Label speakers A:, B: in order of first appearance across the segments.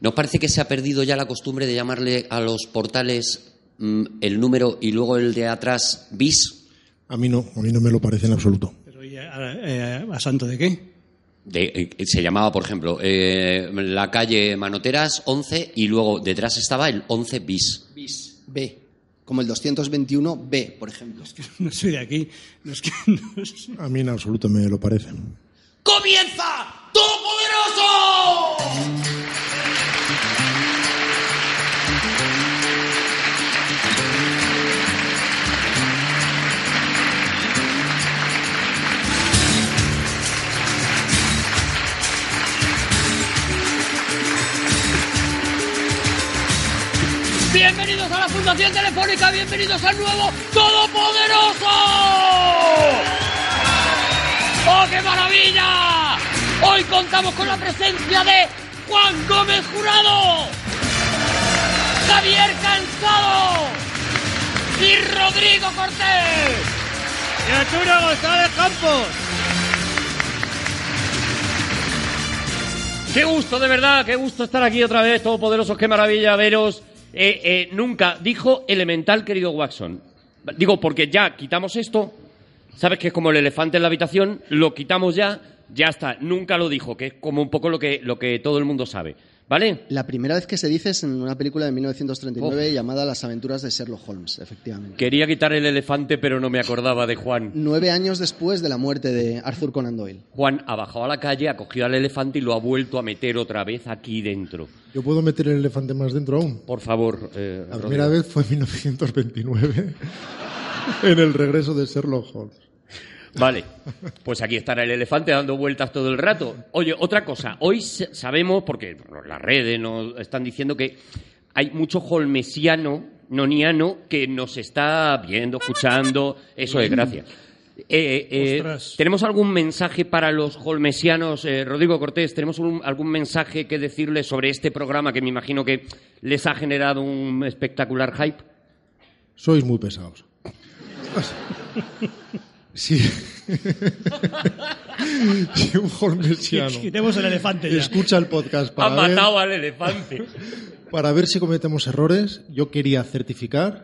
A: ¿No os parece que se ha perdido ya la costumbre de llamarle a los portales mm, el número y luego el de atrás bis?
B: A mí no, a mí no me lo parece en absoluto.
C: Pero, ¿y a, eh, ¿A santo de qué?
A: De- eh, se llamaba, por ejemplo, eh, la calle Manoteras 11 y luego detrás estaba el 11 bis.
D: Bis, B. Como el 221B, por ejemplo.
C: No soy de aquí. No es que, no es-
B: A mí en absoluto me lo parece.
A: ¡Comienza Todopoderoso! Bienvenidos a la Fundación Telefónica, bienvenidos al nuevo Todopoderoso. ¡Oh, qué maravilla! Hoy contamos con la presencia de Juan Gómez Jurado, Javier Cansado y Rodrigo Cortés.
C: ¡Y Arturo González Campos!
E: Qué gusto, de verdad, qué gusto estar aquí otra vez, todopoderosos, qué maravilla veros. Eh, eh, nunca dijo elemental, querido Watson. Digo, porque ya quitamos esto, sabes que es como el elefante en la habitación, lo quitamos ya, ya está. Nunca lo dijo, que es como un poco lo que, lo que todo el mundo sabe. ¿Vale?
D: La primera vez que se dice es en una película de 1939 llamada Las aventuras de Sherlock Holmes, efectivamente.
E: Quería quitar el elefante, pero no me acordaba de Juan.
D: Nueve años después de la muerte de Arthur Conan Doyle.
E: Juan ha bajado a la calle, ha cogido al elefante y lo ha vuelto a meter otra vez aquí dentro.
B: ¿Yo puedo meter el elefante más dentro aún?
E: Por favor, eh,
B: La
E: Rodrigo.
B: primera vez fue en 1929, en el regreso de Sherlock Holmes.
E: Vale, pues aquí estará el elefante dando vueltas todo el rato. Oye, otra cosa, hoy sabemos, porque las redes nos están diciendo que hay mucho holmesiano, noniano, que nos está viendo, escuchando. Eso es, gracias. Eh, eh,
C: Ostras.
E: ¿Tenemos algún mensaje para los holmesianos? Eh, Rodrigo Cortés, ¿tenemos un- algún mensaje que decirles sobre este programa que me imagino que les ha generado un espectacular hype?
B: Sois muy pesados. Sí. si un holmesiano
C: Quitemos el elefante ya.
B: escucha el podcast
E: Ha
B: para ver,
E: matado al elefante.
B: para ver si cometemos errores, yo quería certificar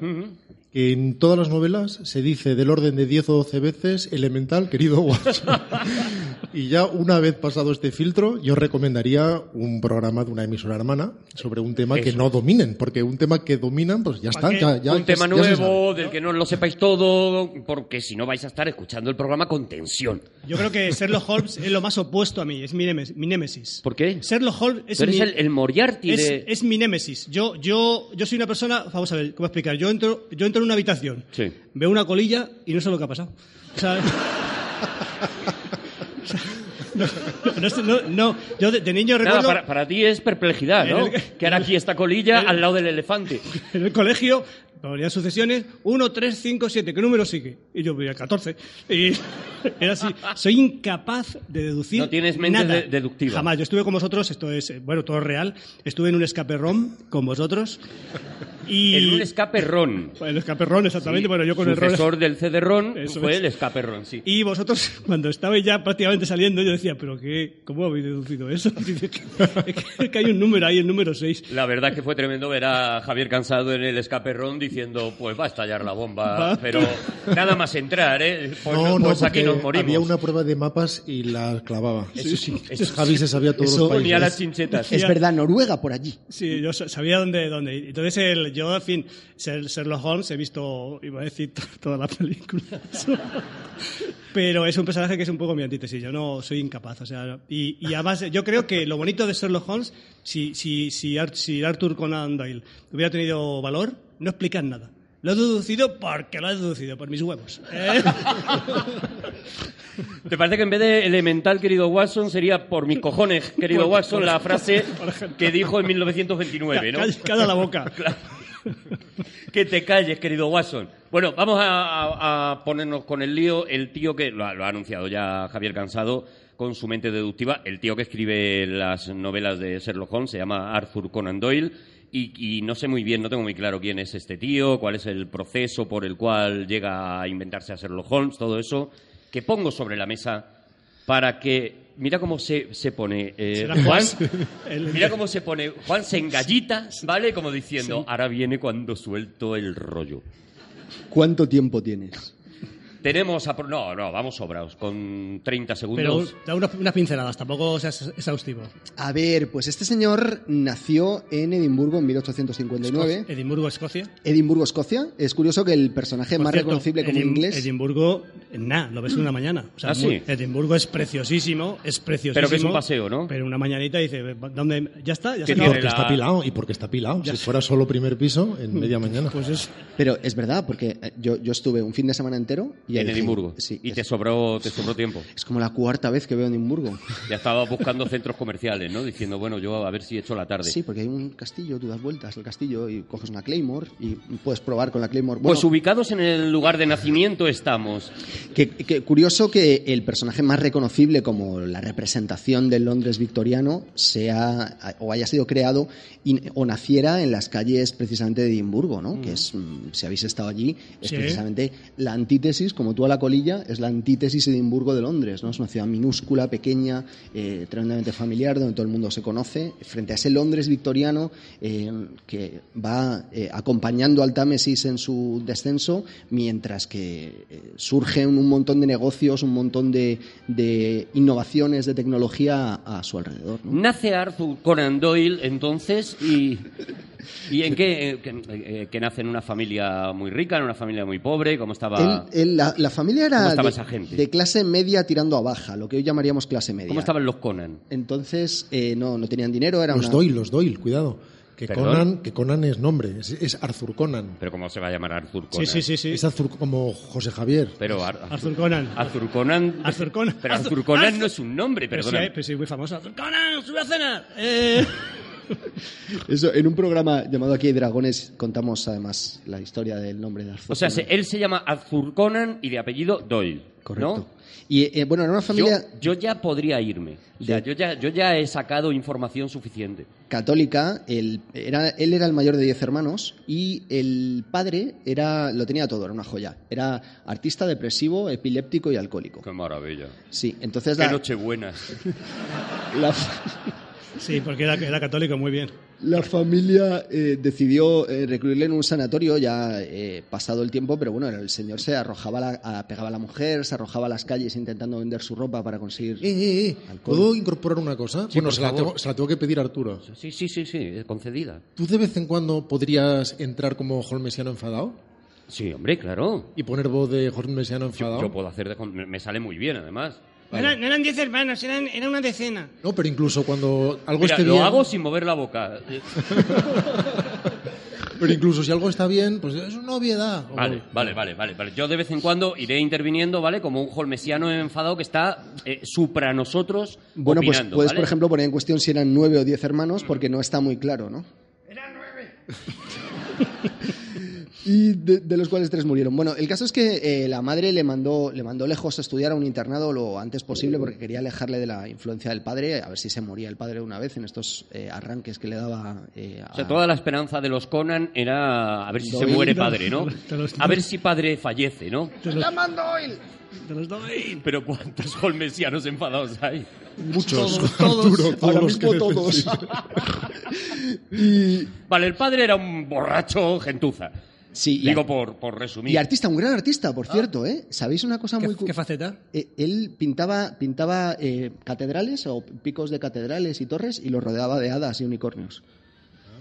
B: que en todas las novelas se dice del orden de 10 o 12 veces elemental, querido Watson. y ya una vez pasado este filtro, yo recomendaría un programa de una emisora hermana sobre un tema que
E: Eso.
B: no dominen, porque un tema que dominan, pues ya está. Ya, ya-
E: un
B: ya-
E: tema
B: ya se sabe.
E: nuevo, del que no lo sepáis todo, porque si no vais a estar escuchando el programa con tensión.
C: Yo creo que Sherlock Holmes es lo más opuesto a mí, es mi, némesis. mi némesis.
E: ¿Por qué?
C: Sherlock Holmes es
E: eres
C: mi,
E: el, el Moriarty
C: es,
E: de...
C: es mi némesis. Yo, yo, yo soy una persona, vamos a ver, ¿cómo explicar? Yo entro, yo entro en una habitación,
E: Sí.
C: veo una colilla y no sé lo que ha pasado. O sea, o sea, no, no, sé, no, no, yo de, de niño
E: Nada,
C: recuerdo
E: para, para ti es perplejidad, ¿no?
C: El-
E: Que ahora aquí esta colilla al lado del elefante.
C: en el colegio, ponían sucesiones, 1, 3, 5, 7, ¿qué número sigue? Y yo veía 14. Y era así. Soy incapaz de deducir.
E: No tienes mente
C: nada.
E: de- deductiva.
C: Jamás. Yo estuve con vosotros, esto es, eh, bueno, todo real. Estuve en un escape rom con vosotros. Y.
E: En un escape ron.
C: El escape ron, exactamente. bueno, yo con el ron.
E: Sucesor del CD-RON
C: Eso
E: fue
C: es.
E: el escape ron, sí.
C: Y vosotros, cuando estabais ya prácticamente saliendo, yo decía, ¿pero qué? ¿Cómo habéis deducido eso? Es, que, hay un número ahí, el número 6.
E: La verdad que fue tremendo ver a Javier Cansado en el escape ron diciendo, pues va a estallar la bomba,
C: Va.
E: pero nada más entrar, ¿eh? Pues,
B: No, no,
E: pues aquí
B: porque
E: nos morimos.
B: había una prueba de mapas y la clavaba.
E: Eso sí, eso sí.
B: Javi se sabía todos
D: Eso-
B: los
E: Ponía las
B: países.
E: chinchetas.
D: Es verdad, Noruega por allí.
C: Sí, yo sa- sabía dónde, dónde. Entonces, el, yo, en fin, Sher- Sherlock Holmes he visto, iba a decir, to- toda la película. Pero es un personaje que es un poco mi antítesis. Yo no soy incapaz. O sea, y, y además, yo creo que lo bonito de Sherlock Holmes, si, si, si, Ar- si Arthur Conan Doyle hubiera tenido valor, no explican nada. Lo he deducido porque lo he deducido, por mis huevos. ¿eh?
E: ¿Te parece que en vez de elemental, querido Watson, sería por mis cojones, querido
C: Por-
E: Watson,
C: por-
E: la frase que dijo en 1929, ¿no?
C: Calla- Calla la boca.
E: Que te calles, querido Watson. Bueno, vamos a, a- a ponernos con el lío. El tío que lo ha, lo ha anunciado ya Javier Cansado con su mente deductiva. El tío que escribe las novelas de Sherlock Holmes se llama Arthur Conan Doyle. Y, y no sé muy bien, no tengo muy claro quién es este tío, cuál es el proceso por el cual llega a inventarse a Sherlock Holmes, todo eso. Que pongo sobre la mesa para que... Mira cómo se, se pone eh, Juan. Mira cómo se pone Juan, se engallita, ¿vale? Como diciendo, ahora viene cuando suelto el rollo.
D: ¿Cuánto tiempo tienes?
E: Tenemos a... No, no, vamos sobrados, con 30
C: Pero
E: segundos.
C: da unas, unas pinceladas, tampoco seas exhaustivo.
D: A ver, pues este señor nació en Edimburgo en 1859.
C: Edimburgo, Escocia.
D: Edimburgo, Escocia. Es curioso que el personaje
C: Por
D: más
C: cierto,
D: reconocible como
C: Edim-
D: inglés.
C: Edimburgo, nada, lo ves en una mañana. O sea,
E: Ah,
C: muy-
E: sí.
C: Edimburgo es preciosísimo, es preciosísimo.
E: Pero que es un paseo, ¿no?
C: Pero una mañanita dice, ¿dónde? ¿Ya está? ¿Ya
E: tiene
B: porque
E: la-
B: está pilado, y porque está pilado.
C: Ya
B: Si
C: sé.
B: fuera solo primer piso, en media mañana.
C: Pues es...
D: Pero es verdad, porque eh, yo, yo estuve un fin de semana entero y
E: en Edimburgo.
D: Sí,
E: y
D: es,
E: te sobró, te sobró tiempo.
D: es como la cuarta vez que veo Edimburgo.
E: Ya estaba buscando centros comerciales, ¿no? Diciendo, bueno, yo a ver si he hecho la tarde.
D: Sí, porque hay un castillo, tú das vueltas al castillo y coges una Claymore y puedes probar con la Claymore. Bueno,
E: Pues ubicados en el lugar de nacimiento estamos.
D: Que, que curioso que el personaje más reconocible como la representación del Londres victoriano sea o haya sido creado y- o naciera en las calles precisamente de Edimburgo, ¿no? Que es, mm, si habéis estado allí, es
C: Sí.
D: precisamente la antítesis, como tú a la colilla, es la antítesis Edimburgo de Londres, ¿no? Es una ciudad minúscula, pequeña, eh, tremendamente familiar, donde todo el mundo se conoce, frente a ese Londres victoriano eh, que va eh, acompañando al Támesis en su descenso, mientras que surgen un montón de negocios, un montón de, de innovaciones de tecnología a, su alrededor.
E: Nace Arthur Conan Doyle entonces y... ¿Y en qué? eh, que, eh, que nace en una familia muy rica, en una familia muy pobre? ¿Cómo estaba,
D: Él- él- la, la familia
E: ¿Cómo
D: era
E: estaba
D: de,
E: esa gente?
D: de clase media tirando a baja, lo que hoy llamaríamos clase media.
E: ¿Cómo estaban los Conan?
D: Entonces, eh, no, no tenían dinero, era
B: Los
D: una...
B: Doyle, los Doyle, cuidado. Que
E: ¿Perdón?
B: Conan, que Conan es nombre, es, es Arthur Conan.
E: ¿Pero cómo se va a llamar Arthur Conan?
C: Sí, sí, sí, sí.
B: Es Arthur como José Javier.
E: Pero Ar-
C: Arthur Conan.
E: Arthur Conan...
C: Arthur Conan.
E: Pero Arthur Conan no es un nombre,
C: Pero sí, pero sí, muy famoso. Arthur Conan, sube a cenar. Eh...
D: Eso, en un programa llamado Aquí hay dragones contamos además la historia del nombre de Arthur
E: O sea, se-
D: Conan.
E: él se llama Arthur Conan y de apellido Doyle.
D: Correcto.
E: ¿no?
D: Y eh, bueno, era una
E: Yo,
D: familia
E: yo ya podría irme. O sea, yo ya, yo ya he sacado información suficiente.
D: católica, él era, él era el mayor de diez hermanos y el padre era lo tenía todo, era una joya. Era artista, depresivo, epiléptico y alcohólico.
E: Qué maravilla.
D: Sí, entonces
E: Qué
D: la,
E: nochebuenas.
D: la,
C: Sí, porque era, era católico, muy bien.
D: la familia eh, decidió eh, recluirle en un sanatorio ya eh, pasado el tiempo, pero bueno, el señor se arrojaba, a la- a- pegaba a la mujer, se arrojaba a las calles intentando vender su ropa para conseguir...
B: Eh, eh, eh,
D: Alcohol.
B: ¿Puedo incorporar una cosa? bueno,
E: por
B: se la, tengo, se la tengo que pedir a Arturo.
E: Sí, sí, sí, sí, concedida.
B: ¿Tú de vez en cuando podrías entrar como holmesiano enfadado?
E: Sí, hombre, claro.
B: ¿Y poner voz de holmesiano
E: Yo,
B: enfadado?
E: yo puedo hacer de... Me sale muy bien, además.
C: No eran, no eran diez hermanos, eran, era una decena.
B: No, pero incluso cuando algo
E: Mira,
B: esté
E: lo
B: bien...
E: hago sin mover la boca.
B: Pero incluso si algo está bien, pues es una obviedad. O-
E: Vale, vale, vale, vale, vale. Yo de vez en cuando iré interviniendo, ¿vale? Como un holmesiano enfadado que está eh, supra nosotros
D: Bueno, pues puedes,
E: ¿vale?
D: por ejemplo, poner en cuestión si eran nueve o diez hermanos, porque no está muy claro, ¿no? y de, de los cuales tres murieron. Bueno, el caso es que eh, la madre le mandó, le mandó lejos a estudiar a un internado lo antes posible porque quería alejarle de la influencia del padre, a ver si se moría el padre una vez en estos eh, arranques que le daba eh, a...
E: O sea, toda la esperanza de los Conan era a ver si se muere padre, ¿no? A ver si padre fallece, ¿no?
C: De los, de los Doyle.
E: Pero ¿cuántos holmesianos enfadados hay?
B: Muchos,
C: Todos,
B: Arturo, todos
D: Ahora
B: los
D: mismo
B: que
D: todos. y,
E: Vale, el padre era un borracho gentuza.
D: Sí, y,
E: Digo por, por resumir.
D: y artista, un gran artista, por cierto, ¿eh? ¿Sabéis una cosa
C: ¿Qué,
D: muy...
C: qué faceta?
D: Eh, él pintaba, pintaba eh, catedrales o picos de catedrales y torres y los rodeaba de hadas y unicornios.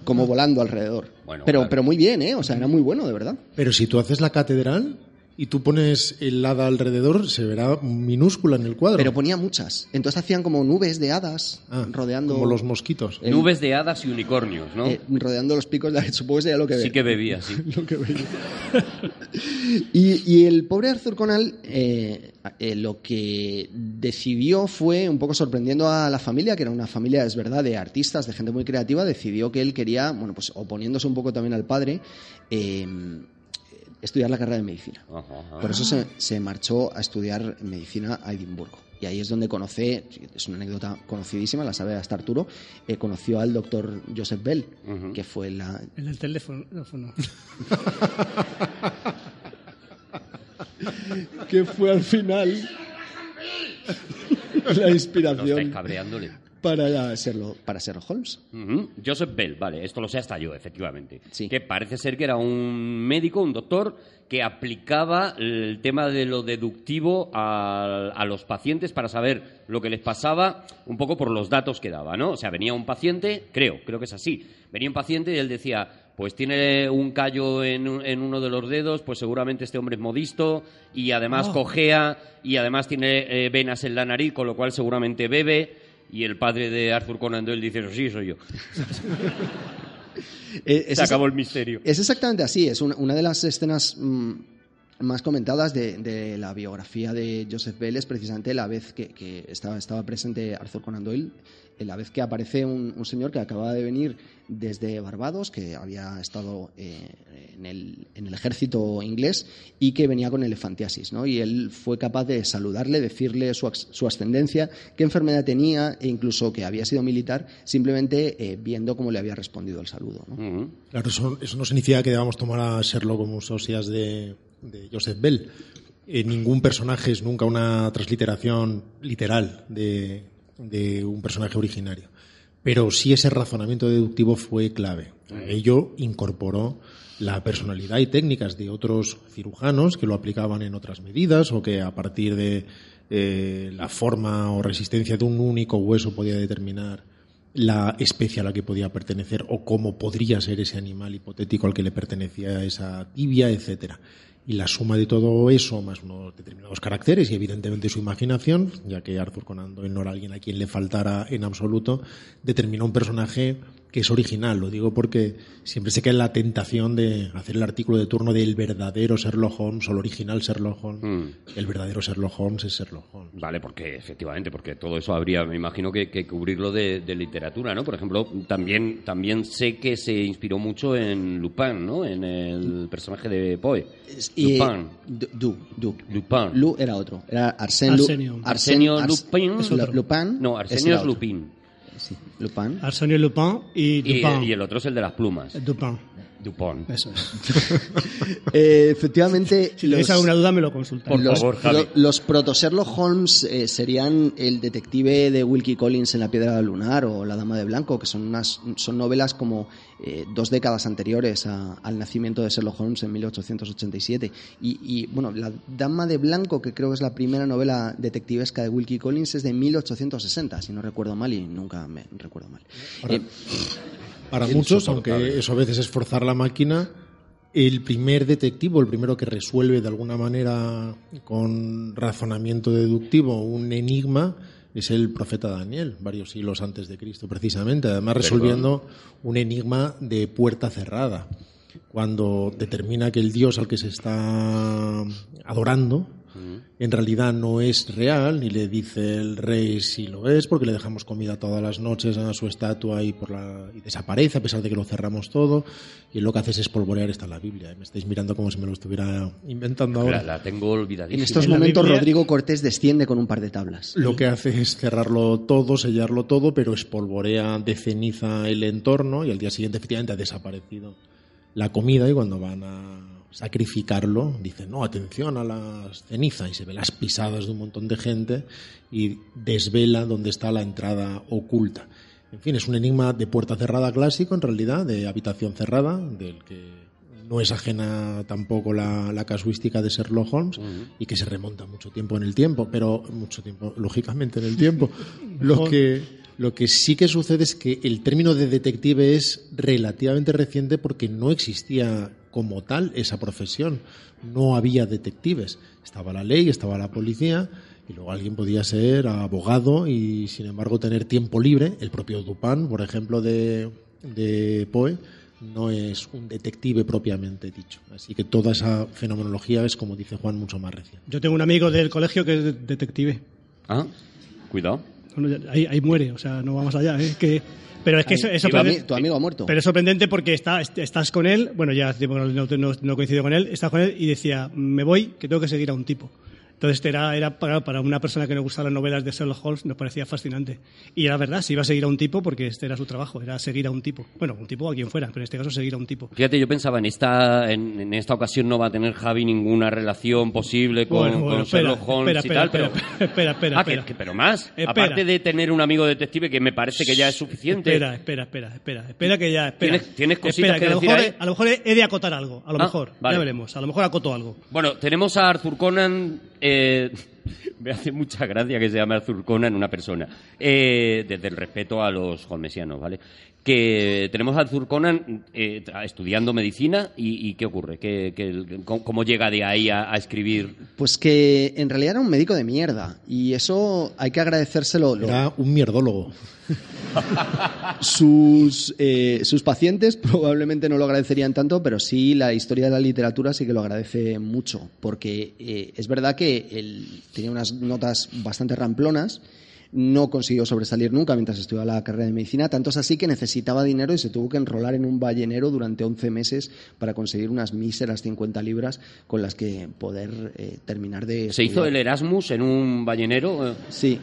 D: Como volando alrededor.
E: Bueno,
D: pero,
E: claro.
D: pero muy bien, ¿eh? O sea, era muy bueno, de verdad.
B: Pero si tú haces la catedral y tú pones el hada alrededor, se verá minúscula en el cuadro.
D: Pero ponía muchas. Entonces hacían como nubes de hadas
B: Ah,
D: rodeando,
B: Como los mosquitos.
D: eh,
E: Nubes de hadas y unicornios, ¿no?
D: eh, rodeando los picos. De, supongo que sería lo que
E: sí
D: ve.
E: que bebía, sí.
D: Lo que y, y el pobre Arthur Conan eh, eh, lo que decidió fue, un poco sorprendiendo a la familia, que era una familia, es verdad, de artistas, de gente muy creativa, decidió que él quería, bueno, pues oponiéndose un poco también al padre, eh, estudiar la carrera de medicina.
E: Ajá, ajá.
D: Por eso se, se marchó a estudiar medicina a Edimburgo. Y ahí es donde conoce, es una anécdota conocidísima, la sabe hasta Arturo, eh, conoció al doctor Joseph Bell, que fue la,
C: El del teléfono. teléfono.
D: que fue al final la
E: No
D: inspiración
E: estáis cabreándole.
D: Para Sherlock, para Sherlock Holmes.
E: Joseph Bell, vale, esto lo sé hasta yo, efectivamente.
D: Sí.
E: Que parece ser que era un médico, un doctor, que aplicaba el tema de lo deductivo a, a los pacientes para saber lo que les pasaba un poco por los datos que daba, ¿no? O sea, venía un paciente, creo, creo que es así, venía un paciente y él decía, pues tiene un callo en, en uno de los dedos, pues seguramente este hombre es modisto y además cojea y además tiene eh, venas en la nariz, con lo cual seguramente bebe. Y el padre de Arthur Conan Doyle dice, sí, soy yo.
D: Eh, es
E: Se acabó el misterio.
D: Es exactamente así, es una, una de las escenas mm, más comentadas de, de la biografía de Joseph Bell es precisamente la vez que, que estaba, estaba presente Arthur Conan Doyle, la vez que aparece un, un señor que acaba de venir desde Barbados, que había estado eh, en, el, en el ejército inglés y que venía con elefantiasis, ¿no? Y él fue capaz de saludarle, decirle su, ax- su ascendencia, qué enfermedad tenía e incluso que había sido militar, simplemente eh, viendo cómo le había respondido el saludo.
B: Claro, eso, eso no significa que debamos tomar a Sherlock como un socias de, de Joseph Bell. Eh, ningún personaje es nunca una transliteración literal de, de un personaje originario. Pero sí ese razonamiento deductivo fue clave. Ello incorporó la personalidad y técnicas de otros cirujanos que lo aplicaban en otras medidas o que a partir de eh, la forma o resistencia de un único hueso podía determinar la especie a la que podía pertenecer o cómo podría ser ese animal hipotético al que le pertenecía esa tibia, etcétera. Y la suma de todo eso, más unos determinados caracteres y evidentemente su imaginación, ya que Arthur Conan Doyle no era alguien a quien le faltara en absoluto, determinó un personaje que es original. Lo digo porque siempre se queda en la tentación de hacer el artículo de turno del verdadero Sherlock Holmes o el original Sherlock Holmes.
E: Mm.
B: El verdadero Sherlock Holmes es Sherlock Holmes.
E: Vale, porque efectivamente, porque todo eso habría, me imagino que, que cubrirlo de, de literatura, ¿no? Por ejemplo, también, también sé que se inspiró mucho en Lupin, ¿no? En el personaje de Poe.
D: Es- y-
E: Lupin.
D: Du, du, du.
E: Lupin.
D: Lu era otro. Era
C: Arsenio.
E: Arsenio
D: Ars-
E: Lupin.
C: Es.
D: Lupin.
E: No, Arsenio es
D: otro.
E: Lupin.
D: Sí, Lupin.
C: Arsenio Lupin y Dupin.
E: y el otro es el de las plumas.
C: Dupin.
E: Dupont.
C: Eso es.
D: Eh, efectivamente,
C: Si tenéis alguna duda, me lo consultáis.
E: Por
D: los,
E: favor, Javi.
D: lo- los proto Sherlock Holmes eh, serían el detective de Wilkie Collins en La Piedra Lunar o La Dama de Blanco, que son unas son novelas como eh, dos décadas anteriores a- al nacimiento de Sherlock Holmes en 1887. Y, y, bueno, La Dama de Blanco, que creo que es la primera novela detectivesca de Wilkie Collins, es de 1860, si no recuerdo mal, y nunca me recuerdo mal. Eh,
B: Para
E: Es
B: muchos, aunque eso a veces es forzar la máquina, el primer detectivo, el primero que resuelve de alguna manera con razonamiento deductivo un enigma, es el profeta Daniel, varios siglos antes de Cristo, precisamente. Además, resolviendo un enigma de puerta cerrada. Cuando determina que el Dios al que se está adorando en realidad no es real y le dice el rey si lo es porque le dejamos comida todas las noches a su estatua y, por la, y desaparece a pesar de que lo cerramos todo y lo que hace es espolvorear está en la Biblia. Me estáis mirando como si me lo estuviera inventando ahora.
E: La, la tengo olvidadísima.
D: en estos momentos
C: Biblia-
D: Rodrigo Cortés desciende con un par de tablas.
B: Lo que hace es cerrarlo todo, sellarlo todo, pero espolvorea de ceniza el entorno y al día siguiente efectivamente ha desaparecido la comida y cuando van a sacrificarlo dicen, no, atención a las cenizas y se ven las pisadas de un montón de gente y desvela dónde está la entrada oculta. En fin, es un enigma de puerta cerrada clásico, en realidad, de habitación cerrada, del que no es ajena tampoco la, la casuística de Sherlock Holmes y que se remonta mucho tiempo en el tiempo, pero mucho tiempo, lógicamente en el tiempo. Lo que, lo que sí que sucede es que el término de detective es relativamente reciente porque no existía como tal esa profesión. No había detectives. Estaba la ley, estaba la policía y luego alguien podía ser abogado y sin embargo tener tiempo libre. El propio Dupin, por ejemplo, de, de Poe, no es un detective propiamente dicho. Así que toda esa fenomenología es, como dice Juan, mucho más reciente.
C: Yo tengo un amigo del colegio que es de- detective.
E: Ah, cuidado.
C: Bueno, ya- ahí, ahí muere, o sea, no vamos allá. ¿eh? Que, pero es que eso, es
D: tu,
C: sorprendente-
D: tu amigo ha muerto.
C: Pero es sorprendente porque está, est- estás con él, bueno, ya no, no, no coincido con él, estás con él y decía, me voy, que tengo que seguir a un tipo. Entonces era, era para, para una persona que no gustaba las novelas de Sherlock Holmes, nos parecía fascinante. Y era verdad, se iba a seguir a un tipo porque este era su trabajo, era seguir a un tipo. Bueno, un tipo a quien fuera, pero en este caso seguir a un tipo.
E: Fíjate, yo pensaba, en esta, en, en esta ocasión no va a tener Javi ninguna relación posible con,
C: Bueno, bueno,
E: con
C: espera,
E: Sherlock Holmes
C: espera,
E: y tal, pero...
C: espera, espera,
E: Ah, que- pero más. Aparte de tener un amigo detective que me parece que ya es suficiente.
C: Espera, espera, espera, espera, espera que ya, espera.
E: ¿Tienes- tienes cositas que
C: a lo mejor,
E: ahí?
C: a lo mejor he de acotar algo, a lo
E: Ah,
C: mejor,
E: vale.
C: ya veremos, a lo mejor acoto algo.
E: Bueno, tenemos a Arthur Conan. Eh, me hace mucha gracia que se llame Arthur Conan una persona. Eh, desde el respeto a los holmesianos, ¿vale? Que tenemos a Arthur Conan eh, estudiando medicina y, y ¿qué ocurre? ¿Qué, qué- cómo, cómo llega de ahí a, a escribir?
D: Pues que en realidad era un médico de mierda y eso hay que agradecérselo. lo-
B: Era un mierdólogo.
D: Sus, eh, sus pacientes probablemente no lo agradecerían tanto, pero sí la historia de la literatura sí que lo agradece mucho, porque eh, es verdad que él tenía unas notas bastante ramplonas, no consiguió sobresalir nunca mientras estudiaba la carrera de medicina, tanto es así que necesitaba dinero y se tuvo que enrolar en un ballenero durante 11 meses para conseguir unas míseras 50 libras con las que poder eh, terminar de...
E: ¿Se hizo
D: estudiar.
E: el Erasmus en un ballenero?
D: Sí.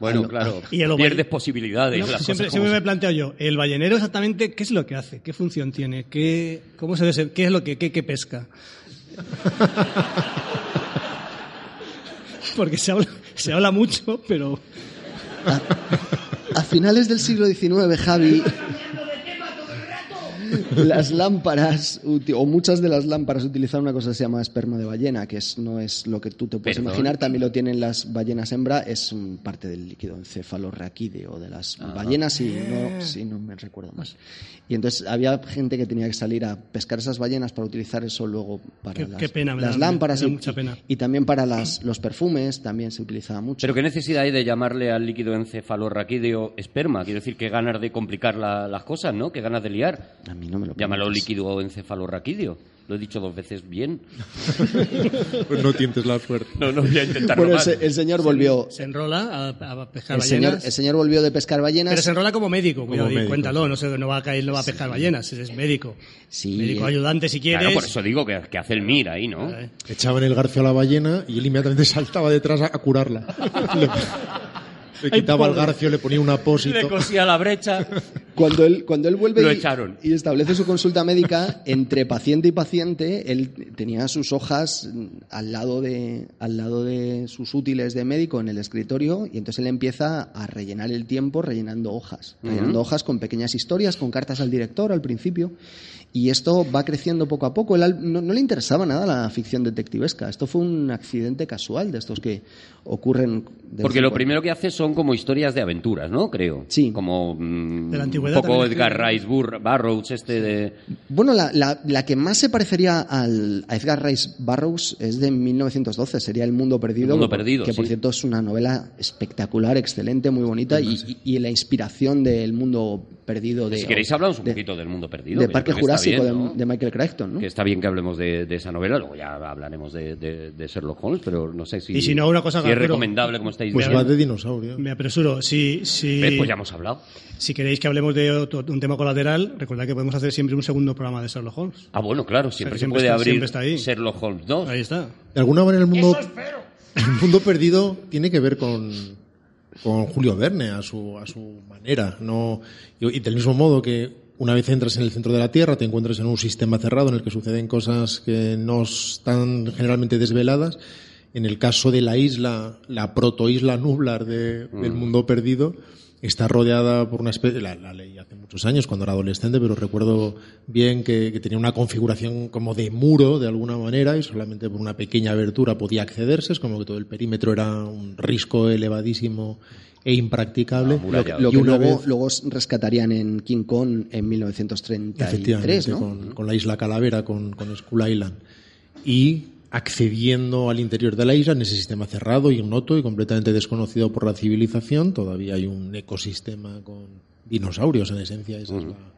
E: Bueno, claro,
C: Y lo
E: pierdes posibilidades.
C: No,
E: las
C: siempre
E: cosas
C: siempre
E: como
C: me he planteado yo, el ballenero exactamente, ¿qué es lo que hace? ¿Qué función tiene? ¿Qué, cómo se dese- qué es lo que qué, qué pesca? Porque se habla, se habla mucho, pero
D: A finales del siglo XIX, Javi, las lámparas, o muchas de las lámparas utilizaban una cosa que se llama esperma de ballena, que es, no es lo que tú te puedes
E: Perdón.
D: imaginar, también lo tienen las ballenas hembra, es un parte del líquido encefalorraquídeo de las
E: Ah.
D: ballenas, si no, si no me recuerdo más. Y entonces había gente que tenía que salir a pescar esas ballenas para utilizar eso luego para
C: Qué-
D: las,
C: qué pena, me
D: las
C: da- me
D: lámparas y,
C: mucha pena.
D: y también para las, los perfumes, también se utilizaba mucho.
E: Pero qué necesidad hay de llamarle al líquido encefalorraquídeo esperma. Quiero decir, qué ganas de complicar la- las cosas, ¿no? Qué ganas de liar.
D: Mí no me lo
E: Llámalo líquido encefalorraquídeo. Lo he dicho dos veces bien.
B: Pues no tientes la suerte.
E: No, no voy a intentarlo
D: Bueno, el,
E: más.
D: se- el señor volvió,
C: se enrola a, a pescar
D: el señor,
C: ballenas.
D: el señor volvió de pescar ballenas.
C: Pero se enrola como médico, cuidado, y
B: médico,
C: cuéntalo, no, se, no va a caer, no va a pescar ballenas, es médico.
D: Sí,
C: médico ayudante si quieres.
E: Claro, por eso digo que, que hace el mir ahí, ¿no?
C: Eh,
B: Echaban el garfio a la ballena y él inmediatamente saltaba detrás a, a curarla. le, le quitaba el
C: pobre.
B: garfio, le ponía un
E: Le
B: apósito.
E: cosía la brecha.
D: Cuando él, cuando él vuelve
E: Lo
D: y,
E: echaron.
D: y establece su consulta médica, entre paciente y paciente, él tenía sus hojas al lado, de, al lado de sus útiles de médico en el escritorio y entonces él empieza a rellenar el tiempo rellenando hojas. Rellenando hojas con pequeñas historias, con cartas al director al principio. Y esto va creciendo poco a poco. Él no, no le interesaba nada la ficción detectivesca. Esto fue un accidente casual de estos que ocurren.
E: Porque lo primero que hace son como historias de aventuras, ¿no? Creo.
D: Sí.
E: Como mm,
C: De la
E: un
C: antigüedad
E: poco
C: también
E: Edgar. Rice Burr- Burroughs, este de...
D: Bueno, la, la- la que más se parecería al, a Edgar Rice Burroughs es de 1912, sería El Mundo Perdido.
E: El Mundo Perdido,
D: Que por cierto es una novela espectacular, excelente, muy bonita y, y- y la inspiración del Mundo Perdido de.
E: si queréis hablamos un
D: de-
E: poquito del mundo perdido.
D: de Parque Jurásico
E: bien,
D: de-
E: ¿no?
D: de, Michael Crichton, ¿no?
E: Que está bien que hablemos de, de esa novela, luego ya hablaremos de, de- de Sherlock Holmes, pero no sé si,
C: Y si no, una cosa
E: si
C: que
E: es recomendable, como estáis
B: Pues va
E: diciendo.
B: de dinosaurio.
C: Me apresuro. Si, si,
E: ¿Ves? Pues ya hemos hablado.
C: si queréis que hablemos de otro- un tema colateral, recordad que podemos hacer siempre un segundo programa de Sherlock Holmes.
E: Ah, bueno, claro, siempre,
C: que
E: se
C: siempre
E: puede
C: está-
E: abrir
C: siempre está ahí.
E: Sherlock Holmes 2.
C: Ahí está.
B: De alguna manera el mundo, el mundo perdido tiene que ver con, con Julio Verne a su, a su manera. No, y, y del mismo modo que una vez entras en el centro de la Tierra, te encuentras en un sistema cerrado en el que suceden cosas que no están generalmente desveladas. En el caso de la isla, la protoisla nublar de- del mundo perdido, está rodeada por una especie, la, la leí hace muchos años cuando era adolescente, pero recuerdo bien que, que tenía una configuración como de muro de alguna manera y solamente por una pequeña abertura podía accederse, es como que todo el perímetro era un risco elevadísimo e impracticable.
D: Lo, que luego,
B: vez,
D: luego rescatarían en King Kong en 1933,
B: efectivamente,
D: ¿no?
B: con, con la isla Calavera, con, con Skull Island. Y accediendo al interior de la isla en ese sistema cerrado, ignoto y completamente desconocido por la civilización, todavía hay un ecosistema con dinosaurios en esencia, esa es la,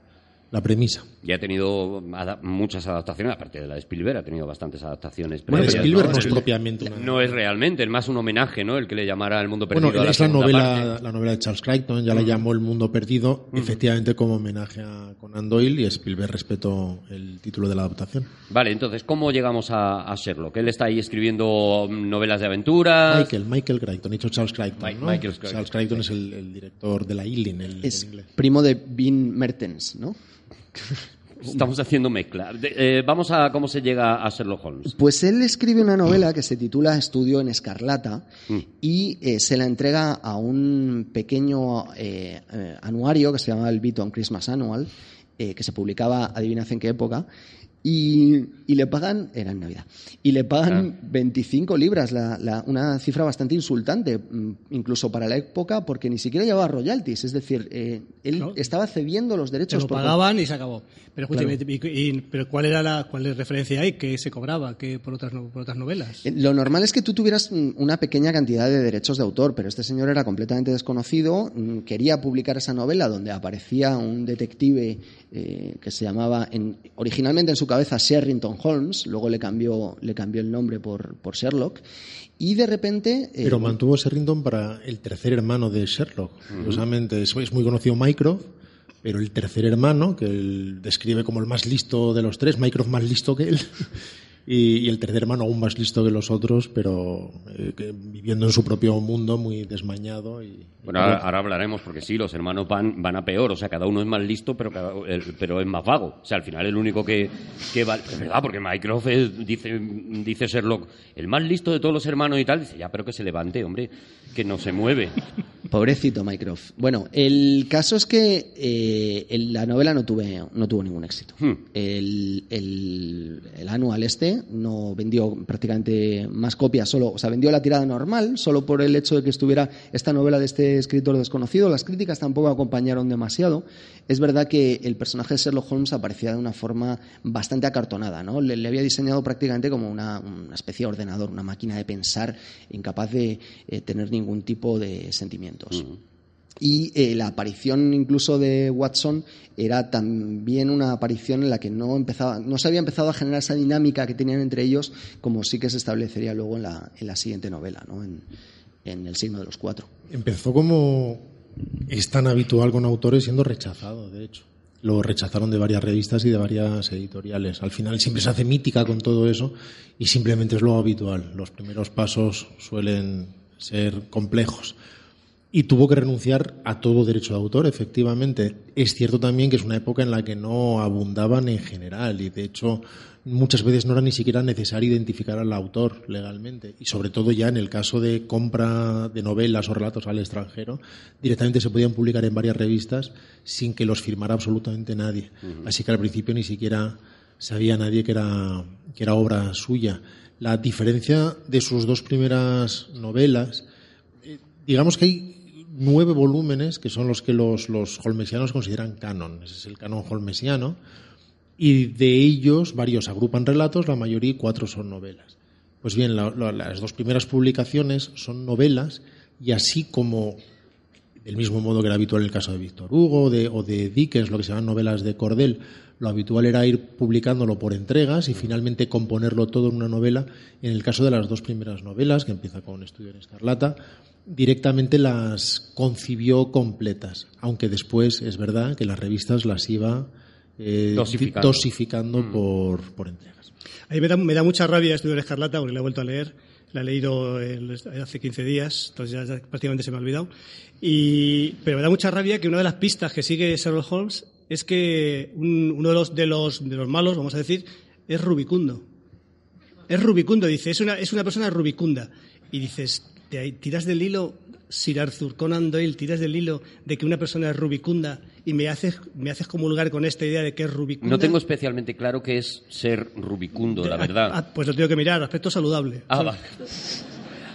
B: la premisa.
E: Y ha tenido ada- muchas adaptaciones, aparte de la de Spielberg, ha tenido bastantes adaptaciones.
B: Bueno,
E: previas,
B: Spielberg
E: ¿no?
B: no es propiamente una...
E: No es realmente, es más un homenaje, ¿no? El que le llamara El Mundo Perdido
B: Bueno,
E: a la
B: es la novela,
E: parte.
B: la novela de Charles Crichton, ya la llamó El Mundo Perdido, efectivamente como homenaje a Conan Doyle y Spielberg respetó el título de la adaptación.
E: Vale, entonces, ¿cómo llegamos a, a Sherlock? Él está ahí escribiendo mm, novelas de aventuras.
B: Michael, Michael Crichton, dicho Charles Crichton,
E: Mike-
B: ¿no?
E: Michael Crichton.
B: Charles Crichton es el, el director de la Ealing, el, inglés.
D: primo de Bean Mertens, ¿no?
E: Estamos haciendo mezcla. Eh, vamos a cómo se llega a Sherlock Holmes.
D: Pues él escribe una novela que se titula Estudio en Escarlata y eh, se la entrega a un pequeño eh, anuario que se llama el Beaton Christmas Annual, que se publicaba, adivinad en qué época, y, y le pagan, era en Navidad, y le pagan 25 libras, la- la- una cifra bastante insultante, mm, incluso para la época, porque ni siquiera llevaba royalties, es decir, eh, él
C: No.
D: estaba cediendo los
C: Se
D: derechos.
C: lo
D: por-
C: pagaban y se acabó. Pero, y- y- pero ¿cuál era la cuál es referencia ahí? ¿Qué se cobraba ¿Qué por, otras, no- por otras novelas?
D: Eh, Lo normal es que tú tuvieras mm, una pequeña cantidad de derechos de autor, pero este señor era completamente desconocido, mm, quería publicar esa novela donde aparecía un detective eh, que se llamaba, en- originalmente en su cabeza Sherrington Holmes, luego le cambió, le cambió el nombre por, por Sherlock, y de repente... eh,
B: Pero mantuvo Sherrington para el tercer hermano de Sherlock. Curiosamente, es, es muy conocido Mycroft, pero el tercer hermano, que él describe como el más listo de los tres, Mycroft más listo que él, y, y el tercer hermano aún más listo que los otros, pero eh, que viviendo en su propio mundo muy desmañado. Y,
E: Bueno, ahora, ahora hablaremos, porque sí, los hermanos van, van a peor. O sea, cada uno es más listo, pero, cada- el- pero es más vago. O sea, al final el único que, que va... Es verdad, porque Mycroft es- dice, dice Sherlock, el más listo de todos los hermanos y tal. Dice, ya, pero que se levante, hombre, que no se mueve.
D: Pobrecito Mycroft. Bueno, el caso es que eh, el- la novela no, tuve, no tuvo ningún éxito.
E: Hmm.
D: El, el, el anual este no vendió prácticamente más copias, solo, o sea, vendió la tirada normal, solo por el hecho de que estuviera esta novela de este escritor desconocido. Las críticas tampoco acompañaron demasiado. Es verdad que el personaje de Sherlock Holmes aparecía de una forma bastante acartonada, ¿no? Le, le había diseñado prácticamente como una, una especie de ordenador, una máquina de pensar incapaz de eh, tener ningún tipo de sentimientos. Y eh, la aparición incluso de Watson era también una aparición en la que no empezaba, no se había empezado a generar esa dinámica que tenían entre ellos, como sí que se establecería luego en la, en la siguiente novela, ¿no? en, en El signo de los cuatro.
B: Empezó como es tan habitual con autores siendo rechazado, de hecho. Lo rechazaron de varias revistas y de varias editoriales. Al final siempre se hace mítica con todo eso y simplemente es lo habitual. Los primeros pasos suelen ser complejos. Y tuvo que renunciar a todo derecho de autor, efectivamente. Es cierto también que es una época en la que no abundaban en general y, de hecho, muchas veces no era ni siquiera necesario identificar al autor legalmente. Y sobre todo ya en el caso de compra de novelas o relatos al extranjero, directamente se podían publicar en varias revistas sin que los firmara absolutamente nadie. Así que al principio ni siquiera sabía nadie que era, que era obra suya. La diferencia de sus dos primeras novelas digamos que hay nueve volúmenes que son los que los, los holmesianos consideran canon. Ese es el canon holmesiano. Y de ellos varios agrupan relatos, la mayoría cuatro son novelas. Pues bien, la- las dos primeras publicaciones son novelas y así como del mismo modo que era habitual en el caso de Víctor Hugo de- o de Dickens, lo que se llaman novelas de Cordel, lo habitual era ir publicándolo por entregas y finalmente componerlo todo en una novela. En el caso de las dos primeras novelas, que empieza con Estudio en Escarlata, directamente las concibió completas, aunque después es verdad que las revistas las iba eh,
E: Dosificando.
B: dosificando por, por entregas.
C: A mí me da, me da mucha rabia Estudio en Escarlata porque la he vuelto a leer. La he leído el- hace 15 días, entonces ya, ya prácticamente se me ha olvidado. Y, pero me da mucha rabia que una de las pistas que sigue Sherlock Holmes es que un- uno de los, de, los, de los malos, vamos a decir, es rubicundo. Es rubicundo, dice, es una, es una persona rubicunda. Y dices, te tiras del hilo, Sir Arthur Conan Doyle, tiras del hilo de que una persona es rubicunda y me haces, me haces comulgar con esta idea de que es rubicunda.
E: No tengo especialmente claro qué es ser rubicundo, la verdad.
C: Ah, pues lo tengo que mirar, aspecto saludable.
E: Ah, vale.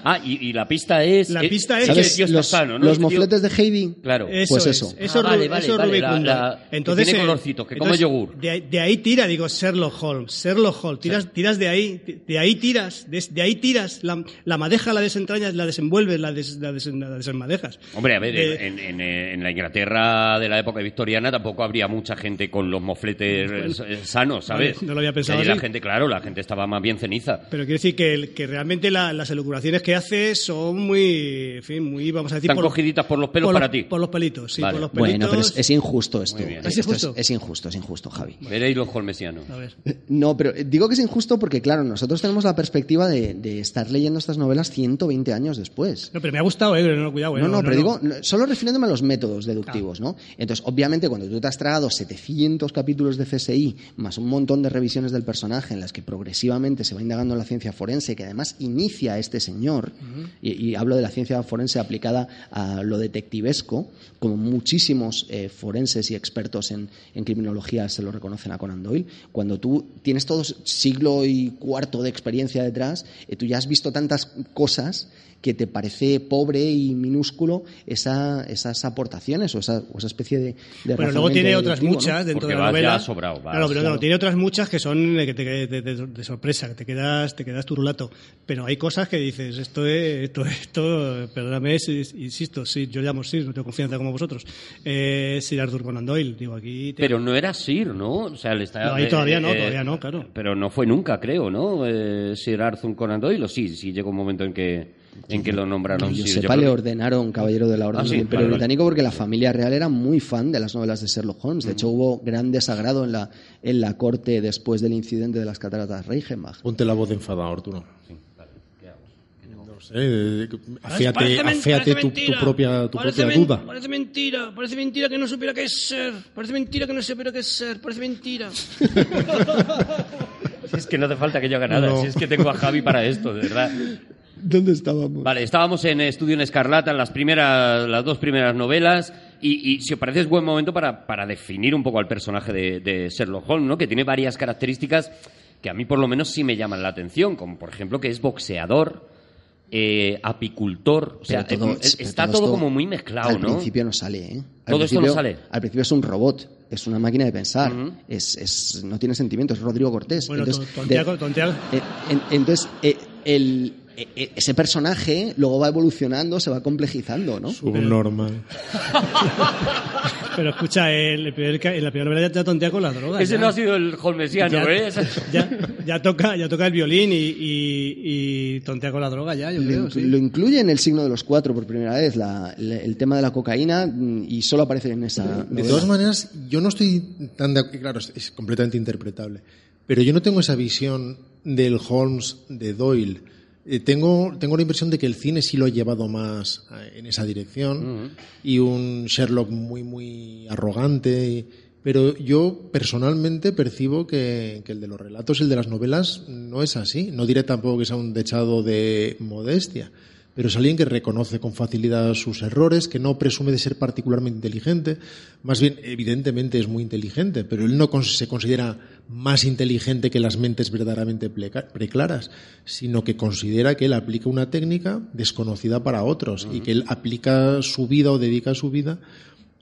E: Ah, y, y la pista es...
C: La
E: eh,
C: pista es que-
E: está
D: los,
E: sano, ¿no?
D: los
E: tío-
D: mofletes de Heidi.
E: Claro.
C: Eso
D: Pues
C: es,
D: eso.
C: Eso,
E: Ah,
C: es
E: vale, vale,
C: eso
E: vale, la- que
C: entonces,
E: tiene
C: eh,
E: colorcitos, que come yogur.
C: De, ahí- de ahí tira, digo, Sherlock Holmes, Sherlock Holmes, tiras, tiras de ahí, de ahí tiras, de, de ahí tiras, la, la madeja la desentrañas, la desenvuelves, la, des- la, des- la desenmadejas.
E: Hombre, a ver,
C: De-
E: en, en- en la Inglaterra de la época victoriana tampoco habría mucha gente con los mofletes eh, sanos, ¿sabes?
C: No lo había pensado
E: Allí la
C: así.
E: gente, claro, la gente estaba más bien ceniza.
C: Pero quiero decir que, que realmente la- las elucubraciones que hace son muy, en fin, muy, vamos a decir...
E: Están cogiditas por los pelos
C: por
E: para
C: los-
E: ti.
C: Por los pelitos, sí,
E: Vale.
C: por los pelitos.
D: Bueno, pero es, es injusto esto.
C: ¿Es
D: Esto
C: injusto?
D: Es, injusto, es injusto, Javi.
E: Veréis los holmesianos.
C: A ver.
D: No, pero eh, digo que es injusto porque, claro, nosotros tenemos la perspectiva de, de estar leyendo estas novelas 120 años después.
C: No, pero me ha gustado, eh, no, cuidado, eh,
D: No, no, pero digo, no, solo refiriéndome a los métodos deductivos, ¿no? Entonces, obviamente, cuando tú te has tragado 700 capítulos de CSI, más un montón de revisiones del personaje en las que progresivamente se va indagando en la ciencia forense, que además inicia a este señor, y, y hablo de la ciencia forense aplicada a lo detectivesco, como muchísimos eh, forenses y expertos en, en criminología se lo reconocen a Conan Doyle, cuando tú tienes todo siglo y cuarto de experiencia detrás, eh, tú ya has visto tantas cosas que te parece pobre y minúsculo esa- esas aportaciones o esa, o esa especie de, de
C: Pero luego tiene otras
D: deductivo, ¿no?
C: muchas dentro
E: Porque
C: de la
E: vas
C: novela.
E: ya sobrado, vas,
C: claro, pero no,
D: claro.
C: tiene otras muchas que son de, que te- de, de- de sorpresa, que te quedas, te quedas turulato. Pero hay cosas que dices, esto es, esto, esto, perdóname, es- es- insisto, sí, yo llamo Sir, no tengo confianza como vosotros. Eh, Sir Arthur Conan Doyle, digo aquí. te-
E: Pero no era Sir, ¿no? O sea, le está,
C: No, ahí todavía no,
E: eh,
C: todavía no, claro.
E: Pero no fue nunca, creo, ¿no? Eh, Sir Arthur Conan Doyle, o sí, sí llegó un momento en que, en que lo nombraron
D: Que yo sepa,
E: creo
D: le ordenaron caballero de la Orden
E: Ah, sí,
D: del Imperio
E: vale.
D: Británico porque la familia real era muy fan de las novelas de Sherlock Holmes. De hecho, hubo gran desagrado en la, en la corte después del incidente de las cataratas Reichenbach.
B: Ponte la voz de enfadado, Arturo. Sé, eh, aféate,
C: Parece men-
B: aféate
C: parece
B: tu, tu
C: mentira.
B: propia, tu
C: Parece
B: propia
C: men-
B: duda.
C: Parece mentira, parece mentira que no supiera qué es ser. Parece mentira que no supiera qué es ser, parece mentira.
E: Si es que no hace falta que yo haga nada,
B: No.
E: si es que tengo a Javi para esto, de verdad.
D: ¿Dónde estábamos?
E: Vale, estábamos en Estudio en Escarlata, en las, primeras, las dos primeras novelas, y, y si os parece es buen momento para, para definir un poco al personaje de, de Sherlock Holmes, ¿no? que tiene varias características que a mí por lo menos sí me llaman la atención, como por ejemplo que es boxeador, eh, apicultor, o sea,
D: todo-
E: eh, está
D: todo
E: todo como muy mezclado,
D: Al
E: ¿no?
D: principio no sale, ¿eh? Al
E: Todo esto no sale.
D: Al principio es un robot, es una máquina de pensar, es, es- no tiene sentimientos, es Rodrigo Cortés.
C: Bueno,
D: Entonces,
C: tonteaco-
D: de-
C: tonteaco.
D: eh, en- entonces, eh, el- ese personaje luego va evolucionando, se va complejizando, ¿no?
B: Subnormal.
C: Pero escucha, el, el primer ca- en la primera novela ya, ya tontea con la droga.
E: Ese
C: ya.
E: no ha sido el holmesiano,
C: ya,
E: ¿eh?
C: ya, ya toca, ya toca el violín y, y, y tontea con la droga ya, yo
D: Lo,
C: creo,
D: inclu-
C: sí.
D: lo incluye en el signo de los cuatro por primera vez, la- la- el tema de la cocaína, mm, y solo aparece en esa.
B: De
D: novela.
B: todas maneras, yo no estoy tan de acuerdo, claro, es completamente interpretable, pero yo no tengo esa visión del Holmes de Doyle. Eh, tengo, tengo la impresión de que el cine sí lo ha llevado más eh, en esa dirección y un Sherlock muy, muy arrogante. y- pero yo personalmente percibo que, que el de los relatos, el de las novelas, no es así. No diré tampoco que sea un dechado de modestia pero es alguien que reconoce con facilidad sus errores, que no presume de ser particularmente inteligente, más bien, evidentemente es muy inteligente, pero él no se considera más inteligente que las mentes verdaderamente preclaras, sino que considera que él aplica una técnica desconocida para otros y que él aplica su vida o dedica su vida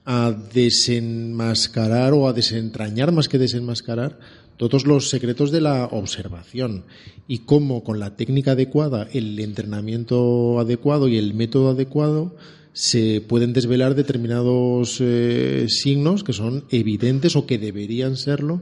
B: a desenmascarar o a desentrañar más que desenmascarar todos los secretos de la observación y cómo con la técnica adecuada, el entrenamiento adecuado y el método adecuado se pueden desvelar determinados eh, signos que son evidentes o que deberían serlo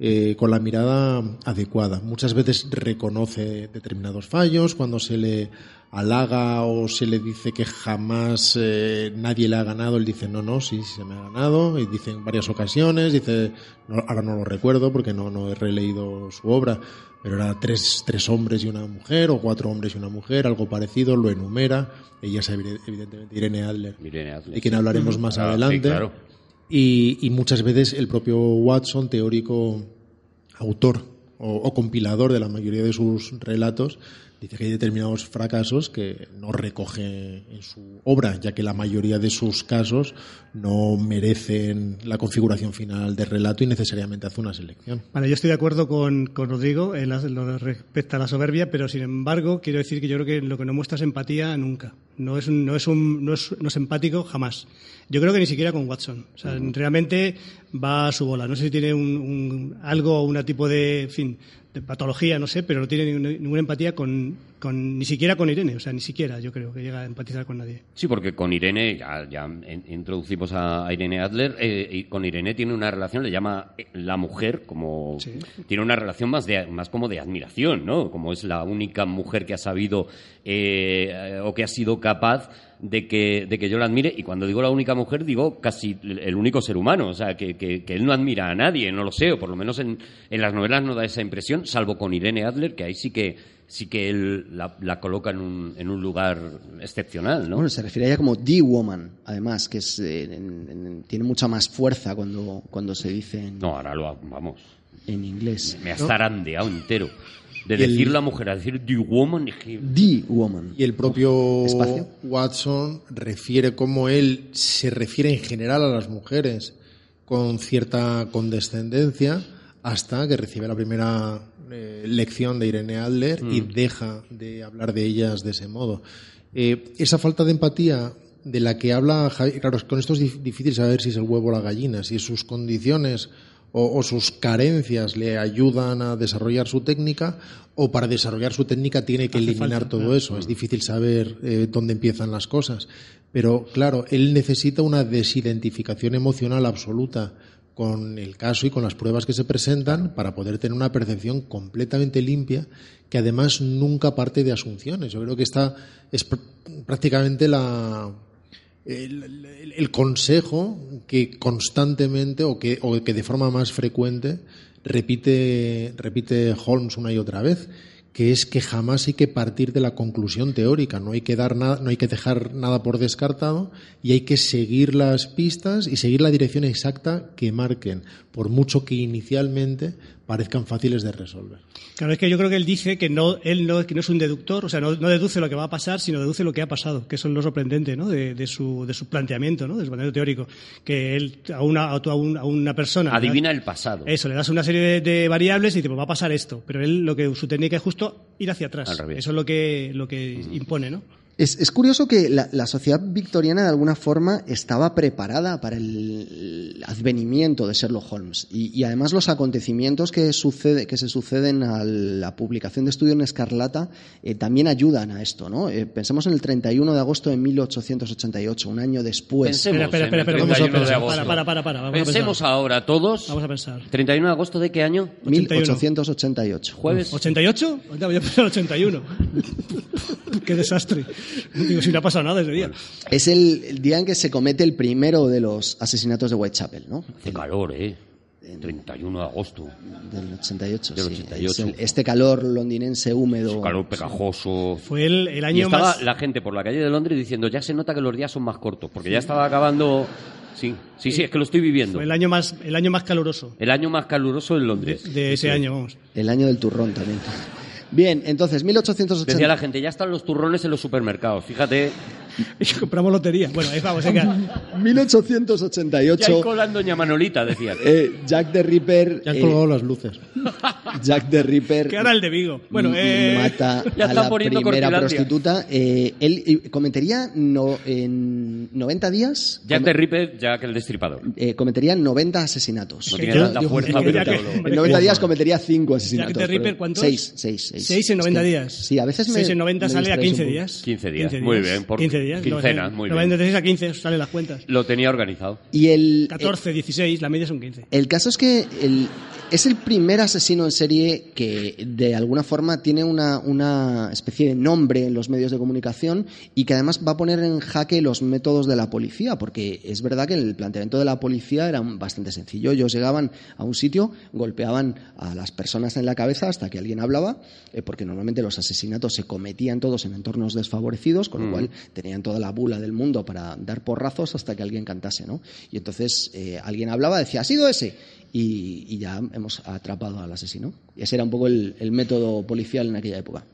B: eh, con la mirada adecuada. Muchas veces reconoce determinados fallos cuando se le halaga o se le dice que jamás eh, nadie le ha ganado, él dice no, no, sí, sí se me ha ganado, y dice en varias ocasiones, dice, no, ahora no lo recuerdo porque no, no he releído su obra, pero era tres, tres hombres y una mujer, o cuatro hombres y una mujer, algo parecido, lo enumera, ella es evi- evidentemente Irene Adler,
E: Irene Adler,
B: de quien
E: sí.
B: hablaremos más
E: Ah, sí,
B: adelante.
E: claro.
B: Y, y muchas veces el propio Watson, teórico, autor o, o compilador de la mayoría de sus relatos, Dice que hay determinados fracasos que no recoge en su obra, ya que la mayoría de sus casos no merecen la configuración final del relato y necesariamente hace una selección.
C: Vale, yo estoy de acuerdo con, con Rodrigo en lo respecto a la soberbia, pero sin embargo quiero decir que yo creo que lo que no muestra es empatía nunca. No es, un- no es, un- no es, no es empático jamás. Yo creo que ni siquiera con Watson. O sea, realmente va a su bola. No sé si tiene un, un- algo, un tipo de, en fin, de patología, no sé, pero no tiene ninguna, empatía con, con, ni siquiera con Irene. O sea, ni siquiera yo creo que llega a empatizar con nadie.
E: Sí, porque con Irene, ya, ya en- introducimos a Irene Adler, eh, y con Irene tiene una relación, le llama eh, la mujer, como
C: Sí.
E: tiene una relación más, de, más como de admiración, ¿no? Como es la única mujer que ha sabido eh, o que ha sido capaz de que, de que yo la admire. Y cuando digo la única mujer, digo casi el único ser humano. O sea, que, que- que él no admira a nadie, no lo sé, o por lo menos en, en las novelas no da esa impresión, salvo con Irene Adler, que ahí sí que sí que él la, la coloca en un, en un lugar excepcional, ¿no?
D: Bueno, se refiere a ella como The Woman, además, que es, eh, en- en- tiene mucha más fuerza cuando, cuando se dice en,
E: No, ahora lo vamos.
D: en inglés.
E: Me ha zarandeado entero. De
B: el-
E: decir la mujer a decir the woman
D: The Woman.
B: Y el propio
D: Espacio.
B: Watson refiere cómo él se refiere en general a las mujeres con cierta condescendencia hasta que recibe la primera eh, lección de Irene Adler y deja de hablar de ellas de ese modo. Eh, esa falta de empatía de la que habla Javi, claro, con esto es dif- difícil saber si es el huevo o la gallina, si sus condiciones o, o sus carencias le ayudan a desarrollar su técnica o para desarrollar su técnica tiene que
C: Hace
B: eliminar
C: falta,
B: todo
C: claro.
B: eso. Es difícil saber eh, dónde empiezan las cosas. Pero claro, él necesita una desidentificación emocional absoluta con el caso y con las pruebas que se presentan para poder tener una percepción completamente limpia que además nunca parte de asunciones. Yo creo que esta es pr- prácticamente la, el, el- el consejo que constantemente o que, o que de forma más frecuente repite, repite Holmes una y otra vez, que es que jamás hay que partir de la conclusión teórica, no hay que dar nada, no hay que dejar nada por descartado y hay que seguir las pistas y seguir la dirección exacta que marquen, por mucho que inicialmente parezcan fáciles de resolver.
C: Claro, es que yo creo que él dice que no, él no, que no es un deductor, o sea, no, no deduce lo que va a pasar, sino deduce lo que ha pasado, que eso es lo sorprendente, ¿no? De, de su, de su planteamiento, ¿no? De su planteamiento teórico. Que él, a una, a un- a una persona.
E: adivina el pasado.
C: Eso, le das una serie de, de variables y dice, pues va a pasar esto. Pero él, lo que, su técnica es justo ir hacia atrás. Eso es lo que, lo que impone, ¿no?
D: Es, es curioso que la, la sociedad victoriana de alguna forma estaba preparada para el, el advenimiento de Sherlock Holmes y, y además los acontecimientos que, sucede, que se suceden a la publicación de Estudio en Escarlata eh, también ayudan a esto. ¿no? Eh, pensemos en el 31 de agosto de 1888, un año después.
E: Pensemos
C: Espera, espera, espera, vamos a
E: 31 de
C: pensar.
E: agosto.
C: Para, para, para, para, vamos a
E: Pensemos
C: pensar.
E: ahora todos.
C: Vamos a pensar.
E: 31 de agosto de qué año?
D: 1888.
E: Jueves.
C: ¿88? Anda, voy a pensar 81. Qué desastre. Digo, si no ha pasado nada ese día.
D: Es el, el día en que se comete el primero de los asesinatos de Whitechapel, ¿no?
E: Hace calor, ¿eh? 31 de agosto.
D: Del 88.
E: Del
D: sí.
E: 88.
D: Es el- este calor londinense húmedo.
E: Calor pegajoso.
C: Fue el, el
E: Y
C: año
E: estaba
C: más...
E: la gente por la calle de Londres diciendo, ya se nota que los días son más cortos, porque ya estaba acabando... Sí, sí, sí, es que lo estoy viviendo.
C: Fue el año más, el año más caluroso
E: El año más caluroso en
C: de,
E: Londres.
C: de ese
E: Sí.
C: año, vamos.
D: El año del turrón también. Bien, entonces, 1880.
E: Decía la gente, ya están los turrones en los supermercados. Fíjate,
C: Y compramos lotería. Bueno, eh, vamos, venga.
E: ya hay
D: 1888.
E: cola en Doña Manolita, decía.
D: eh, Jack the Ripper.
B: Ya han
D: eh,
B: colgado las luces.
D: Jack the Ripper.
C: Que ahora el de Vigo. Bueno, eh...
D: mata
E: ya
D: a
E: están
D: la
E: poniendo
D: primera prostituta. Eh, él eh, cometería no, en 90 días.
E: Jack the Ripper, Jack el destripador.
D: eh, cometería 90 asesinatos.
E: No tiene tanta fuerza, pero te hablo.
D: En 90
C: que-
D: días cometería 5 asesinatos.
C: Jack the Ripper, ¿cuántos?
D: Seis, seis, seis.
C: Seis en 90
D: Es que-
C: días.
D: Sí, a veces me.
C: 6 en 90
D: me
C: sale a
D: distraes un
C: 15
D: poco.
C: días.
E: 15 días, muy bien, por
C: 15 días.
E: quincenas, muy bien.
C: 96 a 15 salen las cuentas.
E: Lo tenía organizado.
D: Y el.
C: 14, 16, la media son 15.
D: El caso es que el- es el primer asesino en serie que de alguna forma tiene una, una especie de nombre en los medios de comunicación y que además va a poner en jaque los métodos de la policía, porque es verdad que el planteamiento de la policía era bastante sencillo. Ellos llegaban a un sitio, golpeaban a las personas en la cabeza hasta que alguien hablaba, eh, porque normalmente los asesinatos se cometían todos en entornos desfavorecidos, con lo cual tenían toda la bula del mundo para dar porrazos hasta que alguien cantase, ¿no? Y entonces eh, alguien hablaba, decía, ha sido ese, y, y ya hemos atrapado al asesino. Y ese era un poco el, el método policial en aquella época.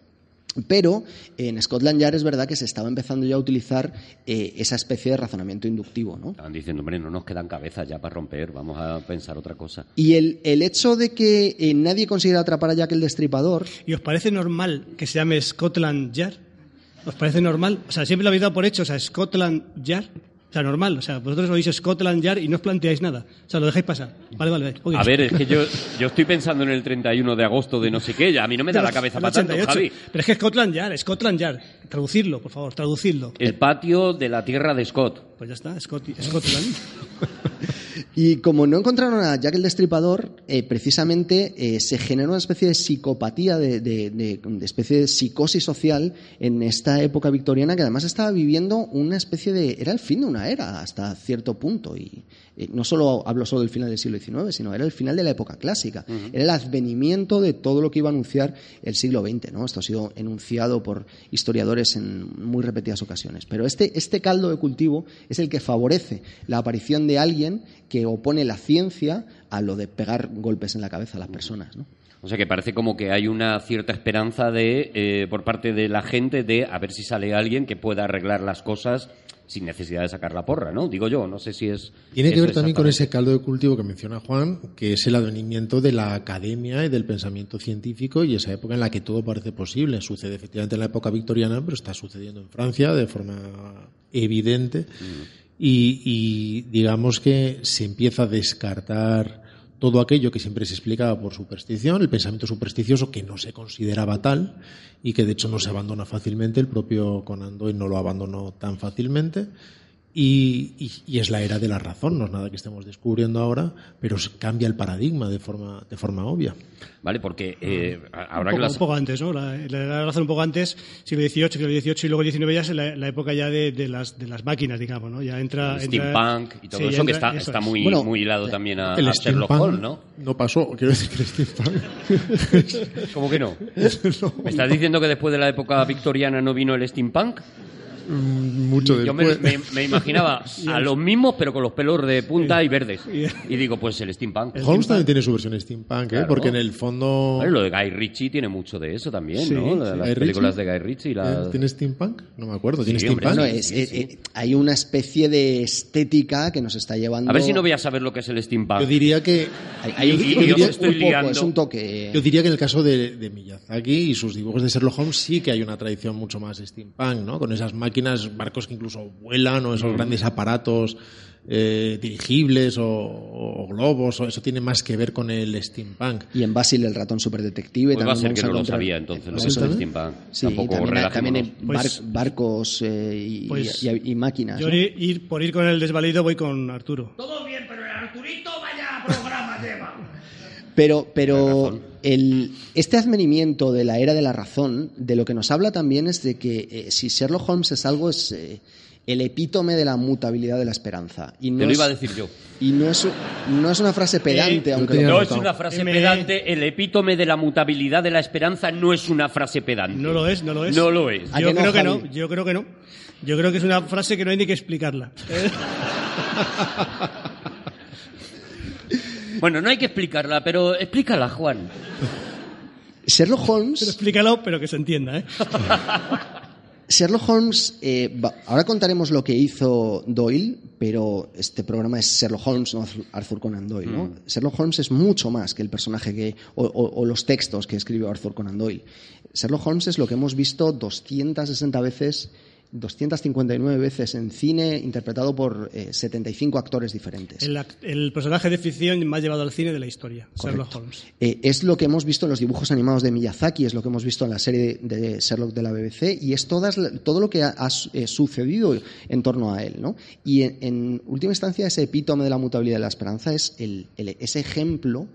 D: Pero en Scotland Yard es verdad que se estaba empezando ya a utilizar eh, esa especie de razonamiento inductivo, ¿no?
E: Estaban diciendo, hombre, no nos quedan cabezas ya para romper, vamos a pensar otra cosa.
D: Y el, el hecho de que eh, nadie consiguiera atrapar a Jack el Destripador,
C: ¿Y os parece normal que se llame Scotland Yard? ¿Os parece normal? O sea, siempre lo habéis dado por hecho, o sea, Scotland Yard. O sea, normal. O sea, vosotros oís Scotland Yard y no os planteáis nada. O sea, lo dejáis pasar. Vale, vale, vale. Ok.
E: A ver, es que yo, yo estoy pensando en el 31 de agosto de no sé qué, ya a mí no me da la cabeza para tanto,
C: 88.
E: Javi.
C: Pero es que Scotland Yard, Scotland Yard. Traducirlo, por favor, traducirlo.
E: El patio de la tierra de Scott.
C: Pues ya está, Scot- Scotland.
D: Y como no encontraron a Jack el Destripador, eh, precisamente eh, se generó una especie de psicopatía, de, de- de- de especie de psicosis social en esta época victoriana que además estaba viviendo una especie de... Era el fin de una era hasta cierto punto. Y eh, no solo hablo solo del final del siglo XIX, sino era el final de la época clásica. Era el advenimiento de todo lo que iba a anunciar el siglo XX. ¿no? Esto ha sido enunciado por historiadores en muy repetidas ocasiones. Pero este, este caldo de cultivo es el que favorece la aparición de alguien que opone la ciencia a lo de pegar golpes en la cabeza a las personas. ¿no?
E: O sea que parece como que hay una cierta esperanza de eh, por parte de la gente de a ver si sale alguien que pueda arreglar las cosas sin necesidad de sacar la porra, ¿no? Digo yo, no sé si es.
B: Tiene que ver también con ese caldo de cultivo que menciona Juan, que es el advenimiento de la academia y del pensamiento científico y esa época en la que todo parece posible. Sucede efectivamente en la época victoriana, pero está sucediendo en Francia de forma evidente. Y, y digamos que se empieza a descartar todo aquello que siempre se explicaba por superstición, el pensamiento supersticioso que no se consideraba tal y que de hecho no se abandona fácilmente. El propio Conan Doyle no lo abandonó tan fácilmente. Y, y- y es la era de la razón, no es nada que estemos descubriendo ahora, pero se cambia el paradigma de forma, de forma obvia.
E: Vale, porque eh, a- ahora
C: un,
E: que
C: poco,
E: las.
C: un poco antes, ¿no? La, la, la razón un poco antes, siglo XVIII, siglo XVIII y luego XIX ya es la, la época ya de, de las, de las máquinas, digamos, ¿no? Ya entra...
E: el
C: entra-
E: steampunk y todo
C: Sí,
E: eso que
C: entra-
E: está,
C: eso
E: está
C: es.
E: muy,
D: Bueno,
E: muy hilado también a,
B: el
E: a Sherlock
B: steampunk
E: Holmes, ¿no?
B: no pasó, quiero decir que el steampunk
E: ¿Cómo que no? ¿Me estás diciendo que después de la época victoriana no vino el steampunk?
B: Mm, mucho
E: Yo me,
B: después.
E: me- me imaginaba a los mismos, pero con los pelos de punta y verdes. Y digo, pues el steampunk.
B: Holmes también tiene su versión steampunk, ¿eh?
E: Claro.
B: porque en el fondo...
E: Vale, lo de Guy Ritchie tiene mucho de eso también,
B: Sí,
E: ¿no?
B: sí.
E: Las
B: Guy
E: películas
B: Ritchie.
E: de Guy Ritchie.
B: ¿Eh?
E: las-
B: ¿Tiene steampunk? No me acuerdo. ¿Tiene
E: Sí, hombre,
B: steampunk?
D: Bueno, es- es- eh, hay una especie de estética que nos está llevando...
E: A ver si no voy a saber lo que es el steampunk.
B: Yo diría que...
D: Hay, yo
E: yo
D: diría
E: estoy
D: un poco,
E: liando.
D: es un toque...
B: Yo diría que en el caso de, de Miyazaki y sus dibujos de Sherlock Holmes sí que hay una tradición mucho más steampunk, ¿no? Con esas máquinas, barcos que incluso vuelan o esos grandes aparatos eh, dirigibles o, o globos, o eso tiene más que ver con el steampunk.
D: Y en Basil el ratón superdetective
E: Pues va a
D: también
E: ser que no lo sabía entonces lo
B: ¿Sí
E: que es el
B: también?
E: steampunk.
D: Sí,
E: Tampoco
D: también, también hay bar-
C: Pues-
D: barcos eh, y,
C: Pues-
D: y- y máquinas.
C: Yo
D: ¿no?
C: ir- por ir con el desvalido voy con Arturo.
F: Todo bien, pero el Arturito vaya programa lleva.
D: Pero, pero el, este advenimiento de la era de la razón, de lo que nos habla también es de que eh, si Sherlock Holmes es algo, es eh, el epítome de la mutabilidad de la esperanza. Y no
E: Te lo
D: es-
E: iba a decir yo.
D: Y no es, no es una frase pedante,
C: Eh,
D: aunque lo-
E: No es una frase
C: M-
E: pedante. El epítome de la mutabilidad de la esperanza no es una frase pedante.
C: No lo es, no lo es.
E: No lo es.
D: ¿A
C: Yo
D: que no,
C: creo que no, yo creo que no. Yo creo que es una frase que no hay ni que explicarla.
E: Bueno, no hay que explicarla, pero explícala, Juan.
D: Sherlock
C: Pero
D: Holmes,
C: explícalo, pero que se entienda, ¿eh?
D: Sherlock Holmes, eh, va- ahora contaremos lo que hizo Doyle, pero este programa es Sherlock Holmes, no Arthur Conan Doyle. ¿no? Sherlock Holmes es mucho más que el personaje que, o, o- o los textos que escribió Arthur Conan Doyle. Sherlock Holmes es lo que hemos visto 260 veces, 259 veces en cine, interpretado por eh, 75 actores diferentes.
C: El, personaje de ficción más llevado al cine de la historia, Sherlock. Holmes.
D: Eh, es lo que hemos visto en los dibujos animados de Miyazaki, es lo que hemos visto en la serie de, de Sherlock de la BBC y es todas todo lo que ha, eh, sucedido en torno a él. ¿no? Y en, en última instancia, ese epítome de la mutabilidad de la esperanza es el- el- ese ejemplo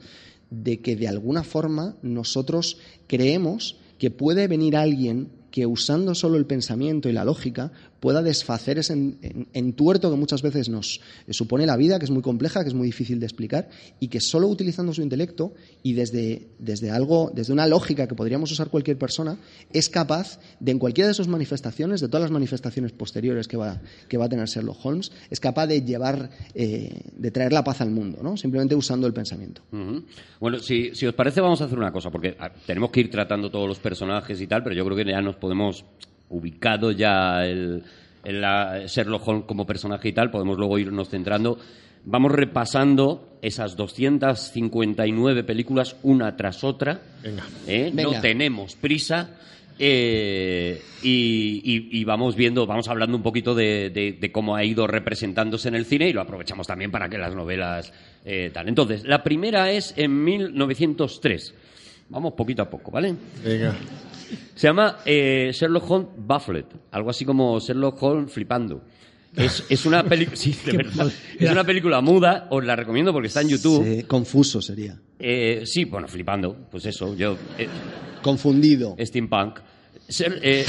D: de que de alguna forma nosotros creemos que puede venir alguien que usando solo el pensamiento y la lógica pueda desfacer ese en- en- entuerto que muchas veces nos eh, supone la vida, que es muy compleja, que es muy difícil de explicar, y que solo utilizando su intelecto y desde, desde algo, desde una lógica que podríamos usar cualquier persona, es capaz de en cualquiera de sus manifestaciones, de todas las manifestaciones posteriores que va, que va a tener Sherlock Holmes, es capaz de llevar, eh, de traer la paz al mundo, ¿no? Simplemente usando el pensamiento.
E: Bueno, si, si os parece, vamos a hacer una cosa, porque tenemos que ir tratando todos los personajes y tal, pero yo creo que ya nos podemos, ubicado ya el, en la Sherlock Holmes como personaje y tal, podemos luego irnos centrando. Vamos repasando esas 259 películas una tras otra.
B: Venga.
E: ¿eh? No tenemos prisa. eh, y, y- y vamos viendo, vamos hablando un poquito de, de- de cómo ha ido representándose en el cine y lo aprovechamos también para que las novelas eh, tal. Entonces, la primera es en 1903. Vamos poquito a poco, ¿vale?
B: Venga.
E: Se llama eh, Sherlock Holmes Bufflet, algo así como Sherlock Holmes flipando. Es, es una película, sí, de verdad. Es una película muda, os la recomiendo porque está en YouTube.
D: Sí, confuso sería.
E: Eh, sí, bueno, flipando, pues eso, yo eh,
D: Confundido.
E: steampunk. Ser- eh,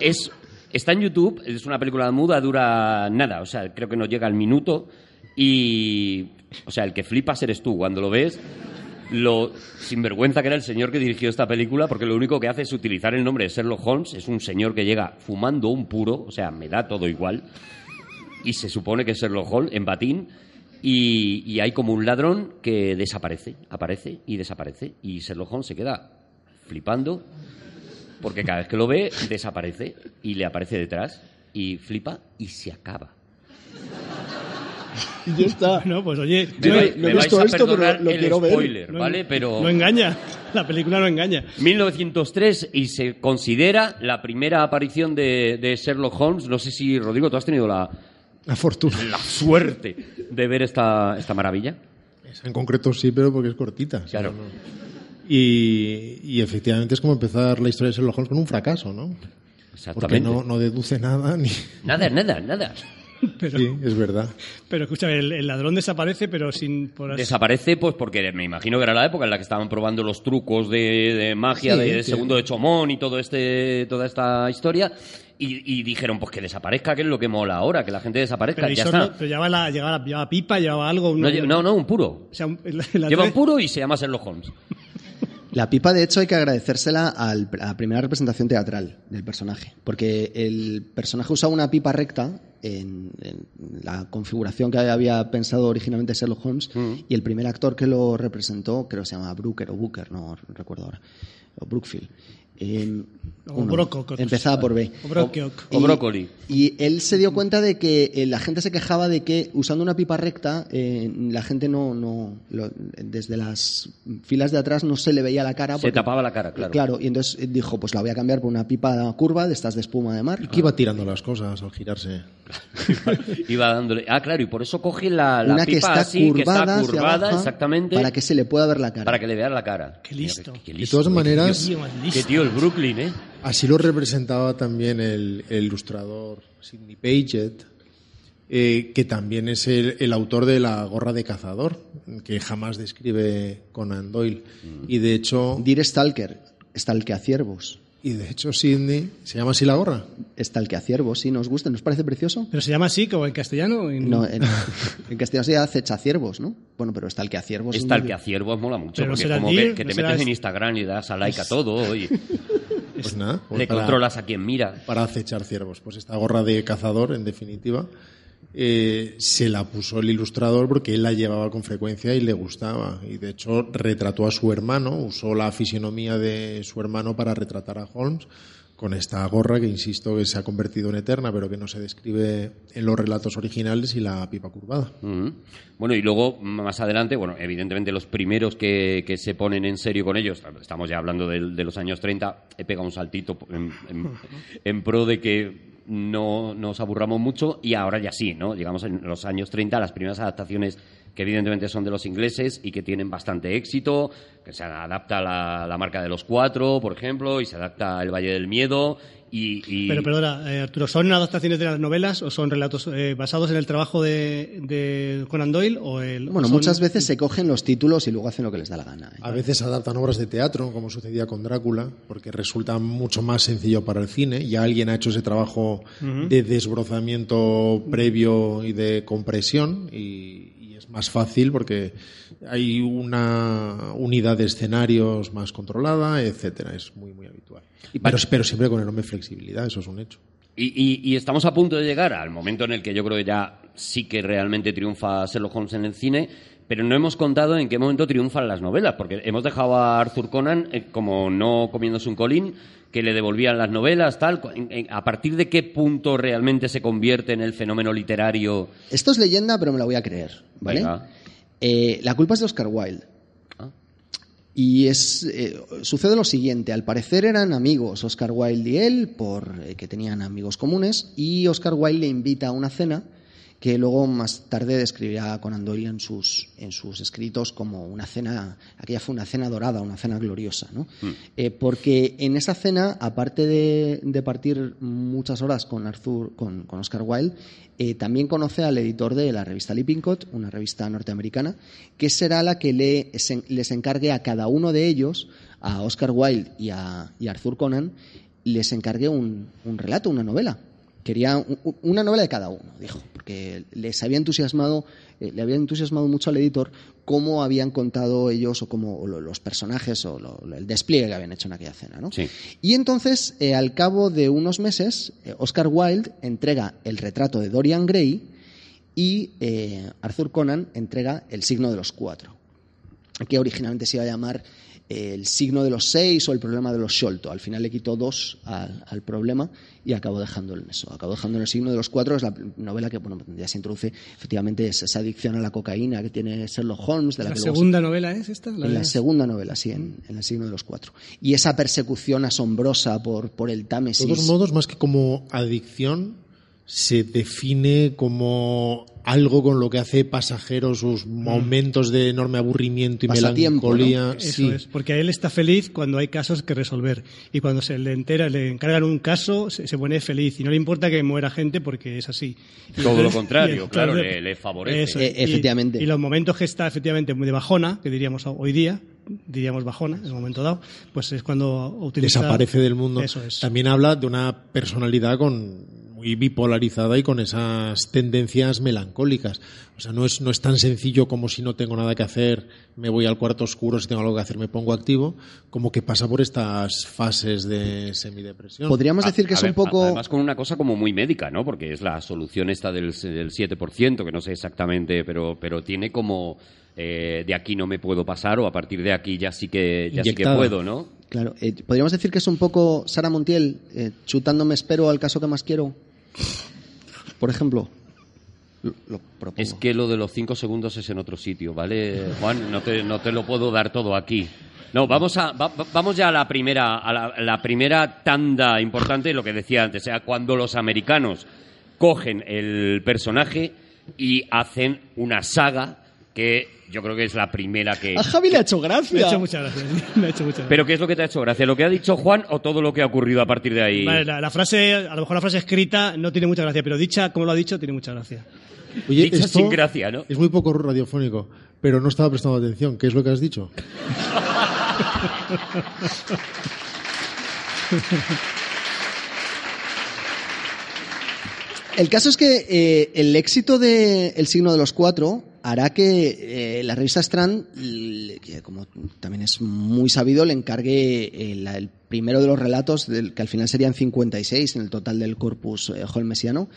E: es está en YouTube, es una película muda, dura nada, o sea, creo que no llega al minuto y o sea, el que flipas eres tú cuando lo ves. Lo sinvergüenza que era el señor que dirigió esta película, porque lo único que hace es utilizar el nombre de Sherlock Holmes. Es un señor que llega fumando un puro, o sea, me da todo igual. Y se supone que es Sherlock Holmes en batín. Y, y hay como un ladrón que desaparece, aparece y desaparece. Y Sherlock Holmes se queda flipando, porque cada vez que lo ve, desaparece y le aparece detrás. Y flipa y se acaba.
D: Y ya está.
C: No, pues oye,
E: Me,
D: Yo no-
E: vais-
D: no he visto esto, pero lo
E: el
D: quiero ver.
E: spoiler,
C: no,
E: ¿vale? Pero...
C: no engaña. La película no engaña.
E: 1903 y se considera la primera aparición de, de Sherlock Holmes. No sé si, Rodrigo, tú has tenido la,
B: La fortuna.
E: la suerte de ver esta, esta maravilla.
B: Esa en concreto sí, pero porque es cortita.
E: Claro.
B: Y, y efectivamente es como empezar la historia de Sherlock Holmes con un fracaso, ¿no? Porque
E: Exactamente.
B: no, no deduce nada ni...
E: Nada, nada, nada.
C: Pero,
B: Sí, es verdad.
C: pero escúchame, el, el ladrón desaparece, pero sin. Por
E: Desaparece, pues porque me imagino que era la época en la que estaban probando los trucos de, de magia,
B: Sí,
E: de, segundo de Chomón y todo este, toda esta historia. Y, y dijeron, pues que desaparezca, que es lo que mola ahora, que la gente desaparezca.
C: pero,
E: ya está.
C: no- pero llevaba, la, llevaba, pipa, llevaba algo. un-
E: No, no, no, un puro.
C: O sea, un- el- el-
E: Lleva un puro y se llama Sherlock Holmes.
D: La pipa, de hecho, hay que agradecérsela al- a la primera representación teatral del personaje, porque el personaje usaba una pipa recta en, en la configuración que había pensado originalmente Sherlock Holmes, y el primer actor que lo representó, creo que se llama Brooker o Booker, no recuerdo ahora, o Brookfield. Eh,
C: O Brocock,
D: empezaba por B.
C: o
E: brócoli.
D: Y él se dio cuenta de que eh, la gente se quejaba de que usando una pipa recta, eh, la gente no, no lo- desde las filas de atrás no se le veía la cara.
E: Se tapaba la cara, claro.
D: Claro, y entonces eh, dijo, pues la voy a cambiar por una pipa curva de estas de espuma de mar.
B: Y que iba tirando las cosas al girarse.
E: Iba dándole. Ah, claro, y por eso coge la, la
D: una que
E: pipa
D: está
E: así,
D: curvada,
E: que está curvada,
D: abajo,
E: exactamente.
D: para que se le pueda ver la cara.
E: para que le veas la cara.
C: Qué listo.
E: Mira, qué
B: De
E: listo,
B: todas maneras,
E: Qué
C: listo.
E: tío el Brooklyn, ¿eh?
B: Así lo representaba también el, el ilustrador Sidney Paget, eh, que también es el, el autor de La gorra de cazador, que jamás describe Conan Doyle. Y de hecho,
D: Dir Stalker, Stalkeaciervos.
B: Y de hecho Sidney se llama así la gorra.
D: Stalkeaciervos, sí, ¿nos gusta? ¿Nos parece precioso?
C: Pero se llama así, como en castellano. en-
D: No, en, en castellano se llama Cechaciervos, ¿no? Bueno, pero Stalkeaciervos... es
E: Está el que a ciervos mola mucho,
C: Pero
E: porque es como
C: Deer,
E: que, que
C: no
E: te
C: será
E: metes
C: es-
E: en Instagram y das a like a todo y
B: Pues nada, pues
E: le
B: para-
E: controlas a quien mira.
B: para acechar ciervos. Pues esta gorra de cazador, en definitiva, eh, se la puso el ilustrador porque él la llevaba con frecuencia y le gustaba. Y de hecho retrató a su hermano, usó la fisionomía de su hermano para retratar a Holmes con esta gorra que, insisto, que se ha convertido en eterna, pero que no se describe en los relatos originales y la pipa curvada.
E: Bueno, y luego más adelante, bueno, evidentemente los primeros que, se ponen en serio con ellos, estamos ya hablando del- de, los años 30, he pegado un saltito en pro de que no nos aburramos mucho y ahora ya sí, ¿no? Llegamos en los años 30, las primeras adaptaciones que evidentemente son de los ingleses y que tienen bastante éxito, que se adapta la, la marca de los cuatro, por ejemplo, y se adapta el Valle del Miedo. Y, y-
C: Pero perdona, eh, Arturo, ¿son adaptaciones de las novelas o son relatos eh, basados en el trabajo de, de Conan Doyle? O el, o
D: Bueno,
C: son-
D: muchas veces se cogen los títulos y luego hacen lo que les da la gana. ¿eh?
B: A veces adaptan obras de teatro, como sucedía con Drácula, porque resulta mucho más sencillo para el cine. Ya alguien ha hecho ese trabajo de desbrozamiento previo y de compresión y, y es más fácil porque hay una unidad de escenarios más controlada, etcétera. Es muy, muy habitual. Pero, pero siempre con enorme flexibilidad, eso es un hecho.
E: Y, y- y estamos a punto de llegar al momento en el que yo creo que ya sí que realmente triunfa Sherlock Holmes en el cine, pero no hemos contado en qué momento triunfan las novelas, porque hemos dejado a Arthur Conan eh, como no comiéndose un colín, que le devolvían las novelas, tal. En- en- ¿A partir de qué punto realmente se convierte en el fenómeno literario?
D: Esto es leyenda, pero me la voy a creer, ¿vale? Eh, la culpa es de Oscar Wilde. Y es, eh, sucede lo siguiente, al parecer eran amigos Oscar Wilde y él, por eh, que tenían amigos comunes, y Oscar Wilde le invita a una cena que luego más tarde describirá Conan Doyle en sus, en sus escritos como una cena, aquella fue una cena dorada, una cena gloriosa, ¿no? Eh, porque en esa cena, aparte de, de partir muchas horas con Arthur, con, con Oscar Wilde, eh, también conoce al editor de la revista Lippincott, una revista norteamericana, que será la que le- se- les encargue a cada uno de ellos, a Oscar Wilde y a, y a Arthur Conan, les encargue un, un relato, una novela. Quería un- un- una novela de cada uno, dijo, porque les había entusiasmado, eh, le había entusiasmado mucho al editor cómo habían contado ellos o cómo o los personajes o lo- el despliegue que habían hecho en aquella cena, ¿no?
E: Sí.
D: Y entonces, eh, al cabo de unos meses, eh, Oscar Wilde entrega el retrato de Dorian Gray y Arthur Conan entrega el signo de los cuatro, que originalmente se iba a llamar el signo de los seis o el problema de los Sholto. Al final le quitó dos al, al problema y acabó dejándolo en eso. Acabó dejando en el signo de los cuatro. Es la novela que bueno, ya se introduce efectivamente es esa adicción a la cocaína que tiene Sherlock Holmes. De la,
C: ¿La
D: que luego se-
C: segunda novela es esta?
D: en la
C: de-
D: segunda novela, sí, en, en el signo de los cuatro. Y esa persecución asombrosa por, por el
B: De
D: Támesis.
B: todos modos, más que como adicción, se define como algo con lo que hace pasajero sus momentos de enorme aburrimiento y melancolía.
C: Eso
B: Sí.
C: es, porque él está feliz cuando hay casos que resolver. Y cuando se le entera, le encargan un caso, se, se pone feliz. Y no le importa que muera gente porque es así. Y
E: Todo lo contrario,
C: y-
E: claro, le- le favorece.
C: Eso, y-
D: efectivamente.
C: Y, los momentos que está efectivamente muy de bajona, que diríamos hoy día, diríamos bajona en un momento dado, pues es cuando utiliza...
B: desaparece del mundo.
C: Eso es.
B: También habla de una personalidad con muy bipolarizada y con esas tendencias melancólicas. O sea, no es, no es tan sencillo como si no tengo nada que hacer, me voy al cuarto oscuro, si tengo algo que hacer me pongo activo, como que pasa por estas fases de semidepresión.
D: Podríamos decir que
E: A
D: es
E: ver,
D: un poco.
E: Además, con una cosa como muy médica, ¿no? Porque es la solución esta del, del 7%, que no sé exactamente, pero, pero tiene como. eh, de aquí no me puedo pasar, o a partir de aquí ya sí que, ya sí que puedo, ¿no?
D: Claro, eh, podríamos decir que es un poco Sara Montiel eh, chutándome espero al caso que más quiero. Por ejemplo.
E: Es que lo de los cinco segundos es en otro sitio, ¿vale? Juan, no te, no te lo puedo dar todo aquí. No, vamos, a, va- va- vamos ya a la primera, a la, la primera tanda importante, lo que decía antes, o sea, cuando los americanos cogen el personaje y hacen una saga que yo creo que es la primera que...
D: A Javi le ha hecho
C: Me ha
D: gracia.
C: hecho muchas gracias. Me ha hecho muchas gracias.
E: Pero ¿qué es lo que te ha hecho gracia? ¿Lo que ha dicho Juan o todo lo que ha ocurrido a partir de ahí?
C: Vale, la, la frase, a lo mejor la frase escrita no tiene mucha gracia, pero dicha, como lo ha dicho, tiene mucha gracia.
B: Oye,
E: Dicha sin gracia, ¿no?
B: Es muy poco radiofónico, pero no estaba prestando atención. ¿Qué es lo que has dicho?
D: El caso es que eh, el éxito de El signo de los cuatro hará que eh, la revista Strand, que como también es muy sabido, le encargue eh, el primero de los relatos, del, que al final serían 56 en el total del corpus eh, holmesiano,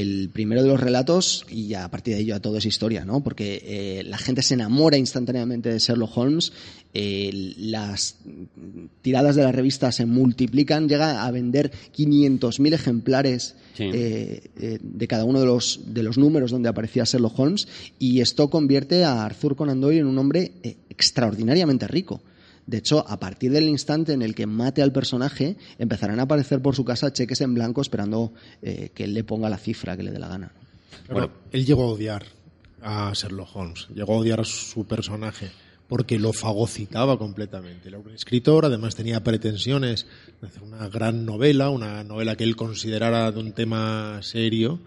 D: el primero de los relatos y ya a partir de ello ya todo es historia, ¿no? Porque eh, la gente se enamora instantáneamente de Sherlock Holmes, eh, las tiradas de la revista se multiplican, llega a vender 500.000 ejemplares
E: Sí.
D: eh, de cada uno de los, de los números donde aparecía Sherlock Holmes y esto convierte a Arthur Conan Doyle en un hombre extraordinariamente rico. De hecho, a partir del instante en el que mate al personaje, empezarán a aparecer por su casa cheques en blanco esperando eh, que él le ponga la cifra que le dé la gana.
B: Claro, él llegó a odiar a Sherlock Holmes. Llegó a odiar a su personaje porque lo fagocitaba completamente. Era un escritor, además tenía pretensiones de hacer una gran novela, una novela que él considerara de un tema serio,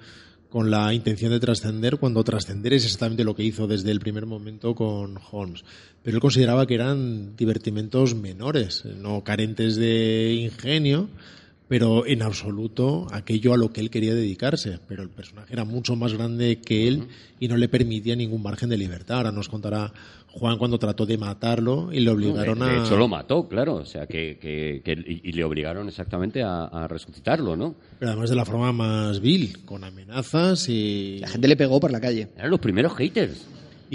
B: con la intención de trascender, cuando trascender es exactamente lo que hizo desde el primer momento con Holmes. Pero él consideraba que eran divertimentos menores, no carentes de ingenio, pero en absoluto aquello a lo que él quería dedicarse. Pero el personaje era mucho más grande que él y no le permitía ningún margen de libertad. Ahora nos contará Juan cuando trató de matarlo y le obligaron
E: de,
B: a...
E: de hecho lo mató, claro, o sea, que, que- y le obligaron exactamente a, a resucitarlo, ¿no?
B: Pero además de la forma más vil, con amenazas y...
D: La gente le pegó por la calle.
E: Eran los primeros haters.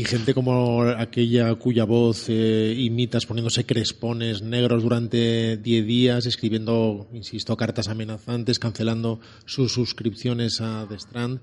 B: Y gente como aquella cuya voz eh, imitas poniéndose crespones negros durante 10 días, escribiendo, insisto, cartas amenazantes, cancelando sus suscripciones a The Strand.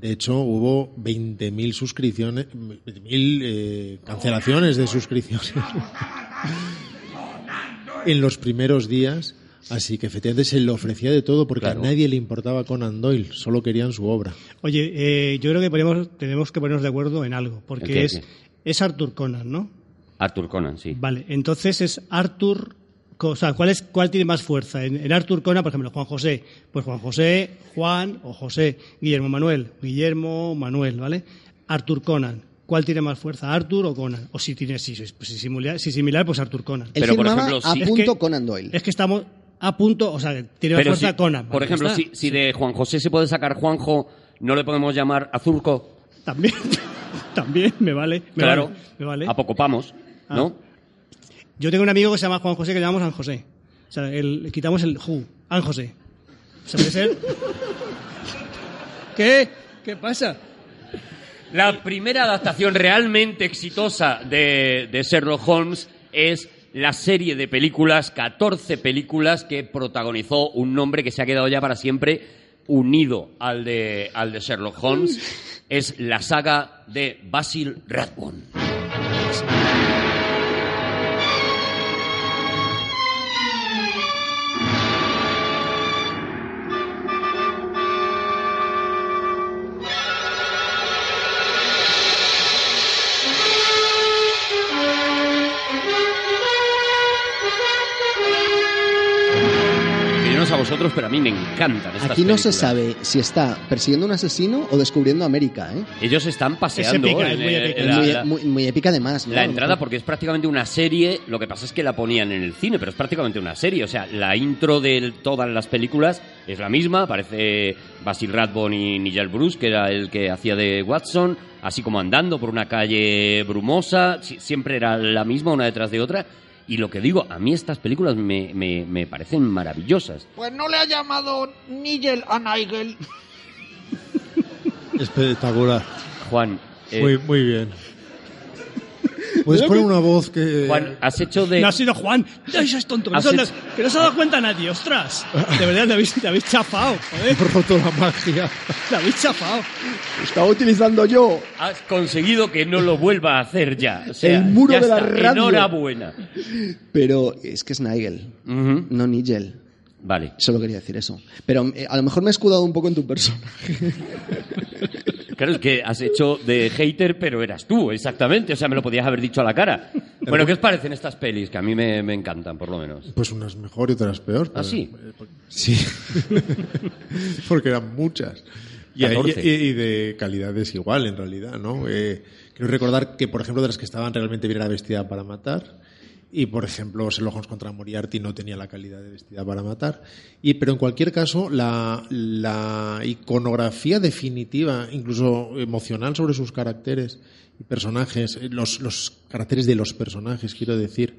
B: De hecho, hubo 20.000 suscripciones, 20.000 eh, cancelaciones de suscripciones en los primeros días. Así que efectivamente se le ofrecía de todo porque
E: Claro.
B: a nadie le importaba Conan Doyle, solo querían su obra.
C: Oye, eh, yo creo que podríamos- tenemos que ponernos de acuerdo en algo,
E: ¿En
C: porque
E: qué,
C: es,
E: qué?
C: es Arthur Conan, ¿no?
E: Arthur Conan, sí.
C: Vale, entonces es Arthur. O sea, ¿cuál, es, ¿cuál tiene más fuerza? En, en Arthur Conan, por ejemplo, Juan José. Pues Juan José, Juan o José. Guillermo Manuel, Guillermo Manuel, ¿vale? Arthur Conan. ¿Cuál tiene más fuerza, Arthur o Conan? O si tiene si, si, si similar, si similar, pues Arthur Conan.
D: Él
E: Pero, por ejemplo,
D: a
E: sí.
C: Es
D: punto
C: que-
D: Conan Doyle.
C: Es que estamos a punto, o sea, tiene más
E: Pero
C: fuerza
E: si-
C: Conan.
E: por ejemplo, si, de Juan José se puede sacar Juanjo, ¿no le podemos llamar Azurco?
C: También, también me vale. Me
E: claro,
C: vale, me vale.
E: apocopamos, ¿no?
C: Yo tengo un amigo que se llama Juan José que llamamos San José. O sea, el- le quitamos el Ju, An José. O sea, puede ser. ¿Qué? ¿Qué pasa?
E: La primera adaptación realmente exitosa de, de Sherlock Holmes es la serie de películas, 14 películas que protagonizó un nombre que se ha quedado ya para siempre unido al de, al de Sherlock Holmes. Es la saga de Basil Rathbone. Vosotros, pero a mí me encantan estas
D: Aquí no se sabe si está persiguiendo un asesino o descubriendo América. ¿eh?
E: Ellos están paseando
C: épica,
E: en-
C: es muy épica.
E: la-
D: muy,
E: la-
D: muy- muy épica además. ¿no?
E: La entrada, porque es prácticamente una serie, lo que pasa es que la ponían en el cine, pero es prácticamente una serie. O sea, la intro de todas las películas es la misma, aparece Basil Rathbone y Nigel Bruce, que era el que hacía de Watson, así como andando por una calle brumosa, si- siempre era la misma, una detrás de otra. Y lo que digo, a mí estas películas me, me- me parecen maravillosas.
F: Pues no le ha llamado Nigel a Nigel.
B: Espectacular.
E: Juan, eh,
B: Muy, muy bien. Puedes poner una voz que...
E: Juan, has hecho de...
C: No ha sido Juan. ¡Ay, eso es tonto! Que no,
E: Has hecho-
C: que no se ha dado cuenta nadie, ostras. De verdad, te habéis, te habéis chafado. Joder,
B: roto la magia.
C: te habéis chafado.
D: Estaba utilizando yo.
E: Has conseguido que no lo vuelva a hacer ya. O sea,
D: El muro
E: ya
D: de la
E: está.
D: radio.
E: Enhorabuena.
D: Pero es que es Nigel, no Nigel.
E: Vale.
D: Solo quería decir eso. Pero eh, a lo mejor me he escudado un poco en tu persona.
E: Claro, es que has hecho de hater, pero eras tú, exactamente. O sea, me lo podías haber dicho a la cara. Bueno, ¿qué os parecen estas pelis? Que a mí me, me encantan, por lo menos.
B: Pues unas mejor y otras peor.
E: ¿Ah,
B: pero-
E: sí?
B: Sí. Porque eran muchas. Y, hay-
E: 14.
B: y- y de calidad desigual, en realidad, ¿no? Eh, quiero recordar que, por ejemplo, de las que estaban realmente bien era Vestida para Matar. Y, por ejemplo, Sherlock Holmes contra Moriarty no tenía la calidad de Vestida para Matar. Y, pero en cualquier caso, la, la iconografía definitiva, incluso emocional sobre sus caracteres y personajes, eh, los, los caracteres de los personajes, quiero decir,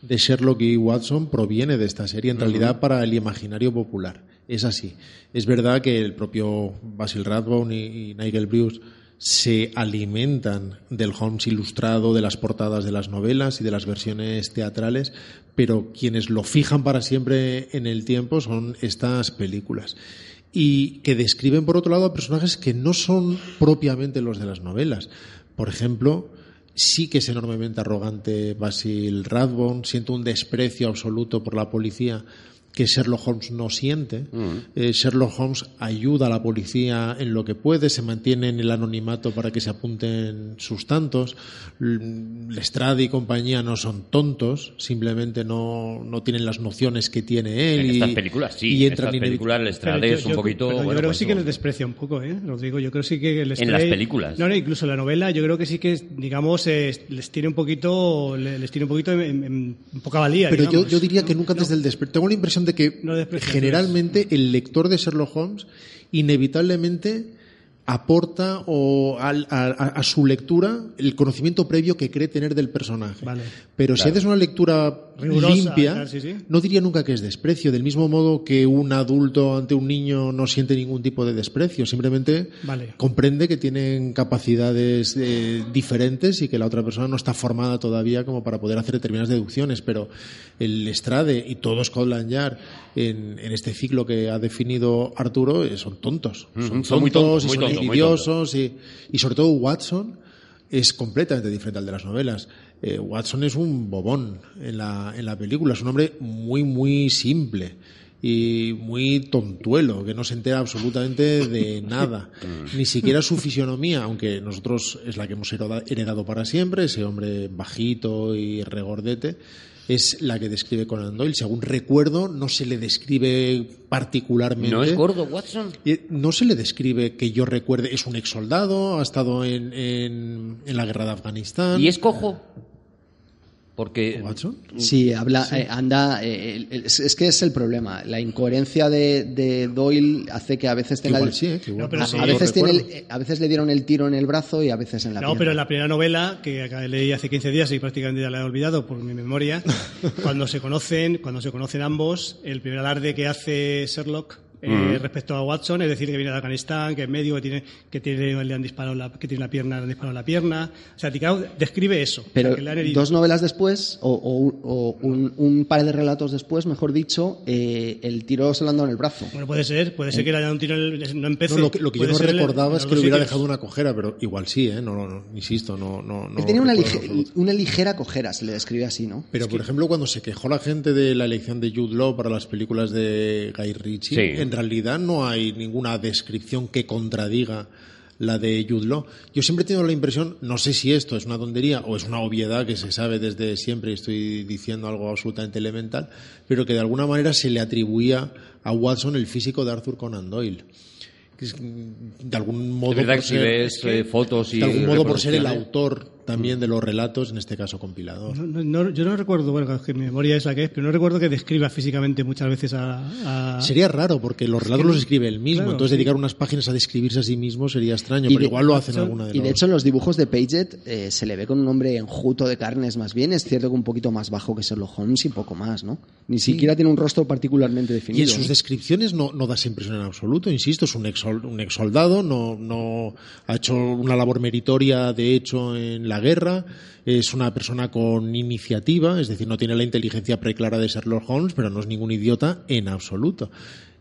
B: de Sherlock y Watson proviene de esta serie, en realidad para el imaginario popular. Es así. Es verdad que el propio Basil Rathbone y, y Nigel Bruce se alimentan del Holmes ilustrado, de las portadas de las novelas y de las versiones teatrales, pero quienes lo fijan para siempre en el tiempo son estas películas. Y que describen, por otro lado, a personajes que no son propiamente los de las novelas. Por ejemplo, sí que es enormemente arrogante Basil Rathbone, siente un desprecio absoluto por la policía que Sherlock Holmes no siente. Eh, Sherlock Holmes ayuda a la policía en lo que puede, se mantiene en el anonimato para que se apunten sus tantos. Lestrade y compañía no son tontos, simplemente no, no tienen las nociones que tiene él.
E: En
B: y,
E: estas películas sí,
B: y
E: en
B: entran
E: estas películas Lestrade
C: yo-
E: es un
C: yo-
E: poquito...
C: pero yo
E: bueno,
C: creo que sí que
E: no.
C: les desprecia un poco, ¿eh? Rodrigo. Yo creo sí que les
E: En las películas.
C: No, no, incluso en la novela, yo creo que sí que, digamos, eh, les tiene un poquito, le- les tiene un poquito en, en- en poca valía.
B: Pero yo,
C: digamos.
B: yo diría que
C: No,
B: nunca
C: no.
B: desde el desprecio. Tengo la impresión de que
C: No
B: generalmente el lector de Sherlock Holmes inevitablemente aporta o al- a, a- su lectura el conocimiento previo que cree tener del personaje.
C: Vale.
B: Pero si haces una lectura
C: Rigurosa,
B: limpia,
C: claro, sí, sí.
B: no diría nunca que es desprecio. Del mismo modo que un adulto ante un niño no siente ningún tipo de desprecio, simplemente
C: Vale.
B: comprende que tienen capacidades eh, diferentes y que la otra persona no está formada todavía como para poder hacer determinadas deducciones. Pero el Estrade y todo Scotland Yard en, en este ciclo que ha definido Arturo eh, son tontos.
E: Mm,
B: son
E: son muy
B: tontos
E: tontos,
B: y son envidiosos y, y sobre todo Watson es completamente diferente al de las novelas. Eh, Watson es un bobón en la, en la película, es un hombre muy, muy simple y muy tontuelo, que no se entera absolutamente de nada, ni siquiera su fisionomía, aunque nosotros es la que hemos heredado para siempre, ese hombre bajito y regordete, es la que describe Conan Doyle. Según recuerdo, no se le describe particularmente.
E: ¿No es gordo Watson?
B: Y No se le describe que yo recuerde, es un ex soldado, ha estado en, en, en la guerra de Afganistán.
E: ¿Y es cojo? Porque...
B: ¿Watson?
D: Sí, habla, eh, anda. eh, es, es que es el problema. La incoherencia de, de Doyle hace que a veces tenga.
B: Igual
D: el-
B: sí, ¿eh? que igual
C: No, pero
B: no
C: sí.
D: a, veces tiene el- a veces le dieron el tiro en el brazo y a veces en la
C: No,
D: pierna.
C: pero en la primera novela, que leí hace 15 días y prácticamente ya la he olvidado por mi memoria, cuando se conocen, cuando se conocen ambos, el primer alarde que hace Sherlock eh, respecto a Watson, es decir, que viene de Afganistán, que es médico, que tiene, que tiene, le han disparado la, que tiene la pierna, le han disparado la pierna. O sea, Ticao describe eso. o sea,
D: Pero
C: que le han herido.
D: dos novelas después, o, o- o un, un par de relatos después, mejor dicho, eh, el tiro se lo han dado en el brazo.
C: Bueno, puede ser, puede ser que le hayan dado un tiro en el, no empecé.
B: No, lo que, lo que yo no recordaba es que le hubiera
C: sitios.
B: dejado una cojera, pero igual sí, ¿eh? No, no, no, insisto, no, no, no
D: Él tenía una, lige- una ligera cojera, se le describe así, ¿no?
B: Pero, por ejemplo, cuando se quejó la gente de la elección de Jude Law para las películas de Guy Ritchie,
E: Sí.
B: en realidad no hay ninguna descripción que contradiga la de Law. Yo siempre he tenido la impresión, no sé si esto es una tontería o es una obviedad que se sabe desde siempre y estoy diciendo algo absolutamente elemental, pero que de alguna manera se le atribuía a Watson el físico de Arthur Conan Doyle. Mm, de algún modo por ser-
E: eh, fotos y
B: de algún modo por ser el autor también de los relatos, en este caso compilador.
C: No, no, no, yo no recuerdo, bueno, es que mi memoria es la que es, pero no recuerdo que describa físicamente muchas veces a. a-
B: Sería raro porque los relatos los escribe él mismo,
C: Claro,
B: entonces
C: sí.
B: dedicar unas páginas a describirse a sí mismo sería extraño,
D: Y
B: pero
D: de-
B: igual lo hacen alguna de
D: Y de
B: los-
D: hecho en los dibujos de Paget eh, se le ve con un hombre enjuto de carnes más bien. Es cierto que un poquito más bajo que Sherlock Holmes y poco más, ¿no? Ni siquiera tiene un rostro particularmente
B: Y
D: definido.
B: en sus descripciones no, no da esa impresión en absoluto, insisto, es un ex, un ex soldado, no, no ha hecho una labor meritoria de hecho en la guerra, es una persona con iniciativa, es decir, no tiene la inteligencia preclara de Sherlock Holmes, pero no es ningún idiota en absoluto.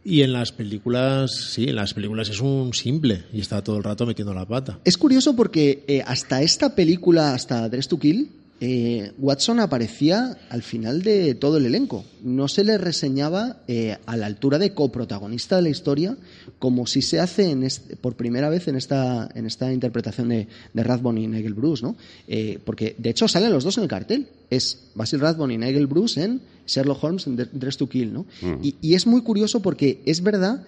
B: Y en las películas, sí, en las películas es un simple y está todo el rato metiendo la pata.
D: Es curioso porque eh, hasta esta película, hasta Dress to Kill, eh, Watson aparecía al final de todo el elenco. No se le reseñaba eh, a la altura de coprotagonista de la historia, como si se hace en este- por primera vez en esta, en esta interpretación de, de Rathbone y Nigel Bruce, ¿no? Eh, porque de hecho salen los dos en el cartel. Es Basil Rathbone y Nigel Bruce en Sherlock Holmes en Dress to Kill, ¿no? Y, y es muy curioso porque es verdad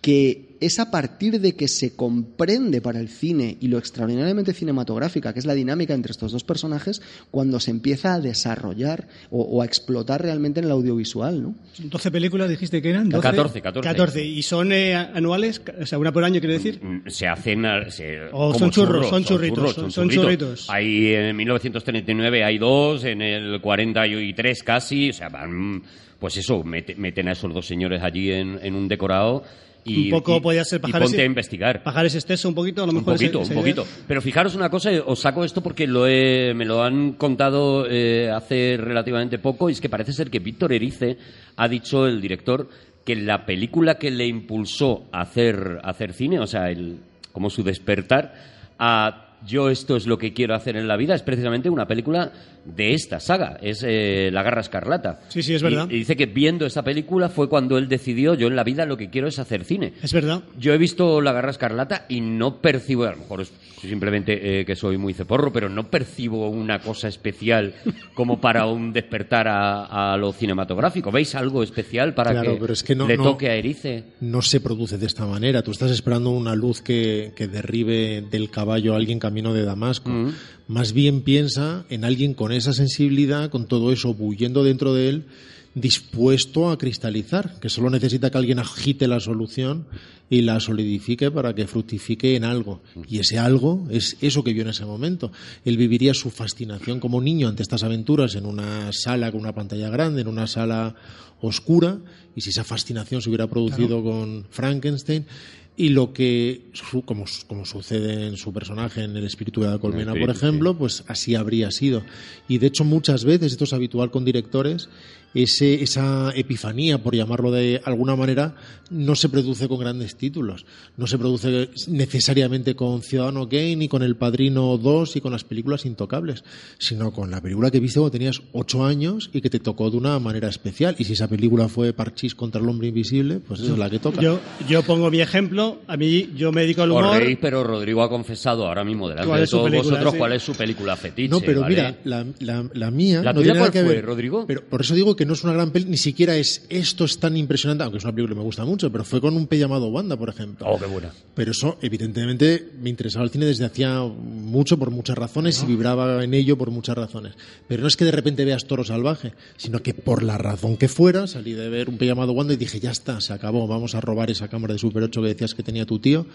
D: que es a partir de que se comprende para el cine y lo extraordinariamente cinematográfica, que es la dinámica entre estos dos personajes, cuando se empieza a desarrollar o, o a explotar realmente en el audiovisual, ¿no?
C: 12 películas dijiste que eran. 12,
E: 14, 14.
C: 14. ¿Y son eh, anuales? O sea, una por año quiere decir.
E: Mm, se hacen a- se-
C: O
E: como
C: son churros, son churritos,
E: son
C: son churritos.
E: hay en 1939 hay dos en el 43 casi o sea van pues eso mete- meten a esos dos señores allí en, en un decorado y,
C: un poco
E: y-
C: podía ser
E: y
C: pajares.
E: ponte a investigar
C: Pajares exceso un poquito, a lo
E: un
C: mejor. ese-
E: poquito, un
C: idea.
E: poquito. Pero fijaros una cosa, os saco esto porque lo he- me lo han contado eh, hace relativamente poco, y es que parece ser que Víctor Erice ha dicho, el director, que la película que le impulsó a hacer, a hacer cine, o sea, el, como su despertar, a yo esto es lo que quiero hacer en la vida, es precisamente una película de esta saga, es eh, La Garra Escarlata.
C: Sí, sí, es verdad.
E: Y, dice que viendo esta película fue cuando él decidió, yo en la vida lo que quiero es hacer cine.
C: Es verdad.
E: Yo he visto La Garra Escarlata y no percibo, a lo mejor es simplemente eh, que soy muy ceporro, pero no percibo una cosa especial como para un despertar a, a lo cinematográfico. ¿Veis algo especial para
B: Claro,
E: que,
B: pero es que no-
E: le
B: no-
E: toque a Erice?
B: no se produce de esta manera. Tú estás esperando una luz que, que derribe del caballo a alguien camino de Damasco.
E: Mm.
B: Más bien piensa en alguien con esa sensibilidad, con todo eso bullendo dentro de él, dispuesto a cristalizar, que solo necesita que alguien agite la solución y la solidifique para que fructifique en algo. Y ese algo es eso que vio en ese momento. Él viviría su fascinación como niño ante estas aventuras en una sala con una pantalla grande, en una sala oscura, y si esa fascinación se hubiera producido con Frankenstein, y lo que, su- como, como sucede en su personaje, en El espíritu de la colmena, por ejemplo, pues así habría sido. Y de hecho muchas veces, esto es habitual con directores, ese, esa epifanía, por llamarlo de alguna manera, no se produce con grandes títulos. No se produce necesariamente con Ciudadano Kane, ni con El Padrino 2 y con las películas intocables, sino con la película que viste cuando tenías ocho años y que te tocó de una manera especial. Y si esa película fue Parchís contra el hombre invisible, pues esa es la que toca.
C: Yo, yo pongo mi ejemplo. A mí, yo me dedico al
E: Os
C: humor.
E: reís, pero Rodrigo ha confesado ahora mismo delante
C: ¿Cuál
E: de todos
C: película?
E: vosotros
C: Sí.
E: cuál es su película fetiche.
B: No, pero
E: ¿vale?
B: mira, la, la- la mía.
E: ¿La
B: no
E: tuya
B: tiene nada
E: cuál
B: que
E: fue,
B: ver.
E: Rodrigo?
B: Pero por eso digo que no es una gran peli, ni siquiera es esto es tan impresionante, aunque es una película que me gusta mucho, pero fue con un pe llamado Wanda, por ejemplo.
E: Oh, qué buena.
B: Pero eso, evidentemente, me interesaba el cine desde hacía mucho por muchas razones y vibraba en ello por muchas razones. Pero no es que de repente veas Toro Salvaje, sino que por la razón que fuera, salí de ver un pe llamado Wanda y dije, ya está, se acabó, vamos a robar esa cámara de Super 8 que decías que tenía tu tío.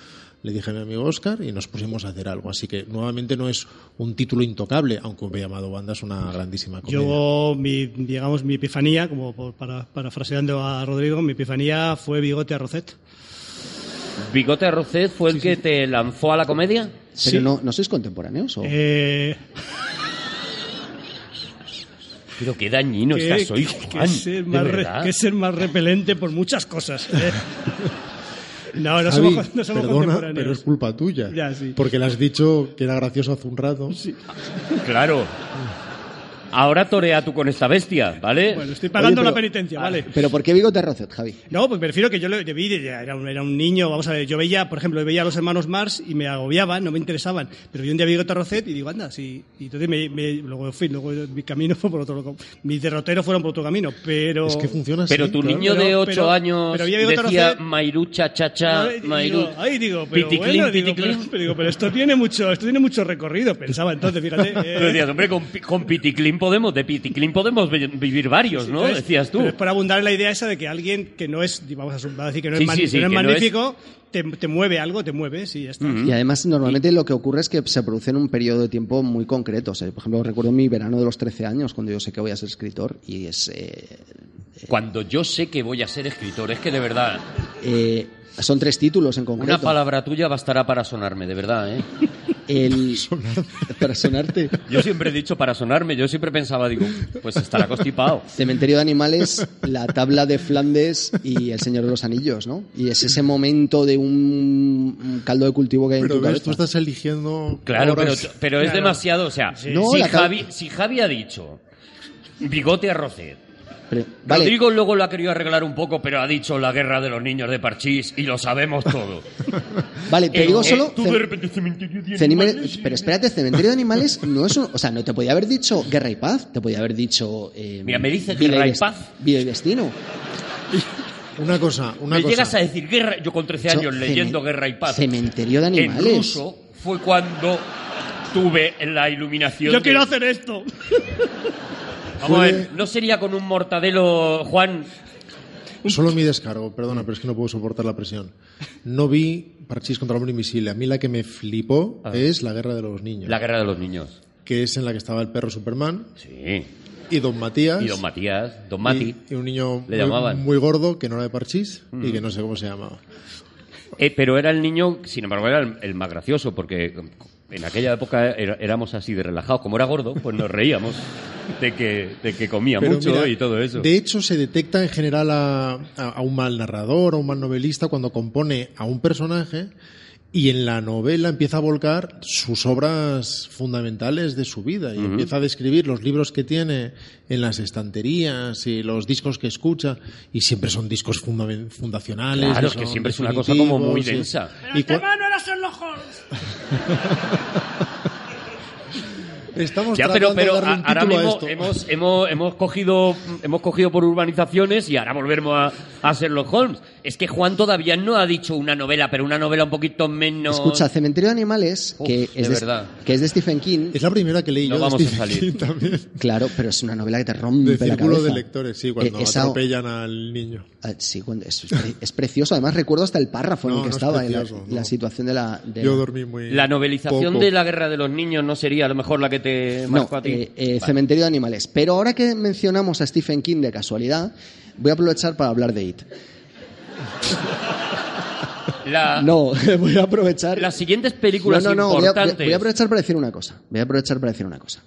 B: Le dije a mi amigo Oscar y nos pusimos a hacer algo. Así que nuevamente no es un título intocable, aunque un pe llamado Wanda es una grandísima comedia.
C: Yo, mi, digamos, mi epifanía, como por- para, parafraseando a Rodrigo, mi epifanía fue Bigote a Rosette.
E: ¿Bigote Arrocet fue el que te lanzó a la comedia?
D: Pero no, ¿no sois contemporáneos? ¿o?
C: Eh,
E: Pero qué dañino
C: que,
E: estás hoy,
C: que
E: Juan.
C: ser
E: ¿de
C: más re- ser más repelente por muchas cosas. eh. No, no
B: Javi,
C: somos, no somos
B: perdona,
C: contemporáneos.
B: pero es culpa tuya.
C: Ya, sí.
B: Porque le has dicho que era gracioso hace un rato.
E: Claro. Ahora torea tú con esta bestia, ¿vale?
C: Bueno, estoy pagando
D: Oye,
C: la
D: pero-
C: penitencia, ¿vale?
D: ¿Pero por qué Bigote Rocet, Javi?
C: No, pues prefiero que yo lo yo vi, ya era un, era un niño, vamos a ver, yo veía, por ejemplo, veía a los hermanos Mars y me agobiaban, no me interesaban, pero vi un día Bigote Rocet y digo, anda, sí, y entonces me, me- luego, en fin, luego mi camino fue por otro lado, mis derroteros fueron por otro camino, pero...
B: Es que funciona así.
E: Pero tu
B: claro.
E: niño de
C: Pero-
E: 8
C: pero-
E: años
C: pero
E: decía
C: Rocet-
E: Mairucha, chacha,
C: Ay, digo,
E: Mairu...
C: ay, digo, pero
E: piticlín,
C: bueno, digo,
E: piticlín.
C: pero, pero digo, pero esto tiene mucho, esto tiene mucho recorrido, pensaba entonces, fíjate. eh,
E: Tú decías, hombre, con, con piticlín podemos, de piticlín podemos vi- vivir varios, ¿no?
C: Entonces,
E: Decías tú.
C: Pero es para abundar en la idea esa de que alguien que no es, vamos a decir que no
E: Sí,
C: es, man-
E: sí, sí,
C: que no es
E: que no es-
C: magnífico, te, te mueve algo, te mueve, sí, ya está.
D: Y además, normalmente lo que ocurre es que se produce en un periodo de tiempo muy concreto. O sea, por ejemplo, recuerdo mi verano de los 13 años, cuando yo sé que voy a ser escritor, y es. eh,
E: Cuando yo sé que voy a ser escritor, es que de verdad,
D: eh, son tres títulos en
E: una
D: concreto.
E: palabra tuya bastará para sonarme, de verdad, ¿eh?
D: El, para sonarte.
E: Yo siempre he dicho para sonarme, yo siempre pensaba, digo, pues estará constipado.
D: Cementerio de Animales, La Tabla de Flandes y El Señor de los Anillos, ¿no? Y es ese momento de un, caldo de cultivo que hay en
B: Pero
D: tu
B: ves,
D: cabeza.
B: tú estás eligiendo.
E: Claro, pero,
B: horas-
E: pero es
C: Claro.
E: demasiado, o sea,
D: No,
E: si, Javi, si Javi ha dicho bigote a
D: Pero- vale,
E: Rodrigo luego lo ha querido arreglar un poco, pero ha dicho la guerra de los niños de Parchís y lo sabemos todo.
D: vale, te
E: Eh,
D: digo
E: eh,
D: solo...
E: tú
D: ce-
E: de repente cementerio de animales,
D: pero espérate, Cementerio de Animales no es un... O sea, no te podía haber dicho Guerra y Paz, te podía haber dicho... eh,
E: Mira, me dices
D: Vida
E: Guerra y
D: Des-
E: Paz.
D: Vida y Destino.
B: Una cosa, una
E: Me
B: cosa.
E: llegas a decir guerra, yo con 13 años
D: Yo,
E: leyendo Guerra y Paz.
D: Cementerio de Animales.
E: ruso fue cuando tuve la iluminación.
C: Yo
E: de-
C: quiero hacer esto.
E: Vamos a ver,
B: Puede-
E: ¿no sería con un mortadelo, Juan?
B: Solo mi descargo, perdona, pero es que no puedo soportar la presión. No vi Parchís contra el hombre invisible. A mí la que me flipó es La guerra de los niños,
E: Ah. La guerra de los niños.
B: que es en la que estaba el perro Superman
E: Sí.
B: y Don Matías.
E: Y don Matías, don Mati.
B: y, y un niño
E: Le
B: muy,
E: llamaban.
B: muy gordo que no era de Parchís y que no sé cómo se llamaba.
E: Eh, pero era el niño, sin embargo, era el, el más gracioso, porque en aquella época era- éramos así de relajados. Como era gordo, pues nos reíamos de que, de que comía
B: Pero
E: mucho
B: mira,
E: y todo eso.
B: De hecho, se detecta en general a, a- a un mal narrador, a un mal novelista, cuando compone a un personaje Y en la novela empieza a volcar sus obras fundamentales de su vida y empieza a describir los libros que tiene en las estanterías y los discos que escucha y siempre son discos fundacionales.
E: Claro,
B: y
E: es que siempre es una cosa como muy densa.
C: Pero
B: Y
C: el
B: cua-
C: tema no era Sherlock Holmes.
B: Estamos
E: Ya, pero, pero a- ahora
B: a
E: mismo
B: esto.
E: hemos, hemos, hemos, cogido, hemos cogido por urbanizaciones y ahora volvemos a, a Sherlock Holmes. Es que Juan todavía no ha dicho una novela, pero una novela un poquito menos...
D: Escucha, Cementerio de Animales,
E: Uf,
D: que, es de,
E: verdad.
D: que es de Stephen King,
B: Es la primera que leí
E: No
B: yo
E: vamos
B: de
E: a salir.
B: King también.
D: claro, pero es una novela que te rompe
B: De
D: la
B: círculo
D: cabeza.
B: de lectores, sí, cuando
D: Eh, esa-
B: atropellan al niño.
D: Ah, Sí, cuando- es, es precioso. Además, recuerdo hasta el párrafo en el que
B: no es
D: estaba, en la, situación de la... de
B: Yo
D: la-
B: dormí muy
E: La novelización
B: poco.
E: de la guerra de los niños no sería a lo mejor la que te
D: No,
E: marcó a ti.
D: eh, eh, Cementerio de Animales. Pero ahora que mencionamos a Stephen King de casualidad, voy a aprovechar para hablar de It.
E: La-
D: No, voy a aprovechar...
E: Las siguientes películas
D: no, no, no, voy a,
E: importantes.
D: voy a aprovechar para decir una cosa. Voy a aprovechar para decir una cosa.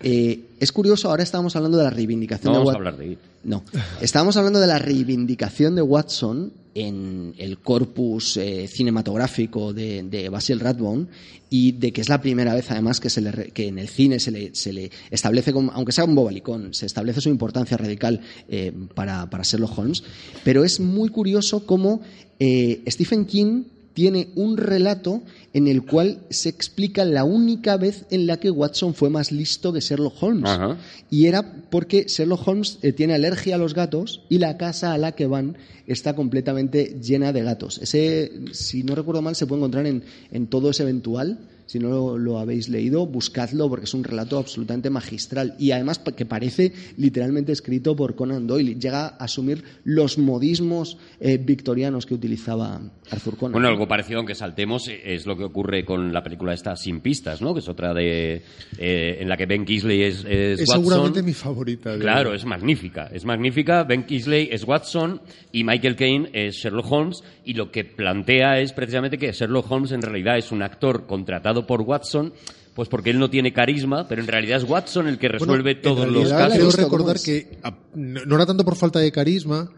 D: Eh, es curioso, ahora estábamos hablando de la reivindicación
E: No
D: de
E: vamos a
D: Wat-
E: hablar de It.
D: No, estábamos hablando de la reivindicación de Watson en el corpus eh, cinematográfico de, de Basil Rathbone y de que es la primera vez además que, se le que en el cine se le, se le establece, como, aunque sea un bobalicón, se establece su importancia radical eh, para, para Sherlock Holmes. Pero es muy curioso cómo eh, Stephen King tiene un relato en el cual se explica la única vez en la que Watson fue más listo que Sherlock Holmes.
E: Ajá.
D: Y era porque Sherlock Holmes eh, tiene alergia a los gatos y la casa a la que van está completamente llena de gatos. Ese, si no recuerdo mal, se puede encontrar en, en todo ese eventual. Si no lo, lo habéis leído, buscadlo porque es un relato absolutamente magistral y además que parece literalmente escrito por Conan Doyle. Llega a asumir los modismos eh, victorianos que utilizaba Arthur Conan.
E: Bueno, algo parecido, aunque saltemos, eh, es lo que ocurre con la película esta Sin Pistas, ¿no? Que es otra de... eh, en la que Ben Kingsley es, es
B: Es
E: Watson.
B: seguramente mi favorita. de-
E: Claro, es magnífica. Es magnífica. Ben Kingsley es Watson y Michael Caine es Sherlock Holmes. Y lo que plantea es precisamente que Sherlock Holmes en realidad es un actor contratado por Watson, pues porque él no tiene carisma, pero en realidad es Watson el que resuelve todos los
D: casos.
B: Quiero
D: ¿Cómo
B: recordar que a- no no era tanto por falta de carisma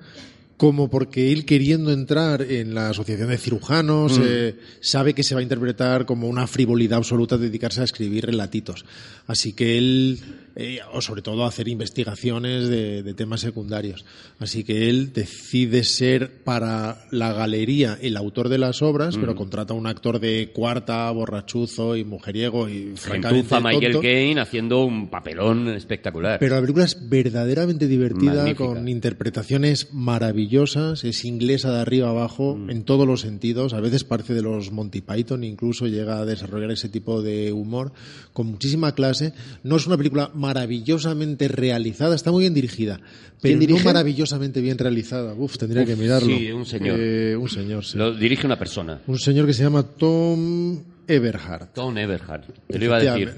B: como porque él queriendo entrar en la asociación de cirujanos
E: Mm.
B: eh, sabe que se va a interpretar como una frivolidad absoluta dedicarse a escribir relatitos. Así que él, eh, o sobre todo a hacer investigaciones de, de temas secundarios. Así que él decide ser para la galería el autor de las obras,
E: Mm.
B: pero contrata a un actor de cuarta, borrachuzo y mujeriego y francamente
E: Gentuza Michael. Caine haciendo un papelón espectacular.
B: Pero la película es verdaderamente divertida,
E: Magnífica.
B: con interpretaciones maravillosas, es inglesa de arriba abajo
E: Mm.
B: en todos los sentidos, a veces parece de los Monty Python, incluso llega a desarrollar ese tipo de humor con muchísima clase. No es una película maravillosamente realizada, está muy bien dirigida, pero
D: ¿Quién dirige?
B: no maravillosamente bien realizada. Uf, tendría
E: Uf,
B: que mirarlo.
E: sí, un señor.
B: Eh, un señor, sí.
E: Lo dirige una persona.
B: Un señor que se llama Tom Everhart.
E: Tom Everhart. Te lo iba a decir.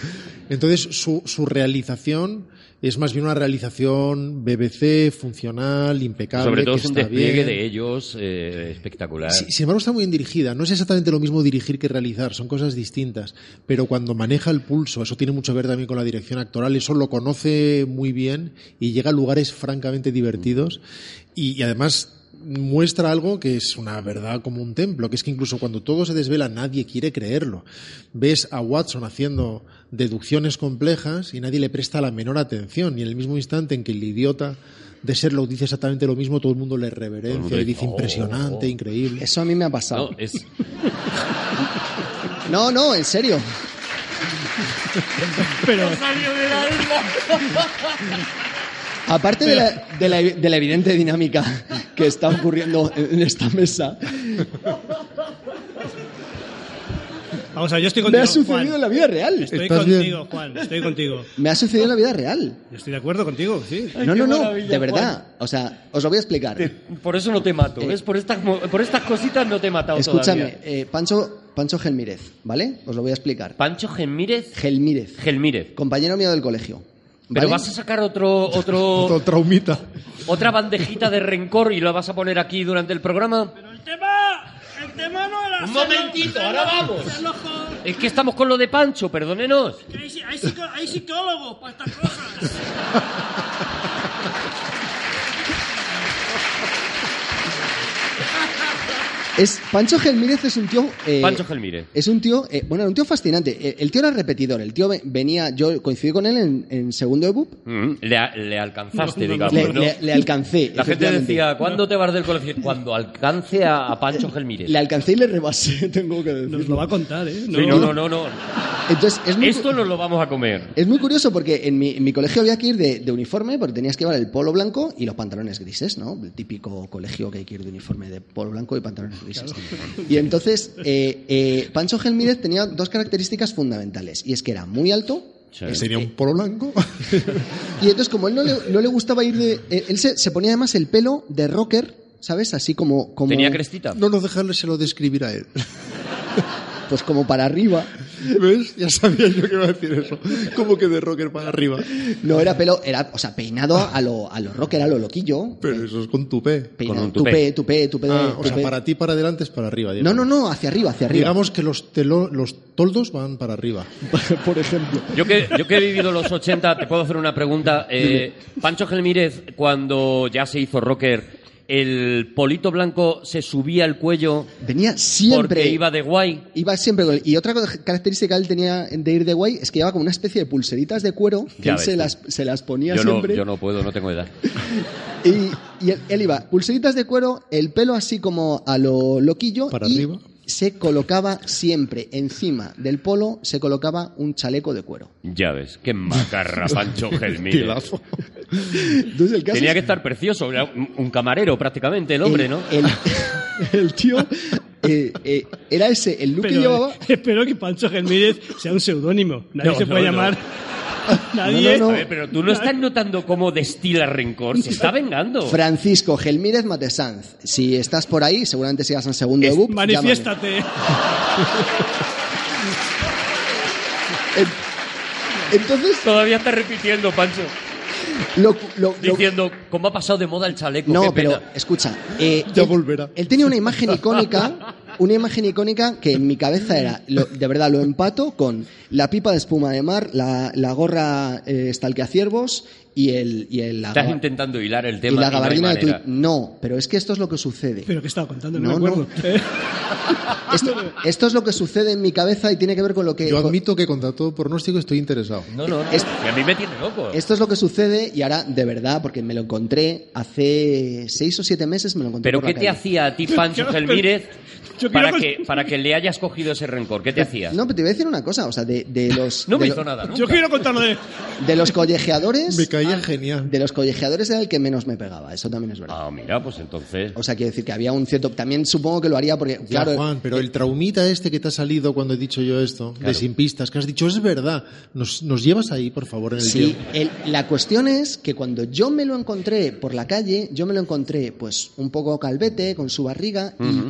B: Entonces, su, su realización es más bien una realización BBC, funcional, impecable.
E: Sobre todo
B: que
E: es un despliegue
B: bien.
E: de ellos eh, espectacular.
B: Sí, sin embargo, está muy bien dirigida. No es exactamente lo mismo dirigir que realizar, son cosas distintas. Pero cuando maneja el pulso, eso tiene mucho que ver también con la dirección actoral, eso lo conoce muy bien y llega a lugares francamente divertidos. Y, y además muestra algo que es una verdad como un templo, que es que incluso cuando todo se desvela nadie quiere creerlo. Ves a Watson haciendo deducciones complejas y nadie le presta la menor atención. Y en el mismo instante en que el idiota de Sherlock dice exactamente lo mismo, todo el mundo le reverencia y dice impresionante,
E: oh.
B: increíble.
D: Eso a mí me ha pasado.
E: No, es,
D: No, no, en serio.
C: Pero
D: Aparte de la, de, la, de la evidente dinámica que está ocurriendo en esta mesa,
C: vamos a ver, yo estoy
D: me
C: contigo.
D: ha sucedido
C: Juan.
D: en la vida real.
C: Estoy
B: ¿Estás
C: contigo,
B: bien?
C: Juan. Estoy contigo.
D: Me ha sucedido en la vida real.
C: Yo estoy de acuerdo contigo, sí.
D: No, no, no,
E: maravilla,
D: de verdad. O sea, os lo voy a explicar.
E: te- por eso no te mato. ¿ves? Por, estas, por estas cositas no te he matado
D: Escúchame,
E: todavía.
D: eh, Pancho, Pancho Gelmírez, ¿vale? Os lo voy a explicar.
E: Pancho Gemírez.
D: Gelmírez,
E: Gelmírez.
D: compañero mío del colegio.
E: Pero
D: ¿vale?
E: vas a sacar otro, otro,
B: Otro traumita.
E: otra bandejita de rencor y lo vas a poner aquí durante el programa.
C: Pero el tema, el tema no era.
E: Un momentito, ahora vamos. Es que estamos con lo de Pancho, perdónenos.
C: Que Hay, hay psicólogos para estas cosas.
D: Es, Pancho Gelmírez es un tío... eh,
E: Pancho Gelmírez.
D: Es un tío, eh, bueno, era un tío fascinante. Eh, El tío era repetidor, el tío ve- venía, yo coincidí con él en, en segundo de BUP,
E: Mm, le, alcanzaste,
C: No, no,
E: digamos,
D: le,
E: ¿no?
D: le- le alcancé.
E: La gente decía, ¿cuándo te vas del colegio? Cuando alcance a, a Pancho Gelmírez.
D: Le alcancé y le rebasé, tengo que decirlo.
C: Nos lo va a contar, ¿eh?
E: Sí, no, no, no, no.
D: Entonces, es muy,
E: Esto nos lo vamos a comer.
D: es muy curioso porque en mi, en mi colegio había que ir de, de uniforme porque tenías que llevar el polo blanco y los pantalones grises, ¿no? El típico colegio que hay que ir de uniforme de polo blanco y pantalones grises. Y entonces, eh, eh, Pancho Gelmírez tenía dos características fundamentales y es que era muy alto.
E: Sí.
B: Sería un polo blanco.
D: Y entonces, como él no le, no le gustaba ir de. eh, Él se, se ponía además el pelo de rocker, ¿sabes? Así como. como
E: Tenía crestita.
B: No nos dejárselo describir a él.
D: Pues como para arriba.
B: ¿Ves? Ya sabía yo que iba a decir eso. Como que de rocker para arriba.
D: No era pelo, era, o sea, peinado a lo, a lo rocker, a lo loquillo.
B: Pero eso es con tupé.
D: Peinado,
E: un
D: tupé,
E: tupé.
D: tupé, tupé.
B: Ah, o sea,
D: tupé.
B: para ti para adelante es para arriba.
D: No, no, no, hacia arriba, hacia arriba.
B: Digamos que los, telo- los toldos van para arriba.
D: por ejemplo.
E: Yo que, yo que he vivido los 80, te puedo hacer una pregunta. Eh, Pancho Gelmírez, cuando ya se hizo rocker, ¿el polito blanco se subía al cuello
D: Venía siempre.
E: porque iba de guay?
D: Iba siempre con él. Y otra característica que él tenía de ir de guay es que llevaba como una especie de pulseritas de cuero que
E: Ya
D: él
E: ves
D: se las, se las ponía
E: Yo no,
D: siempre.
E: yo no puedo, no tengo edad.
D: Y, y él, él iba, pulseritas de cuero, el pelo así como a lo loquillo.
B: Para
D: y
B: arriba.
D: Se colocaba siempre encima del polo, se colocaba un chaleco de cuero.
E: Ya ves, qué macarra Pancho Gelmírez.
B: Tilazo.
D: Entonces el caso
E: Tenía
D: es-
E: que estar precioso, era un, camarero prácticamente el hombre,
D: el,
E: ¿no?
D: El, el tío eh, eh, era ese, el look que llevaba.
C: espero que Pancho Gelmírez sea un seudónimo. Nadie
E: No,
C: se puede
E: no.
C: llamar. Nadie.
D: No, no,
E: A
D: no.
E: ver, pero tú no estás notando cómo destila rencor, se está vengando.
D: Francisco Gelmírez Matesanz. Si estás por ahí, seguramente sigas en segundo de
E: Es-
D: BUP.
C: Manifiéstate.
D: Entonces,
E: Todavía está repitiendo, Pancho.
D: lo, lo- lo-
E: Diciendo, ¿cómo ha pasado de moda el chaleco?
D: No,
E: Qué
D: pero escucha. eh,
B: Ya
D: él-
B: volverá.
D: Él tenía una imagen icónica, una imagen icónica que en mi cabeza era, lo- de verdad, lo empato con la pipa de espuma de mar, la, la gorra eh, estalqueaciervos y el, y el la,
E: Estás intentando hilar el
D: y
E: tema.
D: la
E: y no hay
D: gabardina de tuit. No, pero es que esto es lo que sucede.
C: Pero que estaba contando, no,
D: No,
C: me acuerdo. Eh,
D: Esto, esto es lo que sucede en mi cabeza y tiene que ver con lo que...
B: Yo admito que contra todo pronóstico estoy interesado.
E: No, no, no.
D: Es-
E: que a mí me tiene loco.
D: Esto es lo que sucede y ahora, de verdad, porque me lo encontré hace seis o siete meses, me lo encontré
E: ¿Pero
D: por la
E: qué te
D: calle.
E: hacía a ti, Pancho Gelmírez,
C: yo
E: para
C: quiero-
E: que, para que le hayas cogido ese rencor? ¿Qué te hacía?
D: No, pero te voy a decir una cosa, o sea, de, de los...
E: No me hizo nada.
C: Yo quiero contarlo de.
D: De los collejeadores...
B: Me caía genial.
D: De los collejeadores era el que menos me pegaba, eso también es verdad.
E: Ah, mira, pues entonces...
D: O sea, quiero decir que había un cierto... También supongo que lo haría porque,
B: Ya,
D: claro...
B: Juan, pero el traumita este que te ha salido cuando he dicho yo esto, de sin pistas, que has dicho es verdad, nos, nos llevas ahí, por favor, en el
D: Sí, el- la cuestión es que cuando yo me lo encontré por la calle, yo me lo encontré pues un poco calvete, con su barriga y,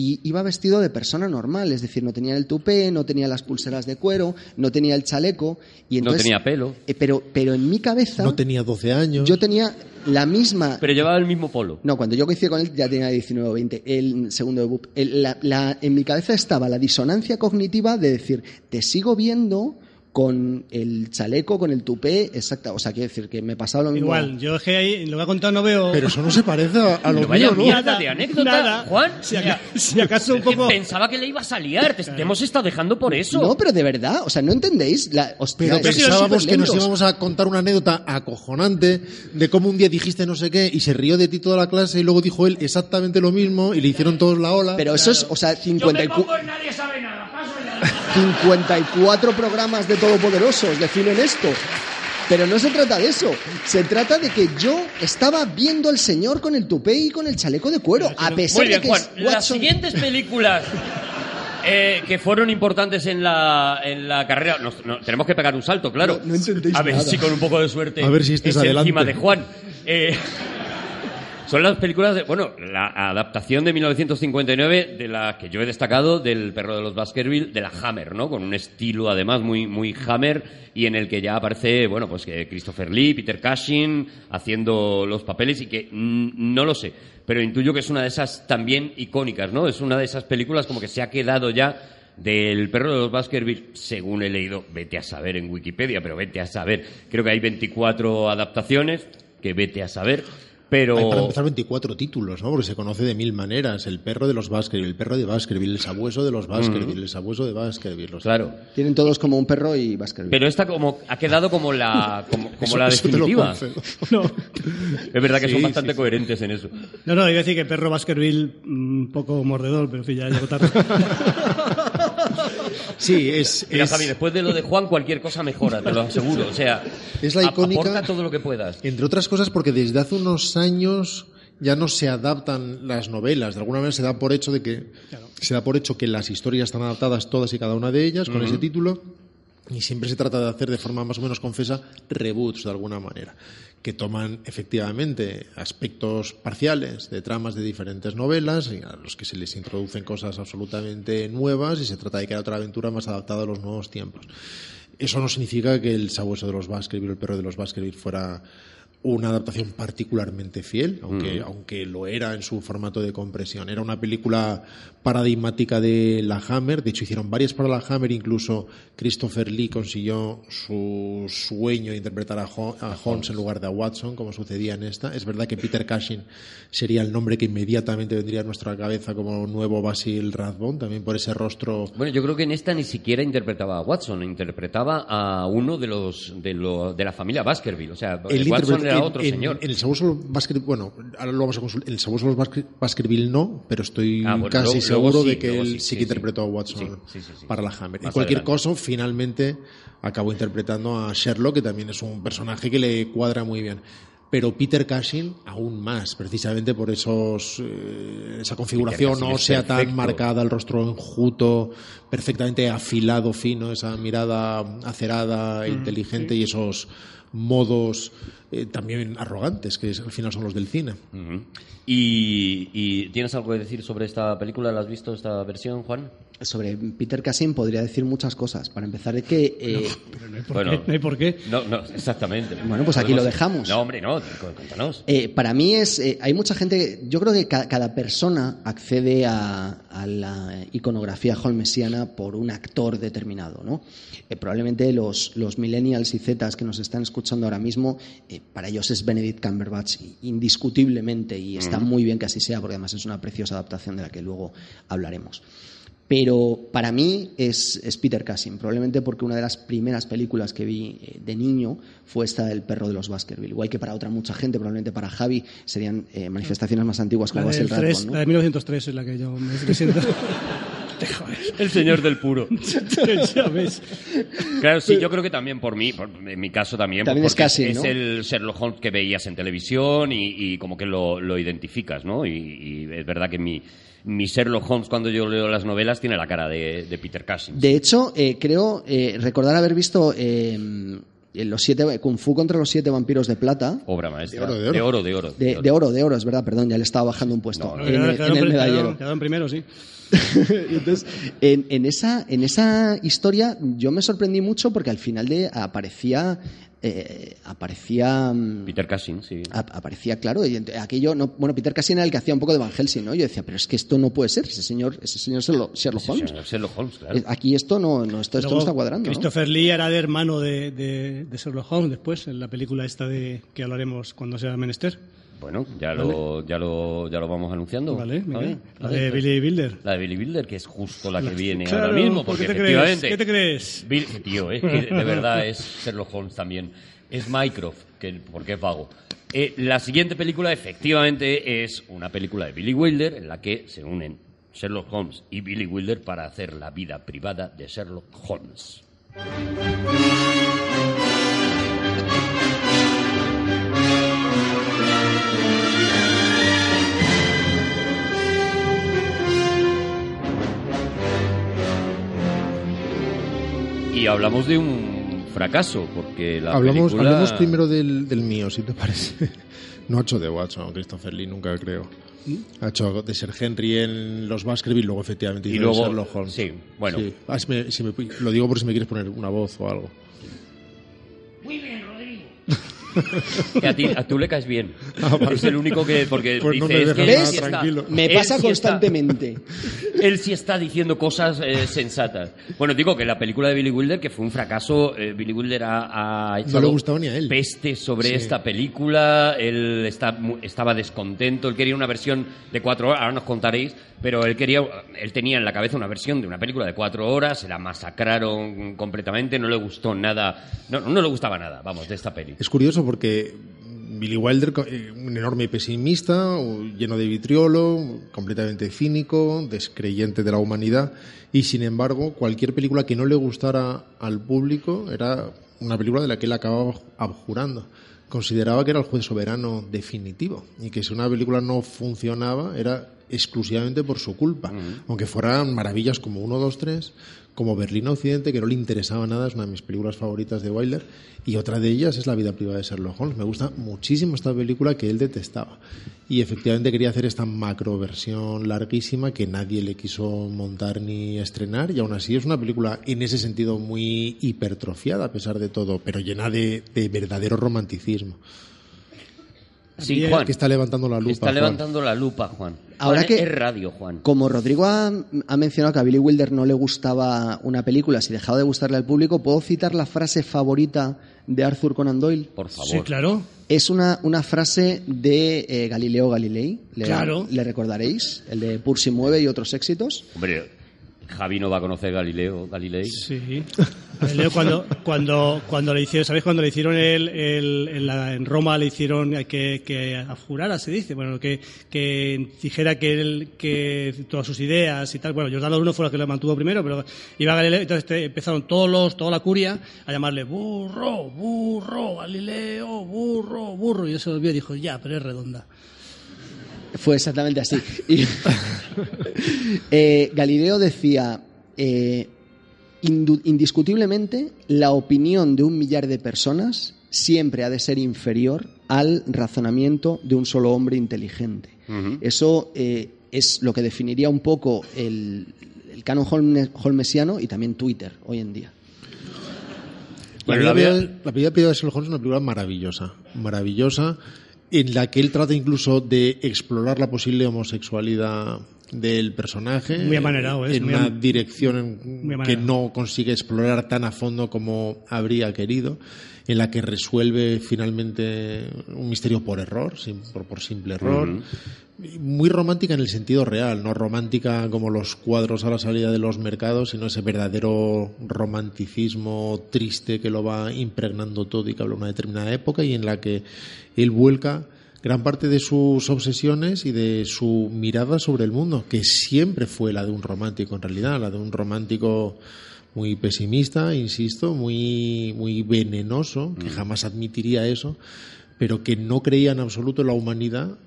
D: y iba vestido de persona normal, es decir, no tenía el tupé, no tenía las pulseras de cuero, no tenía el chaleco y
E: No
D: entonces,
E: tenía pelo.
D: eh, pero, pero en mi cabeza
B: No tenía 12 años.
D: yo tenía la misma
E: Pero llevaba el mismo polo.
D: No, cuando yo coincidí con él ya tenía 19 o 20, el segundo de BUP. El- la- la- en mi cabeza estaba la disonancia cognitiva de decir, te sigo viendo con el chaleco, con el tupé, exacta. O sea, quiero decir que me pasaba lo mismo.
C: Igual, yo es que ahí, lo que ha contado no veo.
B: Pero eso no se parece a, a lo
E: Pero vaya
B: mío, ¿no?
E: mierda de anécdota,
C: nada.
E: Juan.
C: Si,
E: Mira,
C: aca- si acaso un poco.
E: Pensaba que le ibas a liar. Te, te hemos estado dejando por eso.
D: No, pero de verdad, o sea, ¿no entendéis? La, hostia,
B: Pero pensábamos que nos íbamos a contar una anécdota acojonante de cómo un día dijiste no sé qué y se rió de ti toda la clase y luego dijo él exactamente lo mismo y le hicieron todos la ola.
D: Pero eso es, o sea, 54, 54 programas de Todopoderosos definen esto. Pero no se trata de eso. Se trata de que yo estaba viendo al señor con el tupé y con el chaleco de cuero. A pesar
E: Muy bien,
D: de que
E: Juan.
D: es
E: Las
D: Watson-
E: siguientes películas eh, que fueron importantes en la, en la carrera. nos- no, tenemos que pegar un salto, claro.
D: No- no entendéis
E: A ver
D: nada.
E: si con un poco de suerte.
B: A ver si este es adelante.
E: encima de Juan. Eh, son las películas de. Bueno, la adaptación de 1959 de la que yo he destacado del perro de los Baskerville, de la Hammer, ¿no? Con un estilo además muy, muy Hammer y en el que ya aparece, bueno, pues que Christopher Lee, Peter Cushing haciendo los papeles y que no lo sé, pero intuyo que es una de esas también icónicas, ¿no? Es una de esas películas como que se ha quedado ya del perro de los Baskerville, según he leído, vete a saber en Wikipedia, pero vete a saber. Creo que hay 24 adaptaciones, que vete a saber. Pero...
B: Hay para empezar 24 títulos, ¿no? Porque se conoce de mil maneras. El perro de los Baskerville, el perro de Baskerville, el sabueso de los Baskerville, el sabueso de Baskerville. los-
E: Claro.
D: Tienen todos como un perro y Baskerville.
E: Pero esta como ha quedado como la como, como
B: Eso-
E: la definitiva.
C: No,
E: Es verdad que
B: Sí,
E: son
B: sí,
E: bastante coherentes en eso.
C: no, no, iba a decir que perro Baskerville mm, un poco mordedor, pero en fin, ya llegó tarde.
B: Sí, es,
E: Mira,
B: es-
E: Javi, después de lo de Juan, cualquier cosa mejora, te lo aseguro. O sea,
B: Es la icónica-
E: aporta todo lo que puedas.
B: Entre otras cosas porque desde hace unos años ya no se adaptan las novelas. De alguna manera se da por hecho de que se da por hecho que las historias están adaptadas todas y cada una de ellas con ese título y siempre se trata de hacer de forma más o menos confesa reboots de alguna manera que toman efectivamente aspectos parciales de tramas de diferentes novelas a los que se les introducen cosas absolutamente nuevas y se trata de crear otra aventura más adaptada a los nuevos tiempos. Eso no significa que el sabueso de los Baskerville, el perro de los Baskerville, fuera una adaptación particularmente fiel, aunque, aunque lo era en su formato de compresión. Era una película paradigmática de la Hammer, de hecho hicieron varias para la Hammer, incluso Christopher Lee consiguió su sueño de interpretar a, Ho- a Holmes en lugar de a Watson, como sucedía en esta. Es verdad que Peter Cushing sería el nombre que inmediatamente vendría a nuestra cabeza como nuevo Basil Rathbone, también por ese rostro
E: Bueno, yo creo que en esta ni siquiera interpretaba a Watson, interpretaba a uno de los de, lo- de la familia Baskerville. O sea,
B: Él
E: Watson
B: en-
E: otro
B: en-
E: señor.
B: En el Sabueso Baskerville, bueno, ahora lo vamos a consultar. En el Sabueso Basker- Baskerville no, pero estoy
E: Ah, bueno,
B: casi
E: luego-
B: seguro
E: luego sí,
B: de que él
E: sí,
B: sí,
E: sí,
B: que interpretó a Watson para la Hammer. En cualquier
E: adelante.
B: caso, finalmente acabó interpretando a Sherlock, que también es un personaje que le cuadra muy bien. Pero Peter Cushing aún más, precisamente por esos eh, esa configuración no sea tan marcada, el rostro enjuto, perfectamente afilado, fino, esa mirada acerada, e inteligente y esos modos eh, también arrogantes, que al final son los del cine.
E: Y, y tienes algo que decir sobre esta película? ¿La has visto esta versión, Juan?
D: Sobre Peter Cushing podría decir muchas cosas. Para empezar, es que eh,
C: Pero no hay por
E: Bueno.
C: qué. No hay por qué.
E: No, no, exactamente.
D: Bueno, pues aquí lo dejamos.
E: No, hombre, no, cuéntanos.
D: Eh, para mí es, eh, hay mucha gente, yo creo que ca- cada persona accede a, a la iconografía holmesiana por un actor determinado, ¿no? Eh, probablemente los, los millennials y zetas que nos están escuchando ahora mismo, eh, para ellos es Benedict Cumberbatch indiscutiblemente y está muy bien que así sea porque además es una preciosa adaptación de la que luego hablaremos. Pero para mí es, es Peter Cushing, probablemente porque una de las primeras películas que vi eh, de niño fue esta del perro de los Baskerville. Igual que para otra mucha gente, probablemente para Javi, serían eh, manifestaciones más antiguas
C: La,
D: como Basil
C: 3,
D: Rathbone,
C: la
D: ¿no?
C: de 1903 es la que yo me, siento.
E: El señor del puro.
C: ya ves.
E: Claro, sí, yo creo que también por mí, por- en mi caso también,
D: También es
E: porque
D: casi,
E: es,
D: ¿no?
E: el Sherlock Holmes que veías en televisión y, y como que lo, lo identificas, ¿no? Y, y es verdad que mi, mi Sherlock Holmes cuando yo leo las novelas tiene la cara de, de Peter Cushing.
D: De hecho, eh, creo eh, recordar haber visto eh, los siete, Kung Fu contra los siete vampiros de plata.
E: Obra maestra.
B: De oro, de oro.
E: De oro, de oro.
D: De, de oro, de oro, es verdad, perdón, ya le estaba bajando un puesto.
E: No, no,
D: en,
C: Quedaron-
D: en el
C: quedaron-
D: medallero.
C: quedaron- quedaron primero, sí.
D: Y entonces, en, en esa, en esa historia yo me sorprendí mucho porque al final de aparecía eh, aparecía mm,
E: Peter Cushing, sí.
D: ap- aparecía claro y aquello no bueno Peter Cushing era el que hacía un poco de Van Helsing no yo decía pero es que esto no puede ser ese señor ese señor Sherlock, Holmes
E: señor, Sherlock Holmes, claro.
D: Eh, aquí esto no, no esto, esto no está cuadrando ¿no?
C: Christopher Lee era de hermano de, de, de Sherlock Holmes después, en la película esta de que hablaremos cuando sea menester.
E: Bueno, ya lo, ya lo, ya lo vamos anunciando.
C: Vale,
E: ¿está
C: venga.
E: bien?
C: La
E: Vale,
C: de Billy Wilder.
E: La de Billy Wilder, que es justo la que viene
C: Claro,
E: ahora mismo,
C: ¿por
E: porque
C: qué te crees?
E: efectivamente...
C: ¿Qué te crees?
E: Bill, tío, eh, que de verdad es Sherlock Holmes también. Es Mycroft, que, porque es vago. Eh, la siguiente película, efectivamente, es una película de Billy Wilder en la que se unen Sherlock Holmes y Billy Wilder para hacer la vida privada de Sherlock Holmes. Y hablamos de un fracaso, porque la
B: Hablamos,
E: película...
B: hablemos primero del, del mío, si te parece. No ha hecho de Watson, Christopher Lee, nunca creo. Ha hecho de Sir Henry en Los Baskerville y luego efectivamente
E: Y
B: de
E: luego-
B: Sherlock Holmes.
E: sí, bueno.
B: Sí. Ah, si me- si me- lo digo por si me quieres poner una voz o algo.
F: Muy bien.
E: Que a, ti, a tú le caes bien.
B: Ah, vale.
E: Es el único que... Porque
B: Pues no
E: dice,
B: me
E: es que
D: nada
E: sí está-
B: tranquilo.
D: Me
E: él
D: pasa
E: sí está-
D: constantemente.
E: él sí está diciendo cosas eh, sensatas. Bueno, digo que la película de Billy Wilder, que fue un fracaso, eh, Billy Wilder ha, ha echado
B: le gustaba ni a él.
E: peste sobre
B: Sí.
E: esta película, él está, estaba descontento, él quería una versión de cuatro horas, ahora nos contaréis, pero él quería, él tenía en la cabeza una versión de una película de cuatro horas, se la masacraron completamente, no le gustó nada, no, no le gustaba nada, vamos, de esta peli.
B: Es curioso porque Billy Wilder, eh, un enorme pesimista, lleno de vitriolo, completamente cínico, descreyente de la humanidad, y sin embargo, cualquier película que no le gustara al público era una película de la que él acababa abjurando. Consideraba que era el juez soberano definitivo y que si una película no funcionaba era exclusivamente por su culpa. Aunque fueran maravillas como 1, 2, 3, como Berlín Occidente, que no le interesaba nada, es una de mis películas favoritas de Wilder, y otra de ellas es La vida privada de Sherlock Holmes. Me gusta muchísimo esta película que él detestaba. Y efectivamente quería hacer esta macro versión larguísima que nadie le quiso montar ni estrenar, y aún así es una película en ese sentido muy hipertrofiada a pesar de todo, pero llena de, de verdadero romanticismo.
E: Sí, Juan,
B: Que está levantando la lupa.
E: está
B: Juan.
E: levantando la lupa, Juan.
D: Ahora
E: Juan,
D: que-
E: Es radio, Juan.
D: Como Rodrigo ha, ha mencionado que a Billy Wilder no le gustaba una película, si dejaba de gustarle al público, ¿puedo citar la frase favorita de Arthur Conan Doyle?
E: Por favor.
C: Sí, claro.
D: Es una, una frase de eh, Galileo Galilei. Le,
C: Claro.
D: le recordaréis, el de Pursi mueve y otros éxitos.
E: Hombre, Javi no va a conocer Galileo, Galilei.
C: Sí. Leo cuando, cuando, cuando le hicieron, ¿sabéis? Cuando le hicieron el, el- en, la- en Roma le hicieron que, que abjurara, se dice, bueno, que, que dijera que él, que todas sus ideas y tal, bueno, Giordano Bruno fue el que lo mantuvo primero, pero iba Galileo, entonces empezaron todos los, toda la curia a llamarle burro, burro, Galileo, burro, burro, y volvió y dijo, ya, pero es redonda.
D: Fue exactamente así. Y- Eh, Galileo decía, eh, indiscutiblemente, la opinión de un millar de personas siempre ha de ser inferior al razonamiento de un solo hombre inteligente. Eso eh, es lo que definiría un poco el, el canon holme- holmesiano y también Twitter hoy en día.
E: Bueno,
B: la,
E: la
B: vida, la vida de Sherlock Holmes es una película maravillosa, maravillosa, en la que él trata incluso de explorar la posible homosexualidad del personaje.
C: Muy amanerado, ¿eh?
B: En
C: Muy
B: una dirección que no consigue explorar tan a fondo como habría querido, en la que resuelve finalmente un misterio por error, por, por simple error. Muy romántica en el sentido real, no romántica como los cuadros a la salida de los mercados, sino ese verdadero romanticismo triste que lo va impregnando todo y que habla de una determinada época y en la que él vuelca gran parte de sus obsesiones y de su mirada sobre el mundo, que siempre fue la de un romántico en realidad, la de un romántico muy pesimista, insisto, muy, muy venenoso, que jamás admitiría eso, pero que no creía en absoluto en la humanidad,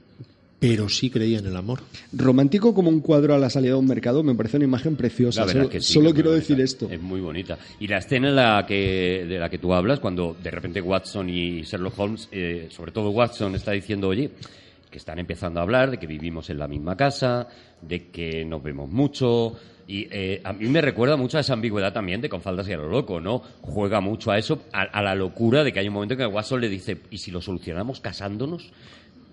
B: pero sí creía en el amor.
D: Romántico como un cuadro a la salida de un mercado me parece una imagen preciosa.
E: La verdad
D: Solo,
E: que sí,
D: solo
E: es
D: quiero
E: bonita.
D: decir esto.
E: Es muy bonita. Y la escena en la que, de la que tú hablas, cuando de repente Watson y Sherlock Holmes, eh, sobre todo Watson, está diciendo, oye, que están empezando a hablar de que vivimos en la misma casa, de que nos vemos mucho. Y eh, a mí me recuerda mucho a esa ambigüedad también de con faldas y a lo loco, ¿no? Juega mucho a eso, a, a la locura de que hay un momento en que Watson le dice, ¿y si lo solucionamos casándonos?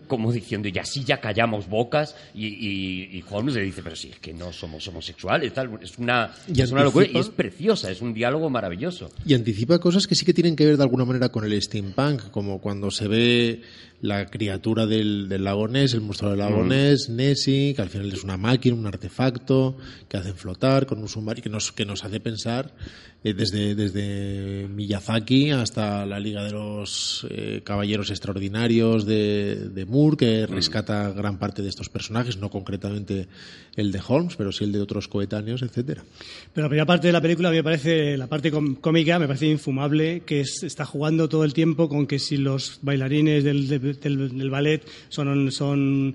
E: como diciendo, y así ya callamos bocas, y, y, y Holmes le dice, pero si es que no somos homosexuales, tal. es una,
B: Y
E: es una locura, y es preciosa, es un diálogo maravilloso.
B: Y anticipa cosas que sí que tienen que ver de alguna manera con el steampunk, como cuando se ve la criatura del, del lago Ness, el monstruo del lago Ness, Nessie, que al final es una máquina, un artefacto que hacen flotar con un submarino, que nos, que nos hace pensar eh, desde, desde Miyazaki hasta la Liga de los eh, Caballeros Extraordinarios de, de Moore, que rescata gran parte de estos personajes, no concretamente el de Holmes, pero sí el de otros coetáneos, etcétera.
C: Pero la primera parte de la película me parece, la parte cómica me parece infumable, que es- está jugando todo el tiempo con que si los bailarines del, de- del- del ballet son, son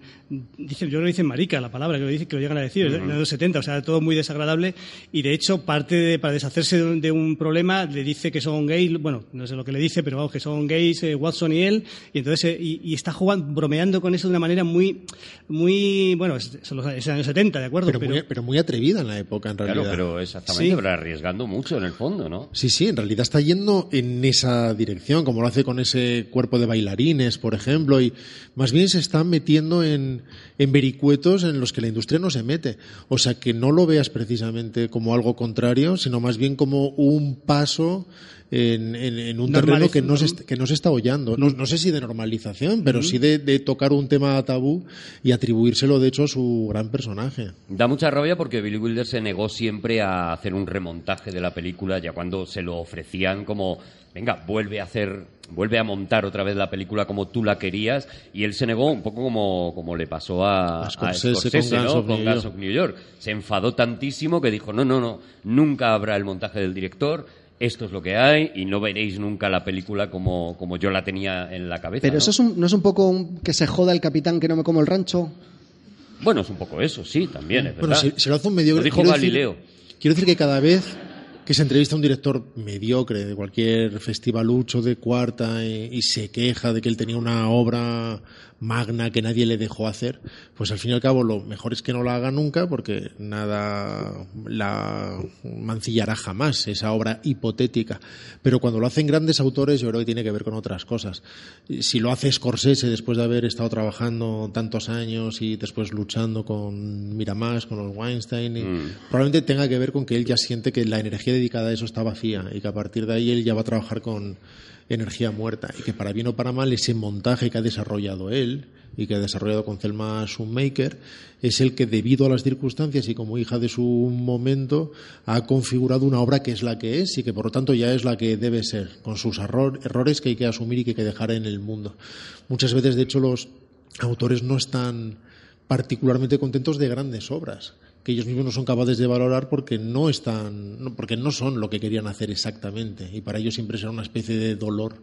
C: dicen, yo no dicen marica la palabra, que lo, dicen, que lo llegan a decir, en los 70, o sea, todo muy desagradable y de hecho parte de, para deshacerse de un, de un problema, le dice que son gays, bueno, no sé lo que le dice, pero vamos, que son gays eh, Watson y él, y entonces eh, y, y está jugando, bromeando con eso de una manera muy, muy, bueno, es, son los es años 70, ¿de acuerdo?
B: Pero, muy, pero muy atrevida en la época, en realidad.
E: Claro, pero exactamente,
C: Sí.
E: pero arriesgando mucho en el fondo, ¿no?
B: Sí, sí, en realidad está yendo en esa dirección, como lo hace con ese cuerpo de bailarines, por ejemplo, y más bien se está metiendo en, en vericuetos en los que la industria no se mete. O sea, que no lo veas precisamente como algo contrario, sino más bien como un paso en, en- en un terreno que no, se, est- que no se está hollando. No, no sé si de normalización, pero sí de, de tocar un tema tabú y atribuírselo, de hecho, a su gran personaje.
E: Da mucha rabia porque Billy Wilder se negó siempre a hacer un remontaje de la película, ya cuando se lo ofrecían como, venga, vuelve a hacer, vuelve a montar otra vez la película como tú la querías, y él se negó un poco como, como le pasó a,
B: A
E: a
B: Scorsese con
E: ¿no?
B: of
E: con
B: New
E: Guns
B: York.
E: of New York. Se enfadó tantísimo que dijo, no, no, no, nunca habrá el montaje del director, esto es lo que hay, y no veréis nunca la película como, como yo la tenía en la cabeza.
D: Pero
E: ¿no?
D: eso es un- no es un poco un- que se joda el capitán que no me como el rancho.
E: Bueno, es un poco eso, sí, también, es
B: Bueno,
E: verdad.
B: se, se lo hace un mediocre.
E: Lo dijo
B: quiero decir-
E: Galileo.
B: quiero decir que cada vez que se entrevista a un director mediocre de cualquier festivalucho de cuarta y, y se queja de que él tenía una obra magna que nadie le dejó hacer, pues al fin y al cabo lo mejor es que no la haga nunca porque nada la mancillará jamás esa obra hipotética. Pero cuando lo hacen grandes autores yo creo que tiene que ver con otras cosas. Si lo hace Scorsese después de haber estado trabajando tantos años y después luchando con Miramax, con los Weinstein, y probablemente tenga que ver con que él ya siente que la energía dedicada a eso está vacía y que a partir de ahí él ya va a trabajar con energía muerta y que para bien o para mal ese montaje que ha desarrollado él y que ha desarrollado con Thelma Schoonmaker es el que debido a las circunstancias y como hija de su momento ha configurado una obra que es la que es y que por lo tanto ya es la que debe ser con sus error- errores que hay que asumir y que hay que dejar en el mundo. Muchas veces de hecho los autores no están particularmente contentos de grandes obras que ellos mismos no son capaces de valorar porque no están porque no son lo que querían hacer exactamente y para ellos siempre será una especie de dolor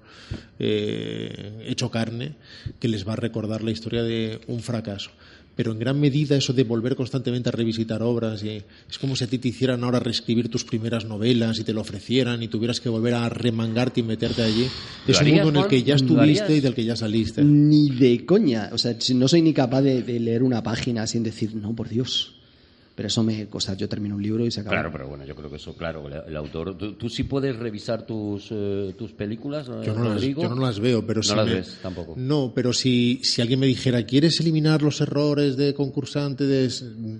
B: eh, hecho carne que les va a recordar la historia de un fracaso pero en gran medida eso de volver constantemente a revisitar obras y es como si a ti te hicieran ahora reescribir tus primeras novelas y te lo ofrecieran y tuvieras que volver a remangarte y meterte allí
E: ¿Lo
B: es un mundo en el que ya
E: ¿Lo
B: estuviste y del que ya saliste
D: Ni de coña. O sea, no soy ni capaz de, de leer una página sin decir, no, por Dios. Pero eso me. O sea, yo termino un libro y se acaba.
E: Claro, pero bueno, yo creo que eso, claro, el, el autor. ¿Tú, tú sí puedes revisar tus, eh, tus películas, eh,
B: Yo no, las, yo no las veo, pero
E: No
B: si
E: las
B: me-
E: ves tampoco.
B: No, pero si, si alguien me dijera, ¿quieres eliminar los errores de concursante? de-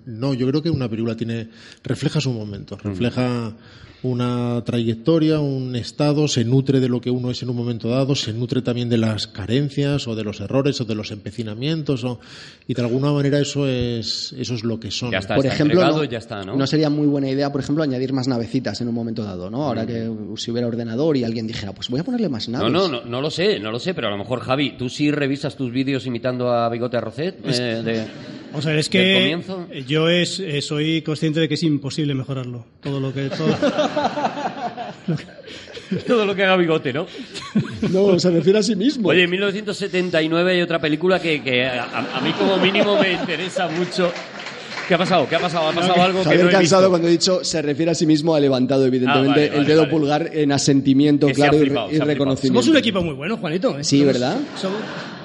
B: No, yo creo que una película tiene refleja su momento, refleja una trayectoria, un estado, se nutre de lo que uno es en un momento dado, se nutre también de las carencias o de los errores o de los empecinamientos o, y de alguna manera eso es eso es lo que son.
E: Ya está,
D: por
E: está
D: ejemplo, no,
E: ya está, ¿no?
D: sería muy buena idea, por ejemplo, añadir más navecitas en un momento dado, ¿no? Ahora que si hubiera ordenador y alguien dijera, pues voy a ponerle más
E: No,
D: naves.
E: no, no, no lo sé, no lo sé, pero a lo mejor, Javi, ¿tú sí revisas tus vídeos imitando a Bigote Arrocet? eh, de-
C: Vamos a ver, es
E: ¿Del
C: que
E: comienzo?
C: yo es, eh, soy consciente de que es imposible mejorarlo. Todo lo que. Todo...
E: Todo lo que haga Bigote, ¿no?
D: No, se refiere a sí mismo.
E: Oye, en 1979 hay otra película que, que a, a mí como mínimo me interesa mucho. ¿Qué ha pasado? ¿Qué ha pasado? ¿Ha pasado algo que
D: Javier
E: no he
D: Cansado,
E: visto?
D: cuando he dicho se refiere a sí mismo, ha levantado evidentemente
E: Ah, vale,
D: el dedo
E: vale.
D: pulgar en asentimiento
E: Que
D: claro y,
E: flipado,
D: reconocimiento.
C: Somos un equipo muy bueno, Juanito. ¿eh?
D: Sí,
C: Somos-
D: ¿verdad?
C: Somos,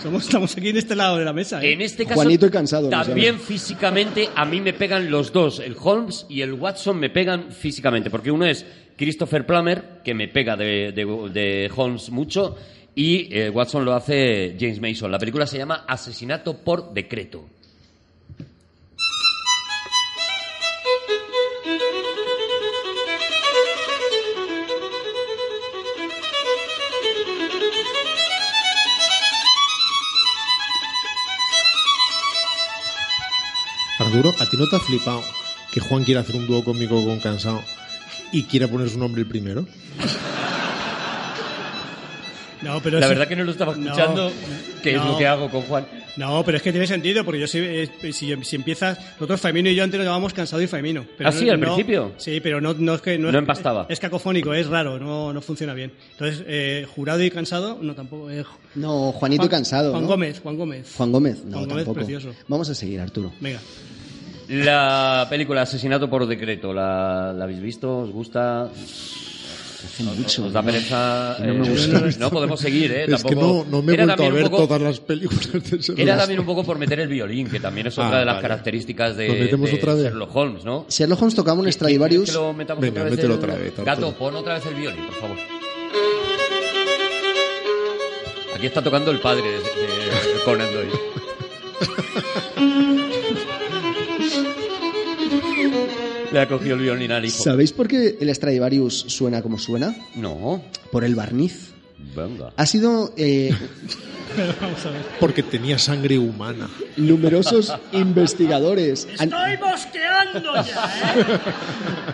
C: somos- estamos aquí en este lado de la mesa. ¿eh?
E: En este caso,
D: Juanito y Cansado,
E: también físicamente a mí me pegan los dos. El Holmes y el Watson me pegan físicamente, porque uno es Christopher Plummer, que me pega de, de- de Holmes mucho, y eh, Watson lo hace James Mason. La película se llama Asesinato por Decreto.
B: Arturo, ¿a ti no te ha flipado que Juan quiera hacer un dúo conmigo con Cansado y quiera poner su nombre el primero?
C: No, pero
E: La
C: es-
E: verdad que no lo estaba
C: No,
E: escuchando, que es
C: no.
E: lo que hago con Juan.
C: No, pero es que tiene sentido, porque yo si, eh, si, si empiezas, nosotros Faimino y yo antes nos llamamos Cansado y Faimino. Pero
E: ¿Ah, sí, al principio?
C: Sí, pero no, no es que... No,
E: No
C: es,
E: empastaba.
C: Es, cacofónico, es raro, no, no funciona bien. Entonces, eh, Jurado y Cansado, no tampoco. eh,
D: No, Juanito
C: Juan-
D: Cansado.
C: Juan
D: ¿no?
C: Gómez, Juan Gómez.
D: Juan Gómez, no,
C: Juan Gómez,
D: tampoco.
C: precioso.
D: Vamos a seguir, Arturo.
C: Venga.
E: La película Asesinato por Decreto, ¿la, la habéis visto? ¿Os gusta?
D: Hace mucho.
E: Nos da pereza.
D: No me
E: eh,
D: gusta.
E: no podemos seguir, ¿eh?
B: Es que no, no me he
E: Era
B: vuelto a ver
E: poco-
B: todas las películas de Sherlock
E: Era
B: Holmes.
E: también un poco por meter el violín, que también es otra
B: Ah,
E: de las
B: vale.
E: características de,
B: ¿Nos metemos
E: de
B: otra vez?
E: Sherlock Holmes, ¿no?
D: Sherlock Holmes tocaba un
E: ¿Quieres
D: Stradivarius.
E: que lo metamos
B: Venga,
E: otra vez
B: mételo
E: el-
B: otra vez,
E: Gato, pon otra vez el violín, por favor. Aquí está tocando el padre de, de Conan Doyle. Le ha cogido el violín al hijo.
D: ¿Sabéis por qué el Stradivarius suena como suena?
E: No,
D: Por el barniz.
E: venga.
D: Ha sido eh,
C: Vamos a ver.
B: Porque tenía sangre humana.
D: numerosos investigadores han,
C: Ya, ¿eh?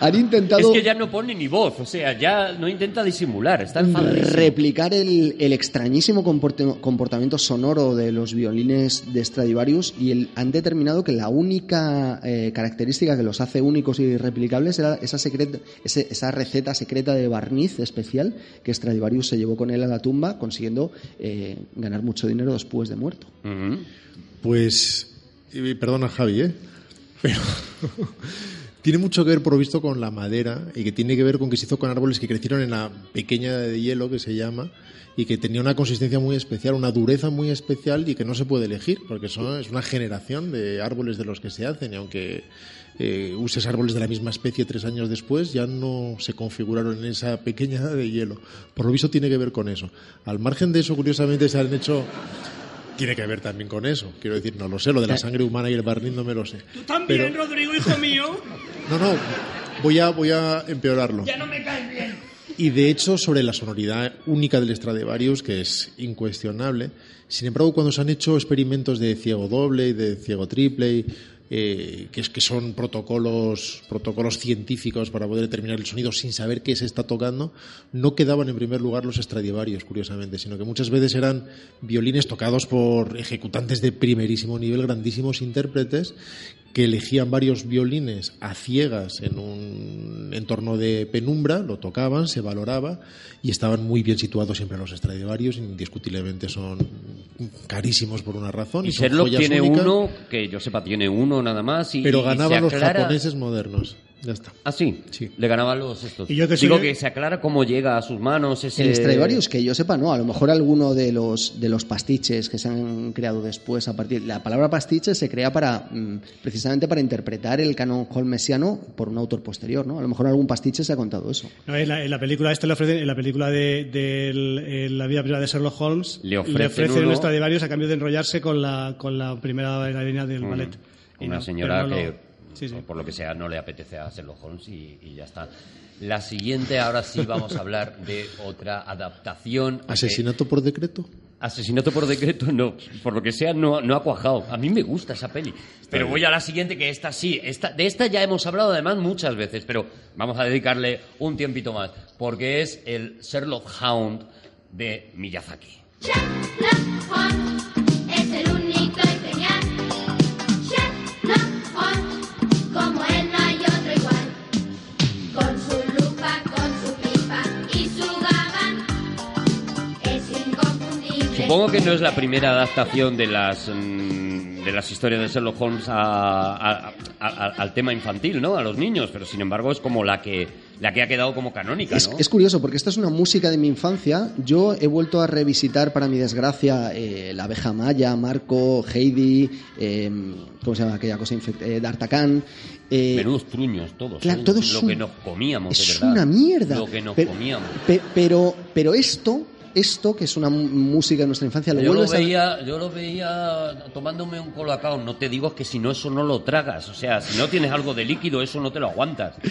D: han
E: Es
D: intentado
E: que ya no pone ni voz, o sea, ya no intenta disimular, está enfadadísimo.
D: replicar el, el extrañísimo comportamiento sonoro de los violines de Stradivarius y el- han determinado que la única eh, característica que los hace únicos y replicables era esa, secreta, ese- esa receta secreta de barniz especial que Stradivarius se llevó con él a la tumba, consiguiendo eh, ganar mucho dinero después de muerto.
B: Pues, perdona Javi, ¿eh? Pero tiene mucho que ver, por visto, con la madera y que tiene que ver con que se hizo con árboles que crecieron en la pequeña de hielo que se llama y que tenía una consistencia muy especial, una dureza muy especial y que no se puede elegir porque son, es una generación de árboles de los que se hacen y aunque eh, uses árboles de la misma especie tres años después ya no se configuraron en esa pequeña de hielo. Por lo visto tiene que ver con eso. Al margen de eso, curiosamente, se han hecho tiene que ver también con eso. Quiero decir, no lo sé, lo de la sangre humana y el barniz no me lo sé.
C: Tú también,
B: Pero-
C: Rodrigo, hijo mío.
B: No, no, voy a, voy a empeorarlo.
C: Ya no me caes bien.
B: Y de hecho, sobre la sonoridad única del Stradivarius, que es incuestionable, sin embargo, cuando se han hecho experimentos de ciego doble y de ciego triple, y, eh, que, es, que son protocolos, protocolos científicos para poder determinar el sonido sin saber qué se está tocando, no quedaban en primer lugar los Stradivarius, curiosamente, sino que muchas veces eran violines tocados por ejecutantes de primerísimo nivel, grandísimos intérpretes, que elegían varios violines a ciegas en un entorno de penumbra, lo tocaban, se valoraba y estaban muy bien situados siempre los Stradivarius, indiscutiblemente son carísimos por una razón. Y,
E: Sherlock tiene
B: únicas,
E: uno, que yo sepa, tiene uno nada más. Y,
B: pero
E: y
B: ganaban los japoneses modernos. Ya está.
E: Ah, sí.
B: Sí.
E: Le ganaban los estos.
C: Y yo que
E: Digo
C: soy-
E: que se aclara cómo llega a sus manos ese...
D: El Stradivarius, que yo sepa, no. A lo mejor alguno de los, de los pastiches que se han creado después a partir... La palabra pastiche se crea para mm, precisamente para interpretar el canon holmesiano por un autor posterior, ¿no? A lo mejor algún pastiche se ha contado eso.
C: No, en, la, en la película esta le ofrecen, en la película de, en la vida privada de Sherlock Holmes
E: Le ofrecen
C: un
E: uno-
C: Stradivarius a cambio de enrollarse con la, con la primera bailarina del ballet. Y
E: Una
C: no,
E: señora
C: no
E: que,
C: lo- sí, sí.
E: por lo que sea, no le apetece a Sherlock Holmes y, y ya está. La siguiente, ahora sí vamos a hablar de otra adaptación. que-
B: ¿Asesinato por decreto?
E: Asesinato por decreto, no. Por lo que sea, no, no ha cuajado. A mí me gusta esa peli. Pero voy a la siguiente, que esta sí. Esta, de esta ya hemos hablado además muchas veces, pero vamos a dedicarle un tiempito más. Porque es el Sherlock Hound de Miyazaki.
G: Sherlock Holmes
E: Supongo que no es la primera adaptación de las mm, de las historias de Sherlock Holmes a- a- a- a- al tema infantil, ¿no? A los niños, pero sin embargo es como la que la que ha quedado como canónica,
D: Es,
E: ¿no?
D: es curioso porque esta es una música de mi infancia. Yo he vuelto a revisitar, para mi desgracia, eh, La abeja maya, Marco, Heidi, eh, ¿cómo se llama aquella cosa? eh, D'Artagnan. eh,
E: Menudos truños todos.
D: Claro,
E: ¿eh?
D: todo es
E: lo
D: un-
E: que nos comíamos, de
D: es una mierda.
E: Lo que nos comíamos.
D: pe- pero, pero esto, esto que es una música de nuestra infancia, lo
E: Yo lo,
D: a
E: veía, yo lo veía tomándome un colacao. No te digo que si no, eso no lo tragas. O sea, si no tienes algo de líquido, eso no te lo aguantas.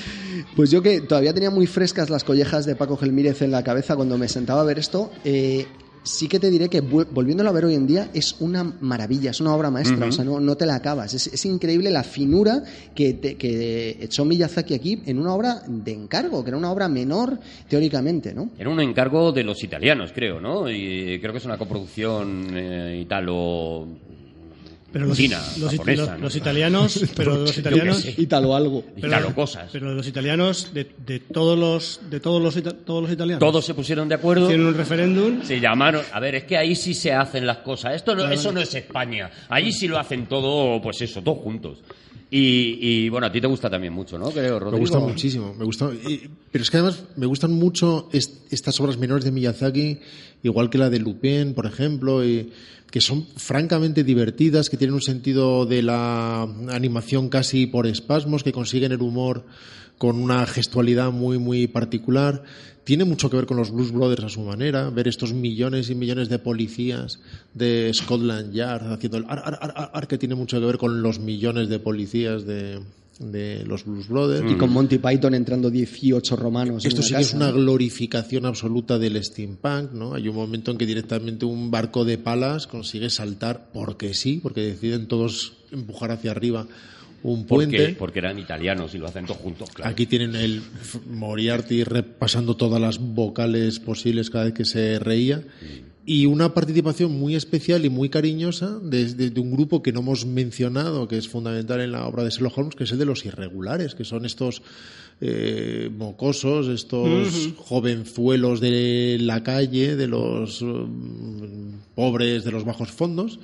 D: Pues yo que todavía tenía muy frescas las collejas de Paco Gelmírez en la cabeza cuando me sentaba a ver esto, eh, sí que te diré que volviéndolo a ver hoy en día es una maravilla, es una obra maestra, o sea, no, no te la acabas. Es, es increíble la finura que, te- que echó Miyazaki aquí en una obra de encargo, que era una obra menor teóricamente, ¿no?
E: Era un encargo de los italianos, creo, ¿no? Y creo que es una coproducción eh, italo...
C: Pero los,
E: China,
C: los,
E: japonesa,
C: los-
E: ¿no?
C: los italianos, pero los italianos,
E: sé.
D: Ítalo algo.
C: pero,
E: Italo cosas.
C: pero los italianos de, de todos los de todos los ita- todos los italianos
E: Todos se pusieron de acuerdo.
C: hicieron un referéndum
E: Se llamaron. A ver, es que ahí sí se hacen las cosas. Esto no,
C: Claro.
E: eso no es España. Allí sí lo hacen todo, pues eso, todos juntos. Y, y, bueno, a ti te gusta también mucho, ¿no? Creo, Rodrigo.
B: Me gusta muchísimo, me gusta, y- pero es que además me gustan mucho est- estas obras menores de Miyazaki, igual que la de Lupin, por ejemplo, y que son francamente divertidas, que tienen un sentido de la animación casi por espasmos, que consiguen el humor con una gestualidad muy, muy particular. Tiene mucho que ver con los Blues Brothers a su manera, ver estos millones y millones de policías de Scotland Yard haciendo el ar, ar, ar, ar, ar, que tiene mucho que ver con los millones de policías de, de los Blues Brothers.
D: Y con Monty Python entrando 18 romanos.
B: Esto sí que es una glorificación absoluta del steampunk, ¿no? Hay un momento en que directamente un barco de palas consigue saltar porque sí, porque deciden todos empujar hacia arriba un puente.
E: Porque, porque eran italianos y lo hacen todos juntos, claro.
B: Aquí tienen el Moriarty repasando todas las vocales posibles cada vez que se reía. Y una participación muy especial y muy cariñosa de, de- de un grupo que no hemos mencionado, que es fundamental en la obra de Sherlock Holmes, que es el de los irregulares, que son estos eh, mocosos, estos jovenzuelos de la calle, de los mm, pobres, de los bajos fondos,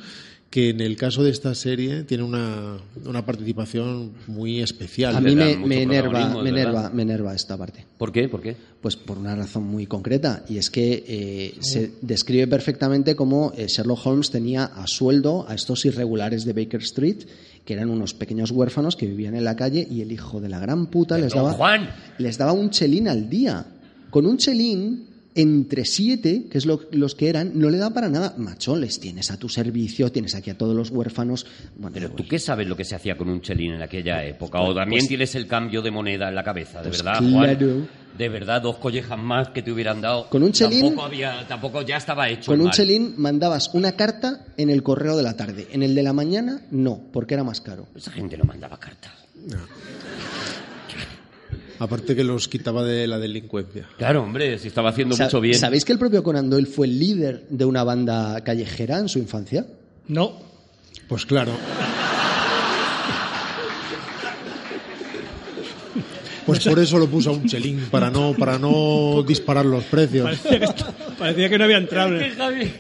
B: que en el caso de esta serie tiene una, una participación muy especial.
D: A mí me, enerva, me enerva, me enerva esta parte.
E: ¿Por qué? ¿Por qué?
D: Pues por una razón muy concreta, y es que eh, se describe perfectamente cómo eh, Sherlock Holmes tenía a sueldo a estos irregulares de Baker Street, que eran unos pequeños huérfanos que vivían en la calle, y el hijo de la gran puta les daba,
E: Juan.
D: les daba un chelín al día. Con un chelín, entre siete, que es lo- los que eran, no le da para nada. Macho, les tienes a tu servicio, tienes aquí a todos los huérfanos. Bueno,
E: Pero
D: pues-
E: tú qué sabes lo que se hacía con un chelín en aquella época. O también tienes el cambio de moneda en la cabeza, de
D: Pues
E: verdad,
D: claro.
E: Juan. De verdad, dos collejas más que te hubieran dado.
D: Con un chelín-
E: Tampoco, había, tampoco ya estaba hecho.
D: Con un
E: mal.
D: chelín mandabas una carta en el correo de la tarde. En el de la mañana, no, porque era más caro.
E: Esa gente no mandaba cartas.
B: Aparte que los quitaba de la delincuencia.
E: Claro, hombre, si estaba haciendo
D: Sa-
E: mucho bien.
D: ¿Sabéis que el propio Conan Doyle fue el líder de una banda callejera en su infancia?
C: No.
B: Pues claro. Pues por eso lo puso a un chelín, para no, para no disparar los precios.
C: Parecía que, esto- parecía que no había entrado.
E: Es que Javi,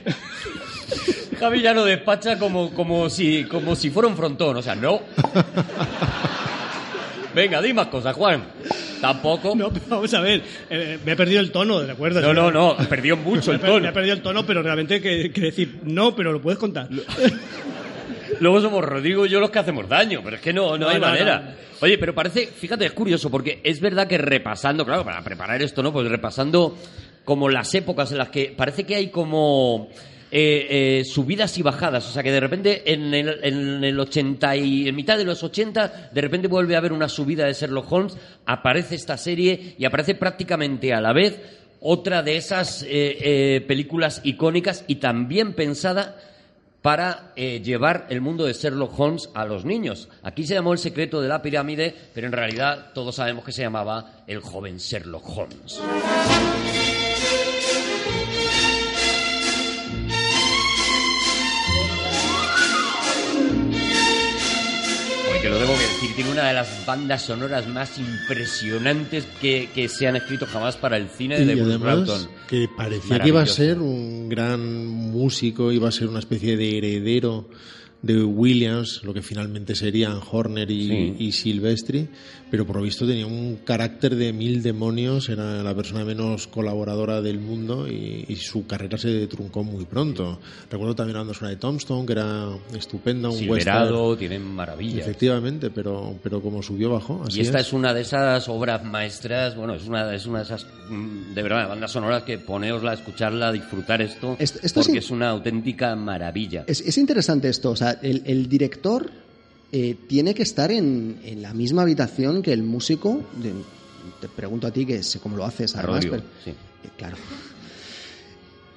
E: Javi ya lo despacha como, como, si, como si fuera un frontón, o sea, no. Venga, di más cosas, Juan. Tampoco.
C: No, pero vamos a ver. eh, me he perdido el tono, ¿de acuerdo?
E: No, no, no, perdió mucho el
C: per- Me
E: tono.
C: he perdido el tono, pero realmente que, que decir no, pero lo puedes contar.
E: Luego somos Rodrigo y yo los que hacemos daño, pero es que no, no,
C: No,
E: hay
C: no,
E: manera.
C: no.
E: Oye, pero parece, fíjate, es curioso, porque es verdad que repasando, claro, para preparar esto, ¿no? Pues repasando como las épocas en las que parece que hay como eh, eh, subidas y bajadas, o sea que de repente en el, en el 80 y en mitad de los 80, de repente vuelve a haber una subida de Sherlock Holmes, aparece esta serie y aparece prácticamente a la vez otra de esas eh, películas icónicas y también pensada para llevar el mundo de Sherlock Holmes a los niños. Aquí se llamó El secreto de la pirámide, pero en realidad todos sabemos que se llamaba El joven Sherlock Holmes. Oye, que lo debo que decir, tiene una de las bandas sonoras más impresionantes que, que se han escrito jamás para el cine de
B: Y
E: Bruce
B: además que parecía que iba a ser un gran músico, iba a ser una especie de heredero de Williams, lo que finalmente serían Horner y,
E: Sí.
B: y Silvestri, pero por lo visto tenía un carácter de mil demonios, era la persona menos colaboradora del mundo y, y su carrera se truncó muy pronto. Recuerdo también la banda sonora de Tombstone, que era estupenda, un
E: Silverado,
B: western.
E: tienen maravillas.
B: Efectivamente, pero, pero como subió bajó. Así
E: Y esta
B: es.
E: es. una de esas obras maestras, bueno, es una, es una de esas, mm, de verdad, bandas sonoras que poneosla, escucharla, disfrutar esto,
D: Esto- esto
E: porque es una auténtica maravilla.
D: Es, es interesante esto, o sea, el, el director eh, tiene que estar en, en la misma habitación que el músico. de- te pregunto a ti que sé cómo lo haces,
E: A
D: además,
E: Rodrigo,
D: pero-
E: sí.
D: eh, claro.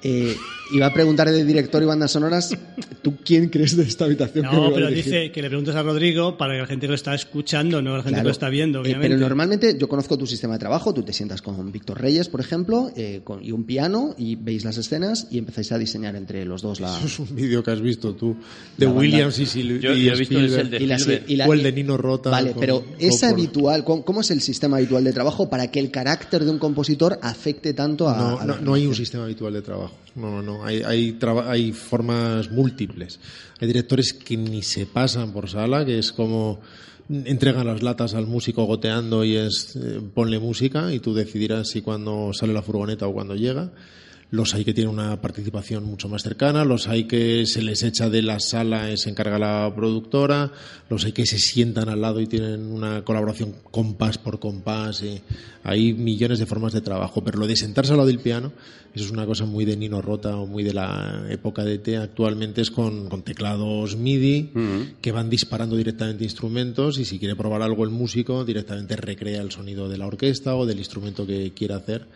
D: Eh, iba a preguntar de director y bandas sonoras, ¿tú quién crees de esta habitación?
C: No, pero dice que le preguntes a Rodrigo para que la gente que lo está escuchando, no la gente que lo está viendo,
D: Eh,
C: obviamente.
D: pero normalmente yo conozco tu sistema de trabajo, tú te sientas con Víctor Reyes, por ejemplo, eh, con, y un piano, y veis las escenas y empezáis a diseñar entre los dos la...
B: Eso es un vídeo que has visto tú de
D: La banda.
B: Williams y, Sil
E: Yo-
B: y
E: yo he visto el
B: Spielberg.
E: de
D: y la-
E: Spielberg.
D: y la-
B: o el de Nino Rota.
D: Vale,
B: con
D: pero es
B: Coppola.
D: habitual, ¿cómo, cómo es el sistema habitual de trabajo para que el carácter de un compositor afecte tanto a...
B: No,
D: a
B: no, no hay un sistema habitual de trabajo. No, no, hay, hay, traba- hay formas múltiples. Hay directores que ni se pasan por sala, que es como entregan las latas al músico goteando y es eh, ponle música y tú decidirás si cuando sale la furgoneta o cuando llega. Los hay que tienen una participación mucho más cercana, los hay que se les echa de la sala y se encarga la productora, los hay que se sientan al lado y tienen una colaboración compás por compás. Y hay millones de formas de trabajo, pero lo de sentarse al lado del piano, eso es una cosa muy de Nino Rota o muy de la época de T. Actualmente es con, con teclados MIDI que van disparando directamente instrumentos y si quiere probar algo el músico directamente recrea el sonido de la orquesta o del instrumento que quiera hacer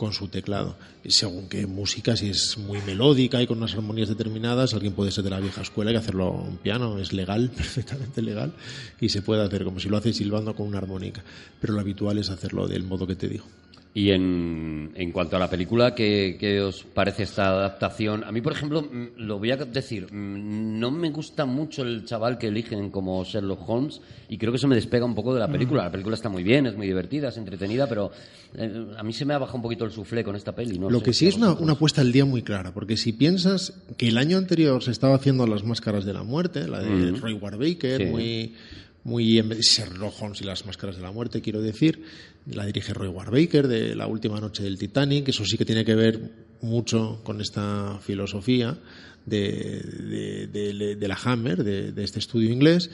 B: con su teclado. Según qué música, si es muy melódica y con unas armonías determinadas, alguien puede ser de la vieja escuela y hacerlo en piano, es legal, perfectamente legal, y se puede hacer como si lo hace silbando con una armónica. Pero lo habitual es hacerlo del modo que te digo.
E: Y en, en cuanto a la película, ¿qué, qué os parece esta adaptación? A mí, por ejemplo, mm, lo voy a decir, mm, no me gusta mucho el chaval que eligen como Sherlock Holmes y creo que eso me despega un poco de la película. La película está muy bien, es muy divertida, es entretenida, pero eh, a mí se me ha bajado un poquito el suflé con esta peli. No
B: Lo
E: sé
B: que sí es una, una puesta al día muy clara, porque si piensas que el año anterior se estaba haciendo las máscaras de la muerte, la de Roy Warbaker,
E: Sí.
B: muy, muy en vez de Sherlock Holmes y las máscaras de la muerte, quiero decir, la dirige Roy Warbaker de La última noche del Titanic, eso sí que tiene que ver mucho con esta filosofía de, de- de- de la Hammer, de, este estudio inglés.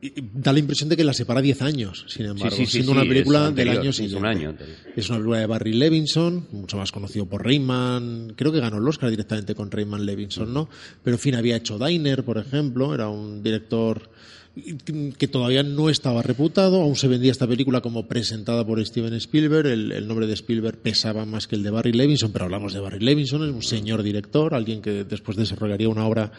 B: Y- da la impresión de que la separa 10 años, sin embargo,
E: sí, sí,
B: siendo una película
E: anterior,
B: del año
E: sí, es un
B: siguiente.
E: año.
B: Es una película de Barry Levinson, mucho más conocido por Rayman. Creo que ganó el Oscar directamente con Rayman Levinson, ¿no? Pero en fin, había hecho Diner, por ejemplo, era un director que todavía no estaba reputado, aún se vendía esta película como presentada por Steven Spielberg, el, el nombre de Spielberg pesaba más que el de Barry Levinson, pero hablamos de Barry Levinson, es un señor director, alguien que después desarrollaría una obra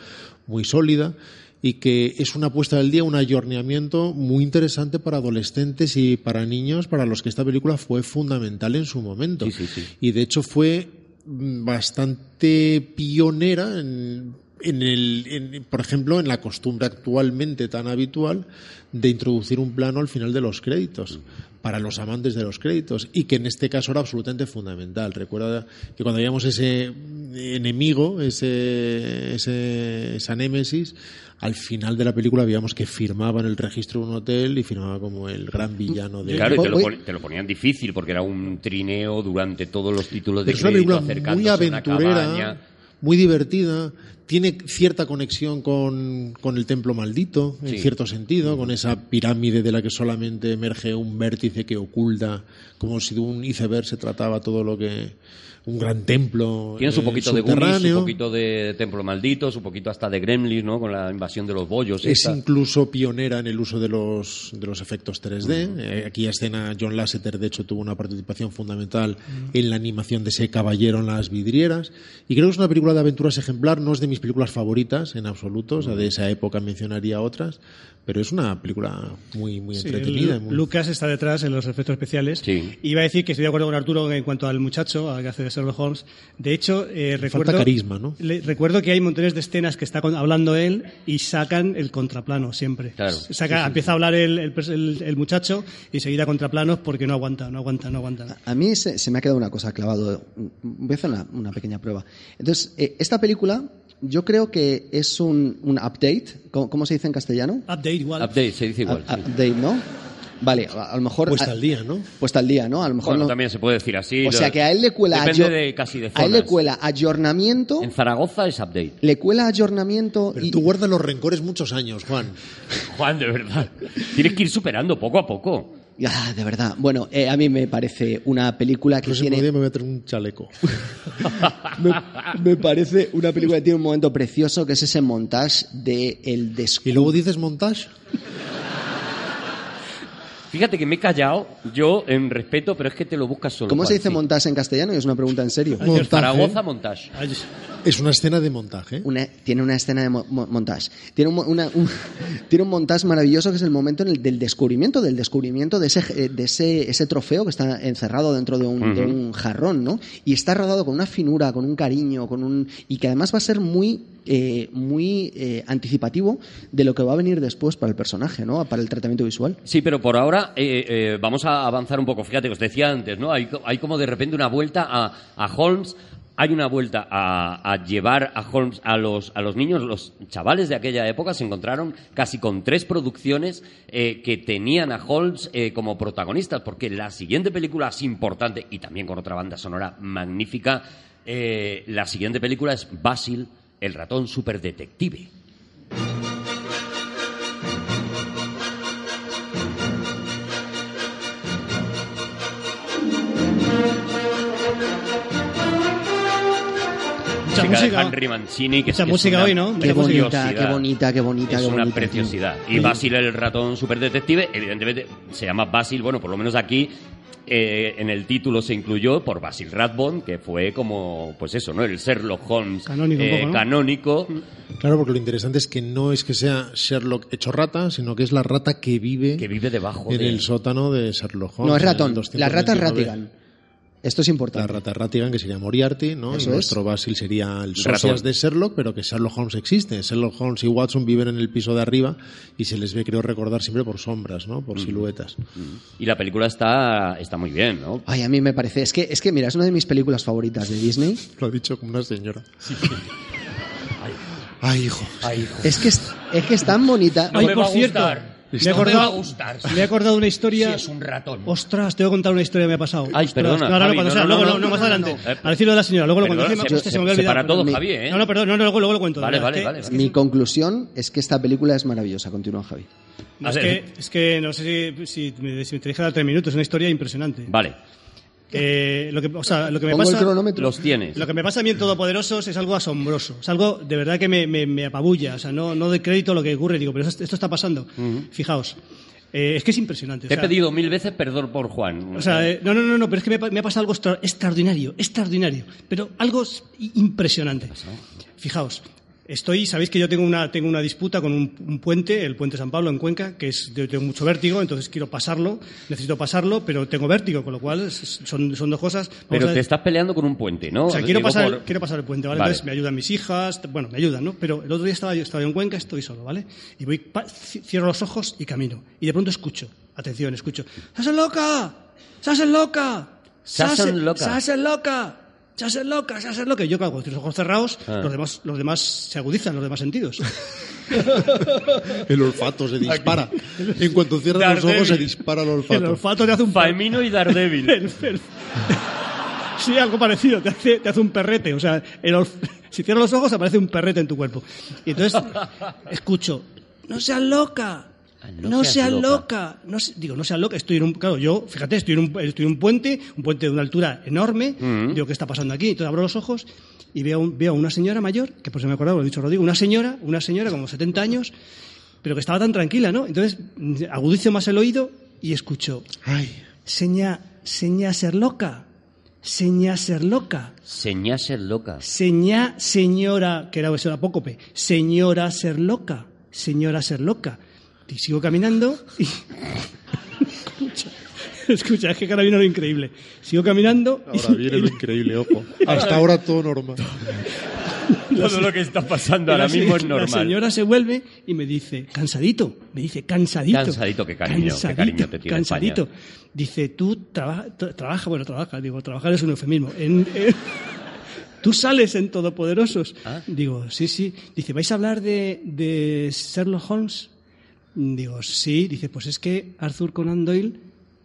B: muy sólida y que es una puesta del día, un ayorneamiento muy interesante para adolescentes y para niños, para los que esta película fue fundamental en su momento.
E: Sí, sí, sí.
B: Y de hecho fue mm, bastante pionera en, en el, en- por ejemplo, en la costumbre actualmente tan habitual de introducir un plano al final de los créditos para los amantes de los créditos y que en este caso era absolutamente fundamental. Recuerda que cuando veíamos ese enemigo, ese, ese, esa némesis, al final de la película veíamos que firmaba en el registro de un hotel y firmaba como el gran villano de
E: Claro, y te lo, pon- te lo ponían difícil porque era un trineo durante todos los títulos de
B: Pero es una
E: crédito,
B: película muy
E: a una
B: aventurera. Muy divertida, tiene cierta conexión con, con el templo maldito, en
E: Sí.
B: cierto sentido, con esa pirámide de la que solamente emerge un vértice que oculta, como si de un iceberg se trataba todo lo que... un gran templo
E: Tiene su
B: eh,
E: poquito de Goonies, su poquito de Templo Maldito, su poquito hasta de Gremlins, ¿no? Con la invasión de los bollos.
B: Es
E: esta.
B: incluso pionera en el uso de los, de los efectos 3D. Eh, aquí escena John Lasseter, de hecho, tuvo una participación fundamental en la animación de ese caballero en las vidrieras. Y creo que es una película de aventuras ejemplar, no es de mis películas favoritas en absoluto, o sea, de esa época mencionaría otras, pero es una película muy, muy
C: Sí,
B: entretenida. muy-
C: Lucas está detrás en los efectos especiales.
E: Sí.
C: Iba a decir que estoy de acuerdo con Arturo en cuanto al muchacho, al que hace de Sherlock Holmes. De hecho, eh, recuerdo,
B: carisma, ¿no?
C: le- recuerdo que hay montones de escenas que está con- hablando él y sacan el contraplano siempre.
E: Claro.
C: Saca, empieza a hablar el, el el- el muchacho y seguida contraplanos porque no aguanta, no aguanta, no aguanta.
D: A mí se, se me ha quedado una cosa clavado. Voy a hacer una, una pequeña prueba. Entonces, eh, esta película yo creo que es un, un update. ¿Cómo, cómo se dice en castellano?
C: Update igual.
E: Update, se dice igual. Sí.
D: Update, ¿no? Vale, a, a lo mejor...
B: Puesta al día, ¿no?
D: Puesta al día, ¿no? A lo mejor
E: Bueno,
D: no-
E: también se puede decir así.
D: O sea que a él le cuela...
E: Depende
D: ayo-
E: de casi de
D: A él le
E: zonas.
D: cuela ayornamiento,
E: En Zaragoza es update.
D: le cuela ayornamiento
B: Pero
D: y...
B: tú guardas los rencores muchos años, Juan.
E: Juan, de verdad. Tienes que ir superando poco a poco.
D: Ah, de verdad. Bueno, eh, a mí me parece una película
B: El
D: que tiene...
B: día me voy a traer un chaleco.
D: me, me parece una película que tiene un momento precioso que es ese montaje de el
B: y
D: descubrimiento.
B: luego dices montage.
E: Fíjate que me he callado yo en respeto, pero es que te lo buscas solo.
D: ¿Cómo
E: Juan,
D: se dice
E: sí.
D: montaje en castellano? Y es una pregunta en serio.
B: Montaje.
E: Zaragoza montage.
C: Ay,
B: Es una escena de montaje.
D: Una- tiene una escena de mo- mo- montaje. Tiene un, una- un- tiene un montaje maravilloso que es el momento en el, del descubrimiento, del descubrimiento de ese, eh, de ese, ese trofeo que está encerrado dentro de un, de un jarrón, ¿no? Y está rodado con una finura, con un cariño, con un y que además va a ser muy eh, muy eh, anticipativo de lo que va a venir después para el personaje, ¿no? Para el tratamiento visual.
E: Sí, pero por ahora eh, vamos a avanzar un poco. Fíjate, os decía antes, ¿no? Hay, co- hay como de repente una vuelta a, a Holmes hay una vuelta a, llevar a Holmes a los, a los niños, los chavales de aquella época se encontraron casi con tres producciones que tenían a Holmes como protagonistas, porque la siguiente película es importante y también con otra banda sonora magnífica, la siguiente película es Basil, el ratón superdetective.
C: Mucha
E: de
C: música.
E: Henry Mancini, que es-
C: Mucha
E: es
C: música
E: una
C: hoy, ¿no?
D: Qué bonita, qué bonita, qué bonita,
E: es
D: qué
E: una
D: bonita. tío.
E: preciosidad. Y Basil el ratón superdetective, evidentemente se llama Basil, bueno, por lo menos aquí eh, en el título se incluyó por Basil Rathbone, que fue como, pues eso, ¿no? El Sherlock Holmes
C: Canónico
E: eh,
C: poco, ¿no?
E: canónico.
B: Claro, porque lo interesante es que no es que sea Sherlock hecho rata, sino que es la rata que vive,
E: que vive debajo
B: en
E: de...
B: el sótano de Sherlock Holmes.
D: No, es ratón. La rata es
B: 229.
D: Ratigan. Esto es
B: La
D: importante.
B: rata Ratigan, que sería Moriarty, ¿no?
D: Eso
B: y
D: es.
B: nuestro Basil sería el socias de Sherlock, pero que Sherlock Holmes existe. Sherlock Holmes y Watson viven en el piso de arriba y se les ve, creo recordar, siempre por sombras, ¿no?
E: Mm.
B: Por siluetas.
E: Y la película está, está muy bien, ¿no?
D: Ay, a mí me parece. Es que, es que, mira, es una de mis películas favoritas de Disney.
B: Lo ha dicho como una señora. Ay, hijo.
D: Es que es, es que es tan bonita.
E: No
C: Ay,
E: me
C: por
E: va a
C: cierto,
E: gustar.
C: Me he acordado,
E: va a gustar.
C: me he acordado una historia.
E: Si es un ratón.
C: Ostras, tengo que contar una historia que me ha pasado.
E: Ay,
C: Ostras,
E: perdona,
C: No, no, no,
E: Javi, no,
C: sea,
E: no,
C: luego,
E: no,
C: no,
E: no,
C: más adelante.
E: no. Eh,
C: Al decirlo de la señora, luego lo cuento.
E: Perdona,
C: Es que me-
E: se-
C: hostia, se me
E: se para todo, Javi, ¿eh?
C: No, no, perdón, no, no, luego, luego lo cuento.
E: Vale, vale, vale.
C: que-
D: Mi conclusión es que esta película es maravillosa. Continúa, Javi.
C: es, que, es que no sé si, si, me- si me te dije dar tres minutos, es una historia impresionante.
E: Vale,
C: Eh, lo, que, o sea, lo que me pasa.
E: los tienes.
C: Lo que me pasa a mí en Todopoderosos es algo asombroso. Es algo de verdad que me, me, me apabulla. O sea, no, no de crédito a lo que ocurre. Digo, pero esto, esto está pasando. Fijaos. Eh, es que es impresionante. o
E: Te he pedido mil veces perdón por Juan.
C: O sea, eh, no, no, no, no, pero es que me, ha pa- me ha pasado algo extra- extraordinario, extraordinario, pero algo impresionante. Fijaos, estoy, sabéis que yo tengo una, tengo una disputa con un, un puente, el puente San Pablo en Cuenca, que es, yo tengo mucho vértigo, entonces quiero pasarlo, necesito pasarlo, pero tengo vértigo, con lo cual son, son dos cosas. Vamos
E: Pero
C: a-
E: te estás peleando con un puente, ¿no?
C: o sea, quiero pasar,
E: por-
C: quiero pasar el puente, ¿vale?
E: Vale.
C: Entonces me ayudan mis hijas, bueno, me ayudan, ¿no? Pero el otro día estaba yo, estaba yo en Cuenca, estoy solo, ¿vale? Y voy, cierro los ojos y camino. Y de pronto escucho, atención, escucho, ¡Se hacen loca! ¡Se hacen loca!
E: Se hacen loca.
C: ¡Se hacen loca! ¡Se hacen loca! ¡Se hacen loca! Y yo, claro, con los ojos cerrados,
E: Ah.
C: los, demás, los demás se agudizan, los demás sentidos.
B: El olfato se dispara. En cuanto cierras los
E: Daredevil.
B: ojos se dispara el olfato.
C: El olfato te hace un...
E: Faemino y Daredevil.
C: el- el- Sí, algo parecido, te hace, te hace un perrete. O sea, el olf- si cierras los ojos aparece un perrete en tu cuerpo. Y entonces escucho, no seas loca,
E: no
C: no,
E: seas loca".
C: loca. No se- digo, no seas loca, estoy en un, claro, yo, fíjate, estoy en un, estoy en un puente, un puente de una altura enorme, digo, ¿qué está pasando aquí? Entonces abro los ojos y veo, un- veo a una señora mayor, que por si me acordaba, lo he dicho Rodrigo, una señora, una señora como 70 años, pero que estaba tan tranquila, ¿no? Entonces mm, agudizo más el oído y escucho,
B: Ay,
C: seña, seña ser loca, seña ser loca,
E: Señá ser loca.
C: seña señora, que era eso era apócope, señora ser loca, señora ser loca. Y sigo caminando y... escucha, escucha, es que ahora viene lo increíble. Sigo caminando y-
B: ahora viene lo increíble, ojo. Hasta ahora todo normal.
E: Todo lo que está pasando ahora
C: la se-
E: mismo es
C: La
E: normal.
C: señora se vuelve y me dice, cansadito, me dice, cansadito.
E: Cansadito, qué cariño, qué cariño te tiene
C: Cansadito.
E: España.
C: Dice, tú traba- tra- trabaja, bueno, trabaja, digo, trabajar es un eufemismo. En- en- tú sales en Todopoderosos.
E: Ah.
C: Digo, sí, sí. Dice, ¿vais a hablar de, de Sherlock Holmes? Digo, sí. Dice, pues es que Arthur Conan Doyle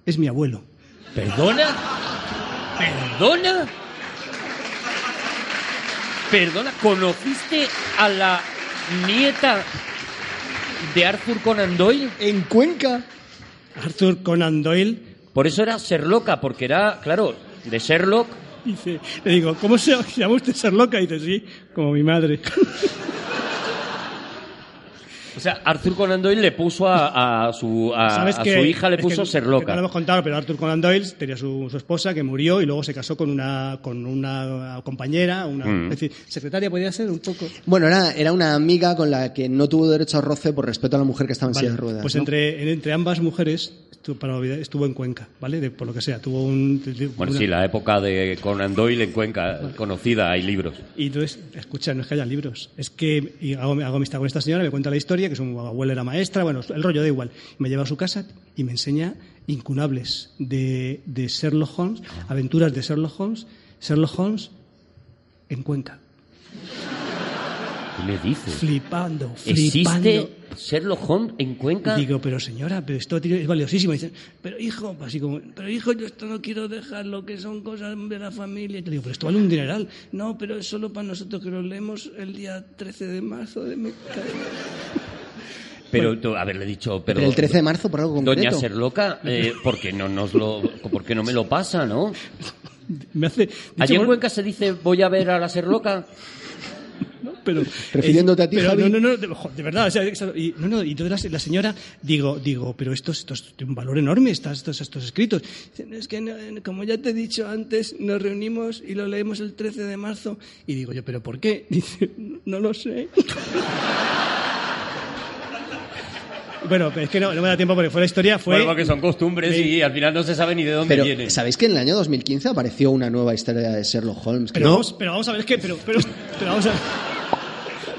C: es mi abuelo.
E: ¿Perdona? ¿Perdona? ¿Perdona? ¿Conociste a la nieta de Arthur Conan Doyle?
D: En Cuenca.
C: Arthur Conan Doyle
E: Por eso era Sherlocka, porque era, claro, de Sherlock.
C: Dice, le digo, ¿cómo se llama usted Sherlock? Y dice, sí, como mi madre.
E: O sea, Arthur Conan Doyle le puso a, a su, a,
C: ¿Sabes
E: a
C: que-
E: su hija, le puso
C: que-
E: Sherlocka.
C: que No lo hemos contado, pero Arthur Conan Doyle tenía su, su esposa que murió y luego se casó con una, con una compañera, una,
E: Mm.
C: es decir, secretaria podía ser un poco.
D: Bueno, era, era una amiga con la que no tuvo derecho a roce por respeto a la mujer que estaba en
C: Vale,
D: silla de ruedas.
C: pues
D: ¿no?
C: entre, entre ambas mujeres estuvo, para olvidar- estuvo en Cuenca, ¿vale? De- por lo que sea, tuvo un. de-
E: Bueno,
C: una-
E: sí, la época de Conan Doyle en Cuenca, conocida, hay libros.
C: Y entonces, escucha, no es que haya libros, es que y hago, hago amistad con esta señora, me cuenta la historia, que su abuela era maestra, bueno, el rollo da igual. Me lleva a su casa y me enseña incunables de, de Sherlock Holmes, aventuras de Sherlock Holmes. Sherlock Holmes en Cuenca.
E: ¿Qué me dices?
C: Flipando,
E: ¿Existe
C: flipando.
E: Sherlock Holmes en Cuenca?
C: Digo, pero señora, pero esto es valiosísimo. Y dice, pero hijo, así como, pero hijo, yo esto no quiero dejarlo, que son cosas de la familia. Y te digo, pero esto vale un dineral. No, pero es solo para nosotros que lo leemos el día 13 de marzo de mi
E: Pero tú, haberle dicho, pero,
D: Pero el 13 de marzo por algo concreto.
E: Doña Serloca, eh, ¿por qué no nos lo, por qué no me lo pasa, no?
C: Me hace.
E: Allí en Cuenca se dice, voy a ver a la Serloca.
C: pero
D: Refiriéndote a ti,
C: pero
D: Javi.
C: no no no de, verdad o sea, y no no y entonces la, la señora digo digo pero esto, es- esto es de un valor enorme estas- estos estos escritos Dicen, es que no, como ya te he dicho antes nos reunimos y lo leemos el 13 de marzo y digo yo pero por qué dice no lo sé bueno es que no, no me da tiempo porque fue la historia fue
E: Bueno, porque son costumbres
C: Sí.
E: y al final no se sabe ni de dónde
D: Pero,
E: vienen.
D: ¿sabéis que en el año 2015 apareció una nueva historia de Sherlock Holmes?
C: pero,
D: No.
C: vamos, pero vamos a ver es que pero pero, pero vamos a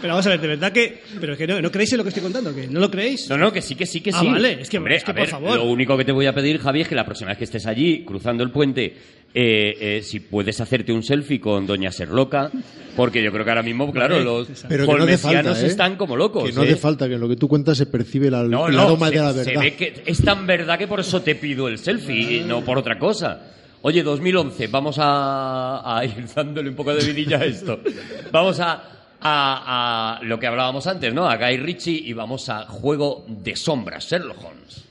C: pero vamos a ver de verdad que pero es que no, no creéis en lo que estoy contando que no lo creéis
E: No, no, que sí, que sí, que
C: Ah,
E: sí.
C: vale, es que-
E: Hombre,
C: es que,
E: a
C: por
E: ver,
C: favor.
E: Lo único que te voy a pedir, Javi, es que la próxima vez que estés allí, cruzando el puente, eh, eh, si puedes hacerte un selfie con Doña Serloca, porque yo creo que ahora mismo, claro,
C: Vale,
E: los
B: Pero que no hace falta,
E: holmesianos
B: ¿eh?
E: están como locos.
B: Que no
E: ¿eh?
B: hace falta, que en lo que tú cuentas se percibe la,
E: No, no,
B: aroma
E: se,
B: de la
E: se
B: verdad.
E: ve que es tan verdad que por eso te pido el selfie, y no por otra cosa. Oye, 2011, vamos a, a ir dándole un poco de vidilla a esto. Vamos a, a- a lo que hablábamos antes, ¿no? A Guy Ritchie y vamos a Juego de Sombras, Sherlock Holmes.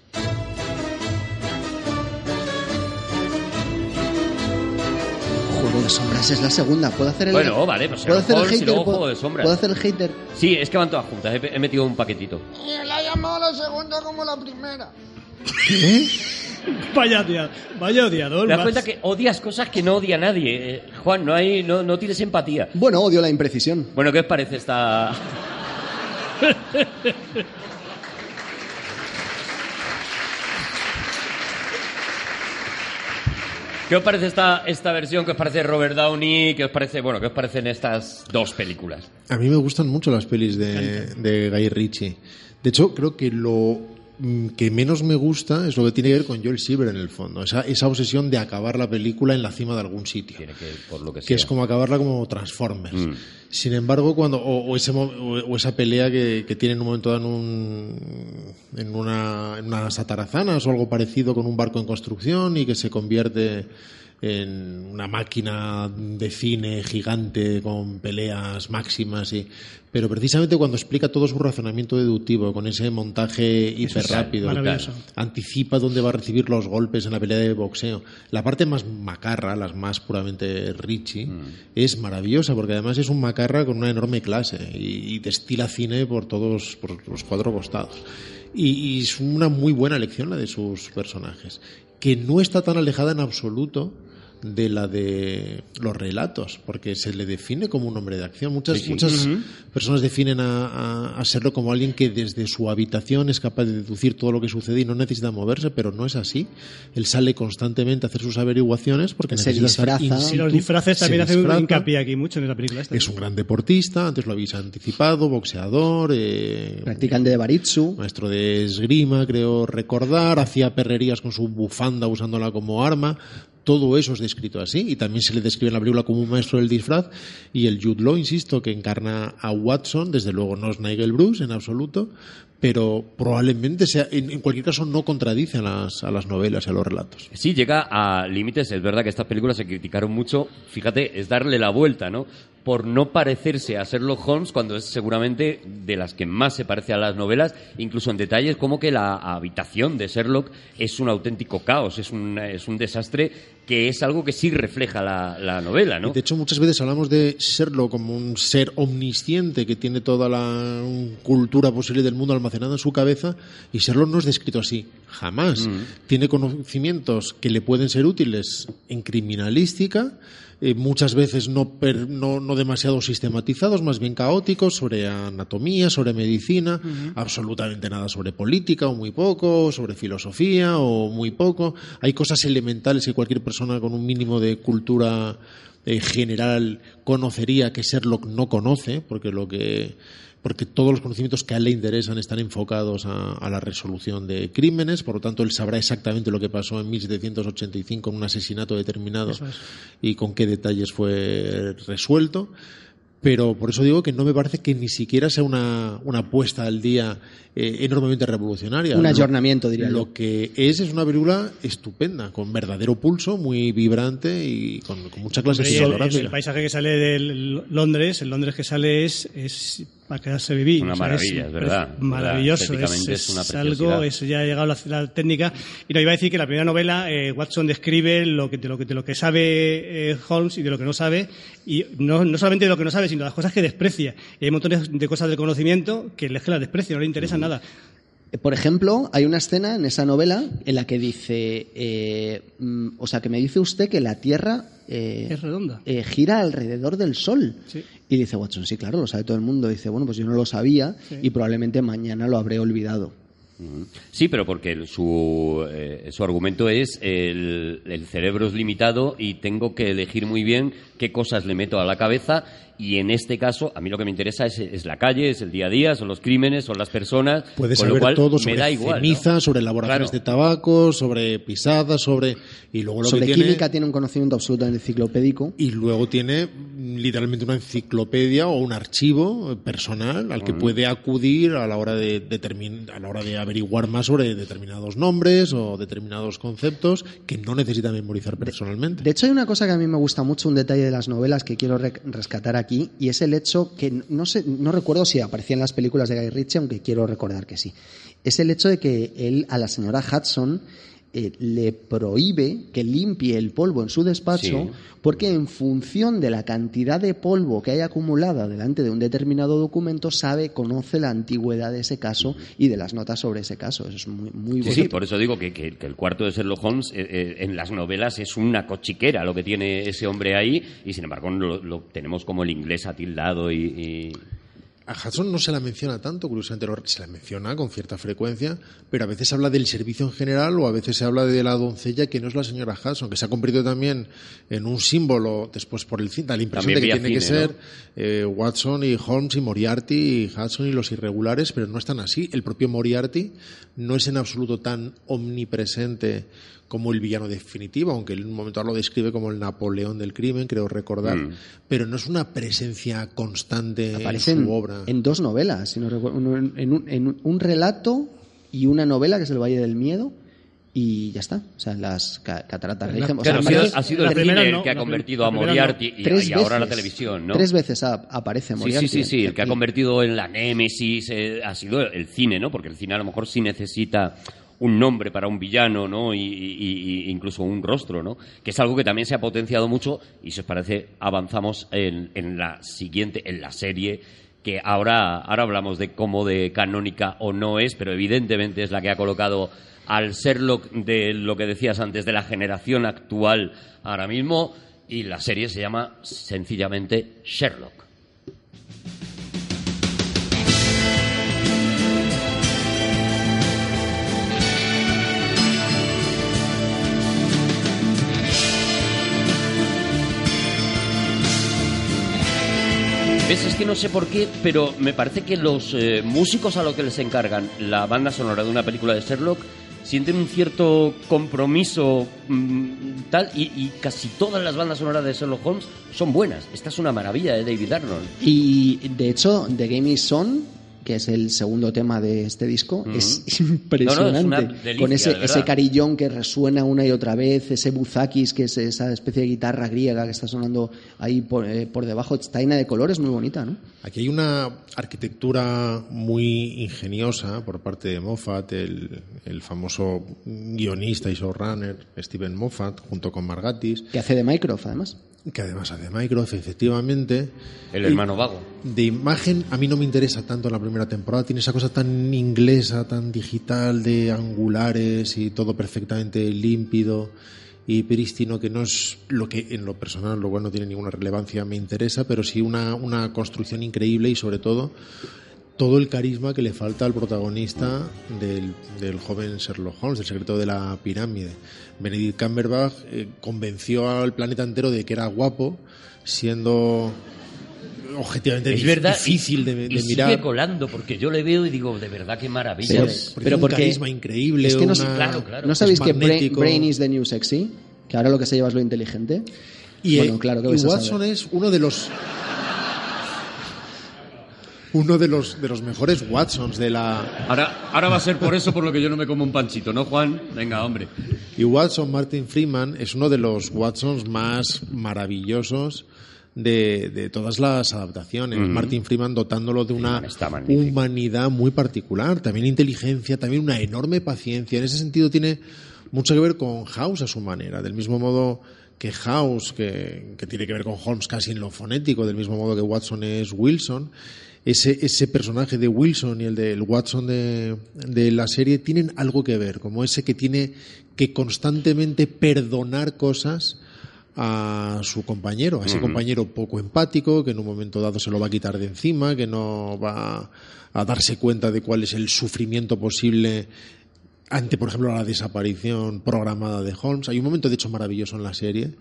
D: Juego de sombras es la segunda. ¿Puedo hacer el
E: Bueno, vale, pues
D: ¿Puedo hacer el
E: y
D: hater?
E: luego
D: ¿Puedo,
E: Juego de Sombras.
D: ¿Puedo hacer el hater?
E: Sí, es que van todas juntas, he, he metido un paquetito.
F: Y la ha llamado la segunda como la primera.
C: vaya odiador vaya odiador
E: Te das cuenta que odias cosas que no odia nadie. Eh, Juan, no, hay, no, no tienes empatía.
D: Bueno, odio la imprecisión.
E: Bueno, ¿qué os parece esta...? ¿Qué os parece esta, esta versión? ¿Qué os parece Robert Downey? ¿Qué os parece, bueno, qué os parecen estas dos películas?
B: A mí me gustan mucho las pelis de, de Guy Ritchie. De hecho, creo que lo que menos me gusta es lo que tiene que ver con Joel Silver en el fondo. Esa, esa obsesión de acabar la película en la cima de algún sitio.
E: Tiene que, por lo que sea.
B: que es como acabarla como Transformers.
E: Mm.
B: Sin embargo, cuando o, o ese o esa pelea que, que tiene en un momento dado en, un, en, una, en unas atarazanas o algo parecido con un barco en construcción y que se convierte en una máquina de cine gigante con peleas máximas y pero precisamente cuando explica todo su razonamiento deductivo con ese montaje hiper rápido anticipa dónde va a recibir los golpes en la pelea de boxeo. La parte más macarra, las más puramente Richie, es maravillosa porque además es un macarra con una enorme clase y, y destila cine por todos por los cuatro costados. Y, y es una muy buena elección la de sus personajes, que no está tan alejada en absoluto de la de los relatos, porque se le define como un hombre de acción. Muchas, muchas personas definen a, a, a Serlo como alguien que desde su habitación es capaz de deducir todo lo que sucede y no necesita moverse, pero no es así. Él sale constantemente a hacer sus averiguaciones porque
D: Se
B: necesita estar
D: disfraza.
C: los disfraces también hacen un hincapié aquí mucho en la película esta
B: Es un gran deportista, antes lo habéis anticipado, boxeador, eh,
D: Practicante de Baritsu.
B: maestro de esgrima, creo recordar, hacía perrerías con su bufanda usándola como arma. Todo eso es descrito así y también se le describe en la película como un maestro del disfraz y el Jude Law, insisto, que encarna a Watson, desde luego no es Nigel Bruce en absoluto, pero probablemente sea, en, cualquier caso no contradice a las, a las novelas y a los relatos.
E: Sí, llega a límites. Es verdad que estas películas se criticaron mucho. Fíjate, es darle la vuelta, ¿no? Por no parecerse a Sherlock Holmes cuando es seguramente de las que más se parece a las novelas, incluso en detalles como que la habitación de Sherlock es un auténtico caos, es un, es un desastre que es algo que sí refleja la, la novela, ¿no?
B: De hecho, muchas veces hablamos de Sherlock como un ser omnisciente que tiene toda la cultura posible del mundo almacenada en su cabeza, y Sherlock no es descrito así, jamás. Tiene conocimientos que le pueden ser útiles en criminalística, eh, muchas veces no, per- no, no demasiado sistematizados, más bien caóticos, sobre anatomía, sobre medicina, absolutamente nada sobre política o muy poco, sobre filosofía o muy poco. Hay cosas elementales que cualquier persona persona con un mínimo de cultura eh, general conocería que Sherlock no conoce, porque lo que porque todos los conocimientos que a él le interesan están enfocados a, a la resolución de crímenes, por lo tanto él sabrá exactamente lo que pasó en 1785 en un asesinato determinado
C: es.
B: y con qué detalles fue resuelto. Pero por eso digo que no me parece que ni siquiera sea una, una puesta al día eh, enormemente revolucionaria.
D: Un
B: Lo-
D: ayornamiento, diría
B: Lo
D: yo.
B: que es es una película estupenda, con verdadero pulso, muy vibrante y con, con mucha clase
C: y el, el paisaje que sale de Londres, el Londres que sale es, es para quedarse vivir.
E: Una
C: O sea,
E: maravilla, es verdad.
C: Maravilloso. Es,
E: es una
C: es algo, eso ya ha llegado la, la técnica. Y no iba a decir que la primera novela, eh, Watson describe lo que, de, lo que, de lo que sabe eh, Holmes y de lo que no sabe. Y no, no solamente de lo que no sabe, sino de las cosas que desprecia. Y hay montones de cosas del conocimiento que es que las desprecia, no le interesa nada.
D: Por ejemplo, hay una escena en esa novela en la que dice, eh, mm, o sea, que me dice usted que la Tierra eh,
C: Es redonda.
D: eh, gira alrededor del Sol.
C: Sí.
D: Y dice Watson, sí, claro, lo sabe todo el mundo. Dice, bueno, pues yo no lo sabía
C: Sí.
D: y probablemente mañana lo habré olvidado.
E: Sí, pero porque su, eh, su argumento es el, el cerebro es limitado y tengo que elegir muy bien qué cosas le meto a la cabeza y en este caso a mí lo que me interesa es, es la calle, es el día a día, son los crímenes, son las personas.
B: Puedes
E: con lo
B: saber
E: cual
B: todo
E: me
B: sobre
E: da igual, ¿no?
B: ceniza, sobre elaboraciones
E: Claro.
B: de tabaco, sobre pisadas, sobre y luego lo
D: Sobre
B: que
D: química tiene un conocimiento absolutamente enciclopédico.
B: y luego tiene mm, literalmente una enciclopedia o un archivo personal al que puede acudir a la hora de determin- a la hora de averiguar más sobre determinados nombres o determinados conceptos que no necesita memorizar personalmente.
D: De hecho, hay una cosa que a mí me gusta mucho, un detalle de las novelas que quiero rec- rescatar aquí, y es el hecho que no sé, no recuerdo si aparecía en las películas de Guy Ritchie, aunque quiero recordar que sí. Es el hecho de que él a la señora Hudson eh, le prohíbe que limpie el polvo en su despacho,
E: Sí.
D: porque en función de la cantidad de polvo que haya acumulada delante de un determinado documento, sabe, conoce la antigüedad de ese caso y de las notas sobre ese caso. Eso es muy, muy
E: Sí, sí, por eso digo que, que- que el cuarto de Sherlock Holmes eh, eh, en las novelas es una cochiquera lo que tiene ese hombre ahí y sin embargo lo, lo tenemos como el inglés atildado y... y-
B: A Hudson no se la menciona tanto, curiosamente se la menciona con cierta frecuencia, pero a veces habla del servicio en general o a veces se habla de la doncella que no es la señora Hudson, que se ha convertido también en un símbolo después por el cine. La impresión de que tiene
E: cine,
B: que ser eh, Watson y Holmes y Moriarty y Hudson y los irregulares, pero no es tan así. El propio Moriarty no es en absoluto tan omnipresente como el villano definitivo, aunque en un momento lo describe como el Napoleón del crimen, creo recordar,
E: Mm.
B: pero no es una presencia constante
D: Aparece
B: en
D: en,
B: su obra.
D: en dos novelas, si no recuerdo, uno en, en un, en un relato y una novela que es El Valle del Miedo y ya está. O sea, las ca- cataratas Reichem. O sea,
E: Claro, ha sido,
D: aparece
E: ha sido
C: la
E: el
C: no,
E: el que ha
C: la
E: convertido a
C: primera no.
E: Moriarty y,
D: tres
E: y ahora la
D: veces.
E: televisión, ¿no?
D: Tres veces a- aparece
E: Sí,
D: Moriarty.
E: sí, sí, sí, el que ha convertido en la némesis eh, ha sido el cine, ¿no? Porque el cine a lo mejor sí necesita un nombre para un villano, ¿no? Y, incluso un rostro, ¿no? Que es algo que también se ha potenciado mucho y si os parece avanzamos en, en la siguiente, en la serie que ahora, ahora hablamos de cómo de canónica o no es, pero evidentemente es la que ha colocado al Sherlock de lo que decías antes, de la generación actual ahora mismo, y la serie se llama sencillamente Sherlock. ¿Ves? Es que no sé por qué, pero me parece que los eh, músicos a lo que les encargan la banda sonora de una película de Sherlock sienten un cierto compromiso mm, tal y, y casi todas las bandas sonoras de Sherlock Holmes son buenas. Esta es una maravilla de David Arnold.
D: Y de hecho, The Game is On, que es el segundo tema de este disco, es impresionante.
E: No, no, es delicia,
D: Con ese,
E: de
D: ese carillón que resuena una y otra vez, ese buzakis, que es esa especie de guitarra griega que está sonando ahí por, eh, por debajo, está llena de colores, muy bonita, ¿no?
B: Aquí hay una arquitectura muy ingeniosa por parte de Moffat, el, el famoso guionista y showrunner Steven Moffat, junto con Margatis,
D: Que hace de Mycroft, además.
B: que además hace Microsoft, efectivamente.
E: El
B: Y
E: hermano vago.
B: De imagen, a mí no me interesa tanto la primera temporada. Tiene esa cosa tan inglesa, tan digital, de angulares y todo perfectamente límpido y prístino, que no es lo que en lo personal, lo cual no tiene ninguna relevancia, me interesa, pero sí una, una construcción increíble y sobre todo todo el carisma que le falta al protagonista del, del joven Sherlock Holmes, del secreto de la pirámide. Benedict Cumberbatch eh, convenció al planeta entero de que era guapo, siendo objetivamente
E: Es verdad.
B: difícil de,
E: y,
B: de
E: y
B: mirar.
E: sigue colando, porque yo le veo y digo, de verdad, qué maravilla.
D: Pero-
E: Es-
B: Porque
D: pero
B: un
D: porque-
B: carisma increíble.
D: es que no-
B: una-
E: claro, claro.
D: ¿No
B: es
D: sabéis que Brain. Brain is the new sexy? Que ahora lo que se lleva es lo inteligente.
B: Y,
D: Bueno,
B: eh,
D: claro que
B: y Watson es uno de los uno de los de los mejores Watsons de la
E: Ahora, ahora va a ser por eso por lo que yo no me como un panchito, ¿no, Juan? Venga, hombre.
B: y Watson Martin Freeman es uno de los Watsons más maravillosos de, de todas las adaptaciones. Martin Freeman dotándolo de una humanidad muy particular, también inteligencia, también una enorme paciencia. En ese sentido tiene mucho que ver con House a su manera, del mismo modo que House, que, que tiene que ver con Holmes casi en lo fonético, del mismo modo que Watson es Wilson. Ese, ese personaje de Wilson y el del Watson de, de la serie tienen algo que ver, como ese que tiene que constantemente perdonar cosas a su compañero, a ese compañero poco empático, que en un momento dado se lo va a quitar de encima, que no va a darse cuenta de cuál es el sufrimiento posible ante, por ejemplo, la desaparición programada de Holmes. Hay un momento, de hecho, maravilloso en la serie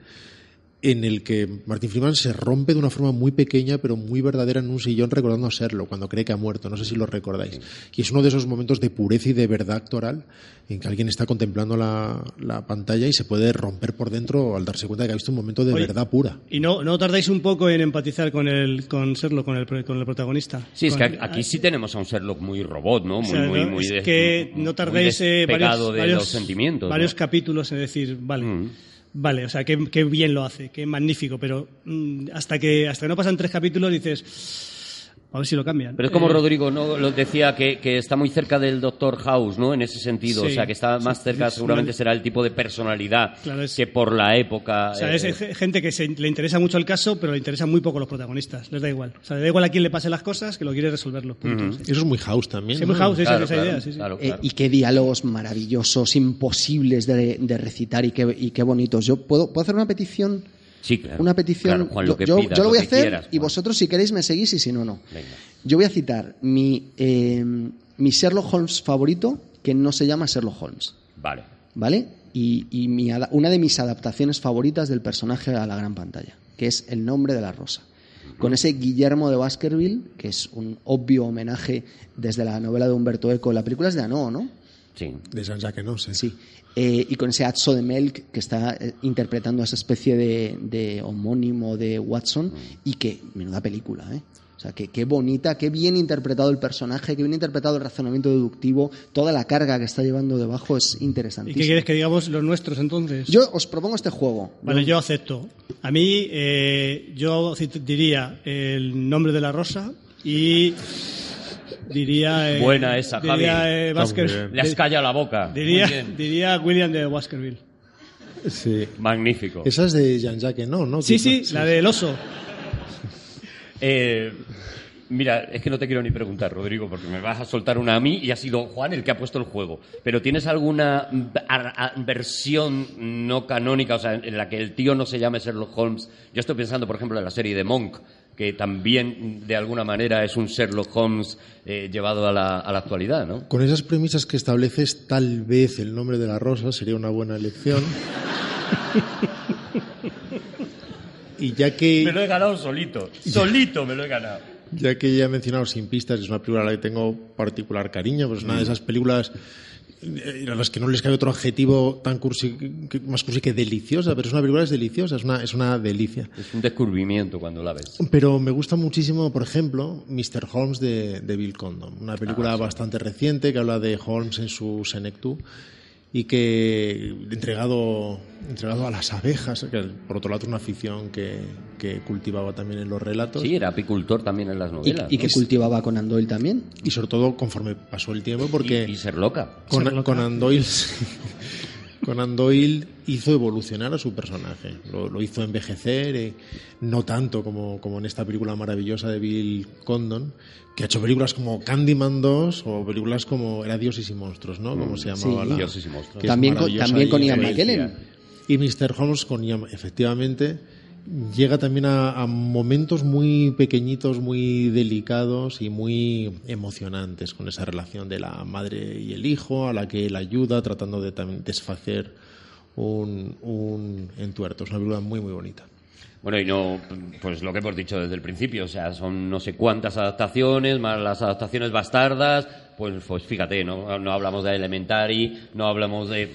B: en el que Martin Freeman se rompe de una forma muy pequeña pero muy verdadera en un sillón recordando a Serlo cuando cree que ha muerto, no sé si lo recordáis. Y es uno de esos momentos de pureza y de verdad actoral en que alguien está contemplando la, la pantalla y se puede romper por dentro al darse cuenta de que ha visto un momento de
C: Oye,
B: verdad pura.
C: Y no, no tardáis un poco en empatizar con el con Serlo, con el, con el protagonista.
E: Sí, es que aquí sí tenemos a un Sherlock muy robot, ¿no?
C: o
E: Muy,
C: sea,
E: muy,
C: ¿no?
E: muy
C: es
E: de-
C: que no tardáis eh, varios,
E: de
C: varios-
E: los sentimientos. ¿no?
C: varios capítulos en decir, vale,
E: Mm.
C: Vale, o sea, qué, qué bien lo hace, qué magnífico, pero mm, hasta que hasta que no pasan tres capítulos dices, a ver si lo cambian.
E: Pero es como
C: Eh,
E: Rodrigo no lo decía que, que está muy cerca del Doctor House, ¿no? En ese sentido,
C: Sí,
E: o sea, que está más
C: sí,
E: cerca,
C: sí,
E: seguramente será el tipo de personalidad
C: Claro, es-
E: que por la época.
C: O sea,
E: eh,
C: es ge- gente que se- le interesa mucho el caso, pero le interesan muy poco los protagonistas. Les da igual. O sea, le da igual a quién le pase las cosas, que lo quiere resolverlo. punto. Sí.
B: Eso es muy House también.
C: Sí,
B: ¿no?
C: muy House, esa,
E: claro,
C: esa
E: claro,
C: idea. Sí, sí.
E: claro,
D: Eh, y qué diálogos maravillosos, imposibles de, de recitar y qué, y qué bonitos. Yo puedo, puedo hacer una petición.
E: Sí, claro.
D: Una petición.
E: Claro, Juan,
D: yo,
E: lo que
D: yo-
E: pidas,
D: yo lo voy a hacer
E: quieras,
D: y vosotros, si queréis, me seguís y si no, no.
E: Venga.
D: Yo voy a citar mi, eh, mi Sherlock Holmes favorito, que no se llama Sherlock Holmes.
E: Vale.
D: ¿Vale? Y, y mi ada- una de mis adaptaciones favoritas del personaje a la gran pantalla, que es El nombre de la rosa. Con ese Guillermo de Baskerville, que es un obvio homenaje desde la novela de Humberto Eco. La película es de Anó, ¿no?
E: Sí.
B: De Jean-Jacques no sé.
D: Sí. Eh, y con ese Atso de Melk que está eh, interpretando a esa especie de, de homónimo de Watson y que, menuda película, ¿eh? O sea, que qué bonita, qué bien interpretado el personaje, qué bien interpretado el razonamiento deductivo, toda la carga que está llevando debajo es
C: ¿Y
D: interesantísimo.
C: qué quieres que digamos los nuestros entonces?
D: Yo os propongo este juego.
C: Vale, yo acepto. A mí, eh, yo diría el nombre de la rosa y diría. eh,
E: Buena esa,
C: diría,
E: Javi.
C: eh, Basker-.
E: Le has callado la boca. Muy
C: diría,
E: bien.
C: diría William de Baskerville.
B: Sí.
E: Magnífico.
B: Esa es de Jean-Jacques no, ¿no?
C: Sí, sí, la del oso.
E: Eh, mira, es que no te quiero ni preguntar, Rodrigo, porque me vas a soltar una a mí y ha sido Juan el que ha puesto el juego. Pero ¿tienes alguna versión no canónica, o sea, en la que el tío no se llame Sherlock Holmes? Yo estoy pensando, por ejemplo, en la serie de Monk, que también, de alguna manera, es un Sherlock Holmes eh, llevado a la, a la actualidad, ¿no?
B: Con esas premisas que estableces, tal vez el nombre de la rosa sería una buena elección. y ya que...
E: Me lo he ganado solito. Solito me lo he ganado.
B: Ya que ya he mencionado Sin Pistas, es una película a la que tengo particular cariño, pues es una de esas películas a las que no les cabe otro adjetivo tan cursi, más cursi que deliciosa, pero es una película es deliciosa, es una, es una delicia.
E: Es un descubrimiento cuando la ves.
B: Pero me gusta muchísimo, por ejemplo, Mr. Holmes de, de Bill Condon, una película bastante reciente que habla de Holmes en su senectú y que entregado, entregado a las abejas, que por otro lado es una afición que, que cultivaba también en los relatos.
E: Sí, era apicultor también en las novelas.
D: y que
E: ¿no?
D: cultivaba Conan Doyle también.
B: Y sobre todo conforme pasó el tiempo, porque
E: Y, y ser loca.
B: Conan, Conan Doyle, Conan Doyle hizo evolucionar a su personaje, lo, lo hizo envejecer, eh, no tanto como, como en esta película maravillosa de Bill Condon, que ha hecho películas como Candyman 2 o películas como Era Dioses y Monstruos, ¿no? Como se llamaba
D: Sí.
B: la...
E: Dioses y monstruos.
D: También con, también Ian. McKellen.
B: Y Mr. Holmes con Ian, efectivamente. Llega también a, a momentos muy pequeñitos, muy delicados y muy emocionantes con esa relación de la madre y el hijo, a la que él ayuda tratando de también desfacer un, un entuerto. Es una película muy, muy bonita.
E: Bueno, y no, pues lo que hemos dicho desde el principio, o sea, son no sé cuántas adaptaciones, más las adaptaciones bastardas, pues, pues fíjate, ¿no? No hablamos de Elementary, no hablamos de,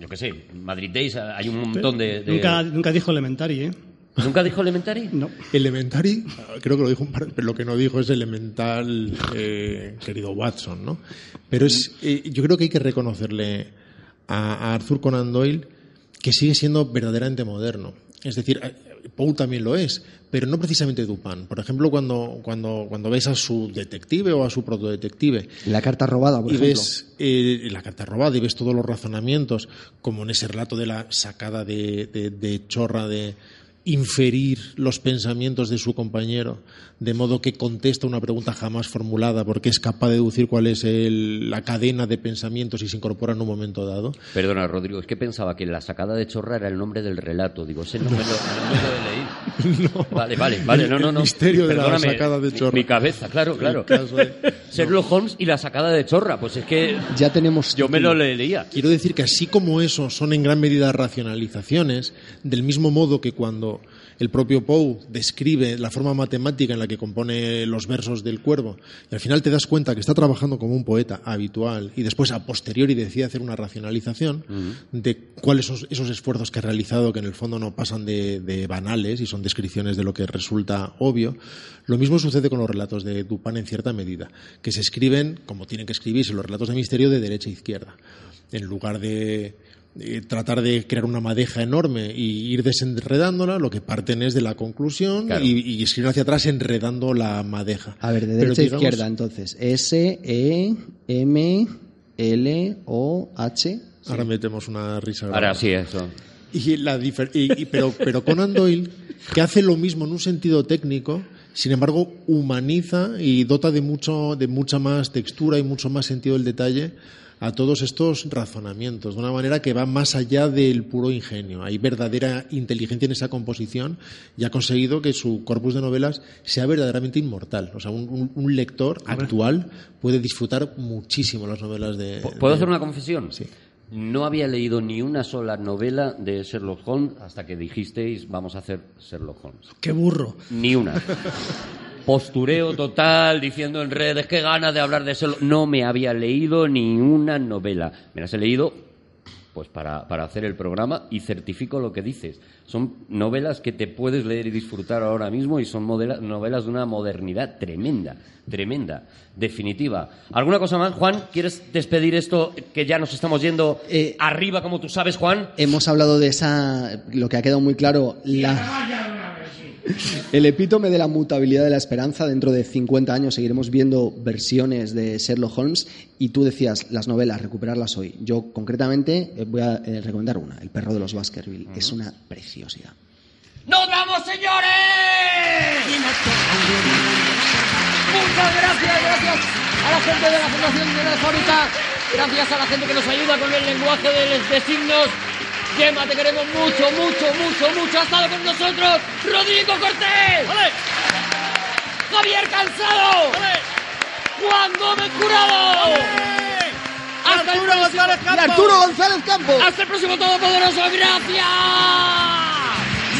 E: yo qué sé, Madrid Days, hay un montón de... de-
C: Nunca, nunca dijo Elementary, ¿eh?
E: ¿Nunca dijo Elementary?
C: No.
B: Elementary, creo que lo dijo un par, pero lo que no dijo es elemental, eh, querido Watson, ¿no? Pero es, eh, yo creo que hay que reconocerle a, a Arthur Conan Doyle que sigue siendo verdaderamente moderno. Es decir, eh, Poe también lo es, pero no precisamente Dupin. Por ejemplo, cuando, cuando, cuando ves a su detective o a su protodetective
D: La carta robada, por
B: y
D: ejemplo.
B: ves eh, la carta robada y ves todos los razonamientos, como en ese relato de la sacada de, de- de chorra de inferir los pensamientos de su compañero, de modo que contesta una pregunta jamás formulada porque es capaz de deducir cuál es el- la cadena de pensamientos y se incorpora en un momento dado.
E: Perdona, Rodrigo, es que pensaba que la sacada de chorra era el nombre del relato. Digo, ese no me lo, no me lo he leído. Vale, vale, vale,
B: El-
E: no, no,
B: el
E: no.
B: misterio de la sacada de
E: mi-
B: chorra.
E: Mi, cabeza, claro, claro.
B: De-
E: Sherlock Holmes y la sacada de chorra, pues es que
D: Ya tenemos.
E: yo me lo leía.
B: Quiero decir que así como eso son en gran medida racionalizaciones, del mismo modo que cuando el propio Poe describe la forma matemática en la que compone los versos del cuervo, y al final te das cuenta que está trabajando como un poeta habitual y después a posteriori decide hacer una racionalización de cuáles son esos esfuerzos que ha realizado que en el fondo no pasan de, de banales y son descripciones de lo que resulta obvio. Lo mismo sucede con los relatos de Dupin en cierta medida, que se escriben como tienen que escribirse los relatos de misterio de derecha a izquierda. En lugar de eh, tratar de crear una madeja enorme y ir desenredándola, lo que parten es de la conclusión
E: Claro.
B: y, y escribir hacia atrás enredando la madeja.
D: A ver, de derecha a izquierda, entonces. S, E, M, L, O, H.
B: Ahora metemos una risa.
E: Ahora sí, eso.
B: Y la y- y- pero, pero Conan Doyle, que hace lo mismo en un sentido técnico, sin embargo, humaniza y dota de, mucho, de mucha más textura y mucho más sentido del detalle a todos estos razonamientos, de una manera que va más allá del puro ingenio. Hay verdadera inteligencia en esa composición y ha conseguido que su corpus de novelas sea verdaderamente inmortal. O sea, un, un- un lector actual puede disfrutar muchísimo las novelas de...
E: ¿Puedo
B: de-
E: hacer una confesión?
B: Sí.
E: No había leído ni una sola novela de Sherlock Holmes hasta que dijisteis vamos a hacer Sherlock Holmes.
C: ¡Qué burro!
E: Ni una. Postureo total, diciendo en redes qué ganas de hablar de Sherlock. No me había leído ni una novela. Me las he leído pues para, para hacer el programa y certifico lo que dices. Son novelas que te puedes leer y disfrutar ahora mismo y son modela- novelas de una modernidad tremenda, tremenda, definitiva. ¿Alguna cosa más, Juan? ¿Quieres despedir esto que ya nos estamos yendo
D: Eh,
E: arriba, como tú sabes, Juan?
D: Hemos hablado de esa, lo que ha quedado muy claro, la, el epítome de la mutabilidad de la esperanza. Dentro de 50 años seguiremos viendo versiones de Sherlock Holmes y tú decías las novelas, recuperarlas hoy. Yo concretamente eh, voy a eh, recomendar una, El perro de los Baskerville. Es una preciosidad.
E: ¡Nos vamos, señores! Muchas gracias, gracias a la gente de la Fundación de la Fábrica, gracias a la gente que nos ayuda con el lenguaje de, de signos. Gemma, te queremos mucho, mucho, mucho, mucho. Ha estado con nosotros Rodrigo Cortés. Javier Cansado. Juan Gómez Curado. Hasta el próximo.
F: Y Arturo González Campos.
E: Hasta el próximo Todopoderoso. Gracias.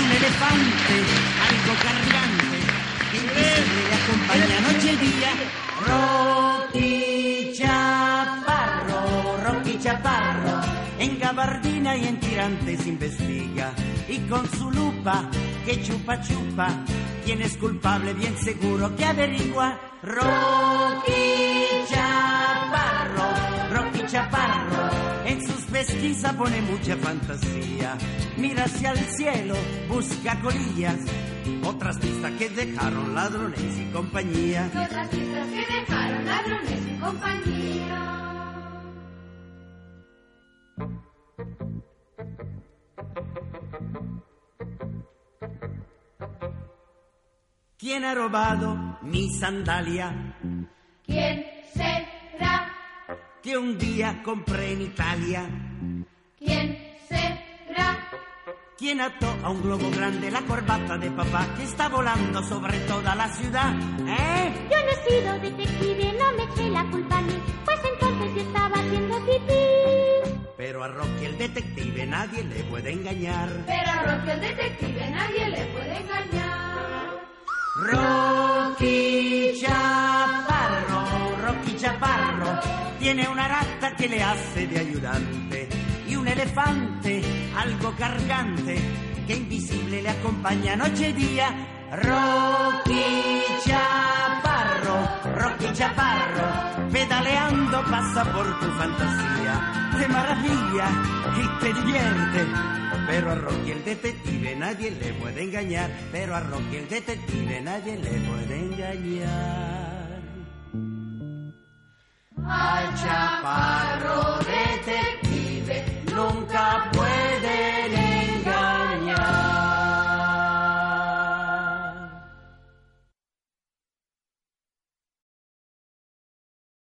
H: un elefante, algo cargante, que le acompaña noche y día. En gabardina y en tirantes investiga. Y con su lupa, que chupa chupa, quién es culpable, bien seguro que averigua. Rocky Chaparro, Rocky Chaparro, en sus pesquisas pone mucha fantasía. Mira hacia el cielo, busca colillas, otras pistas que dejaron ladrones y compañía.
G: Otras pistas que dejaron ladrones y compañía.
H: ¿Quién ha robado mi sandalia
G: ¿Quién será?
H: que un día compré en Italia?
G: ¿Quién será?
H: quien ató a un globo grande la corbata de papá que está volando sobre toda la ciudad. ¿Eh?
G: Yo no he sido detective, no me eché la culpa a mí, pues entonces yo estaba haciendo pipí.
H: Pero a Rocky el detective nadie le puede engañar.
G: Pero a Rocky el detective nadie le puede engañar.
H: Rocky Chaparro, Rocky Chaparro, tiene una rata que le hace de ayudante y un elefante algo cargante que invisible le acompaña noche y día. Rocky Chaparro, Rocky Chaparro, pedaleando pasa por tu fantasía. Te maravilla y te divierte. Pero a Rocky el detective nadie le puede engañar. Pero a Rocky el detective nadie le puede engañar. Al Chaparro detective nunca puede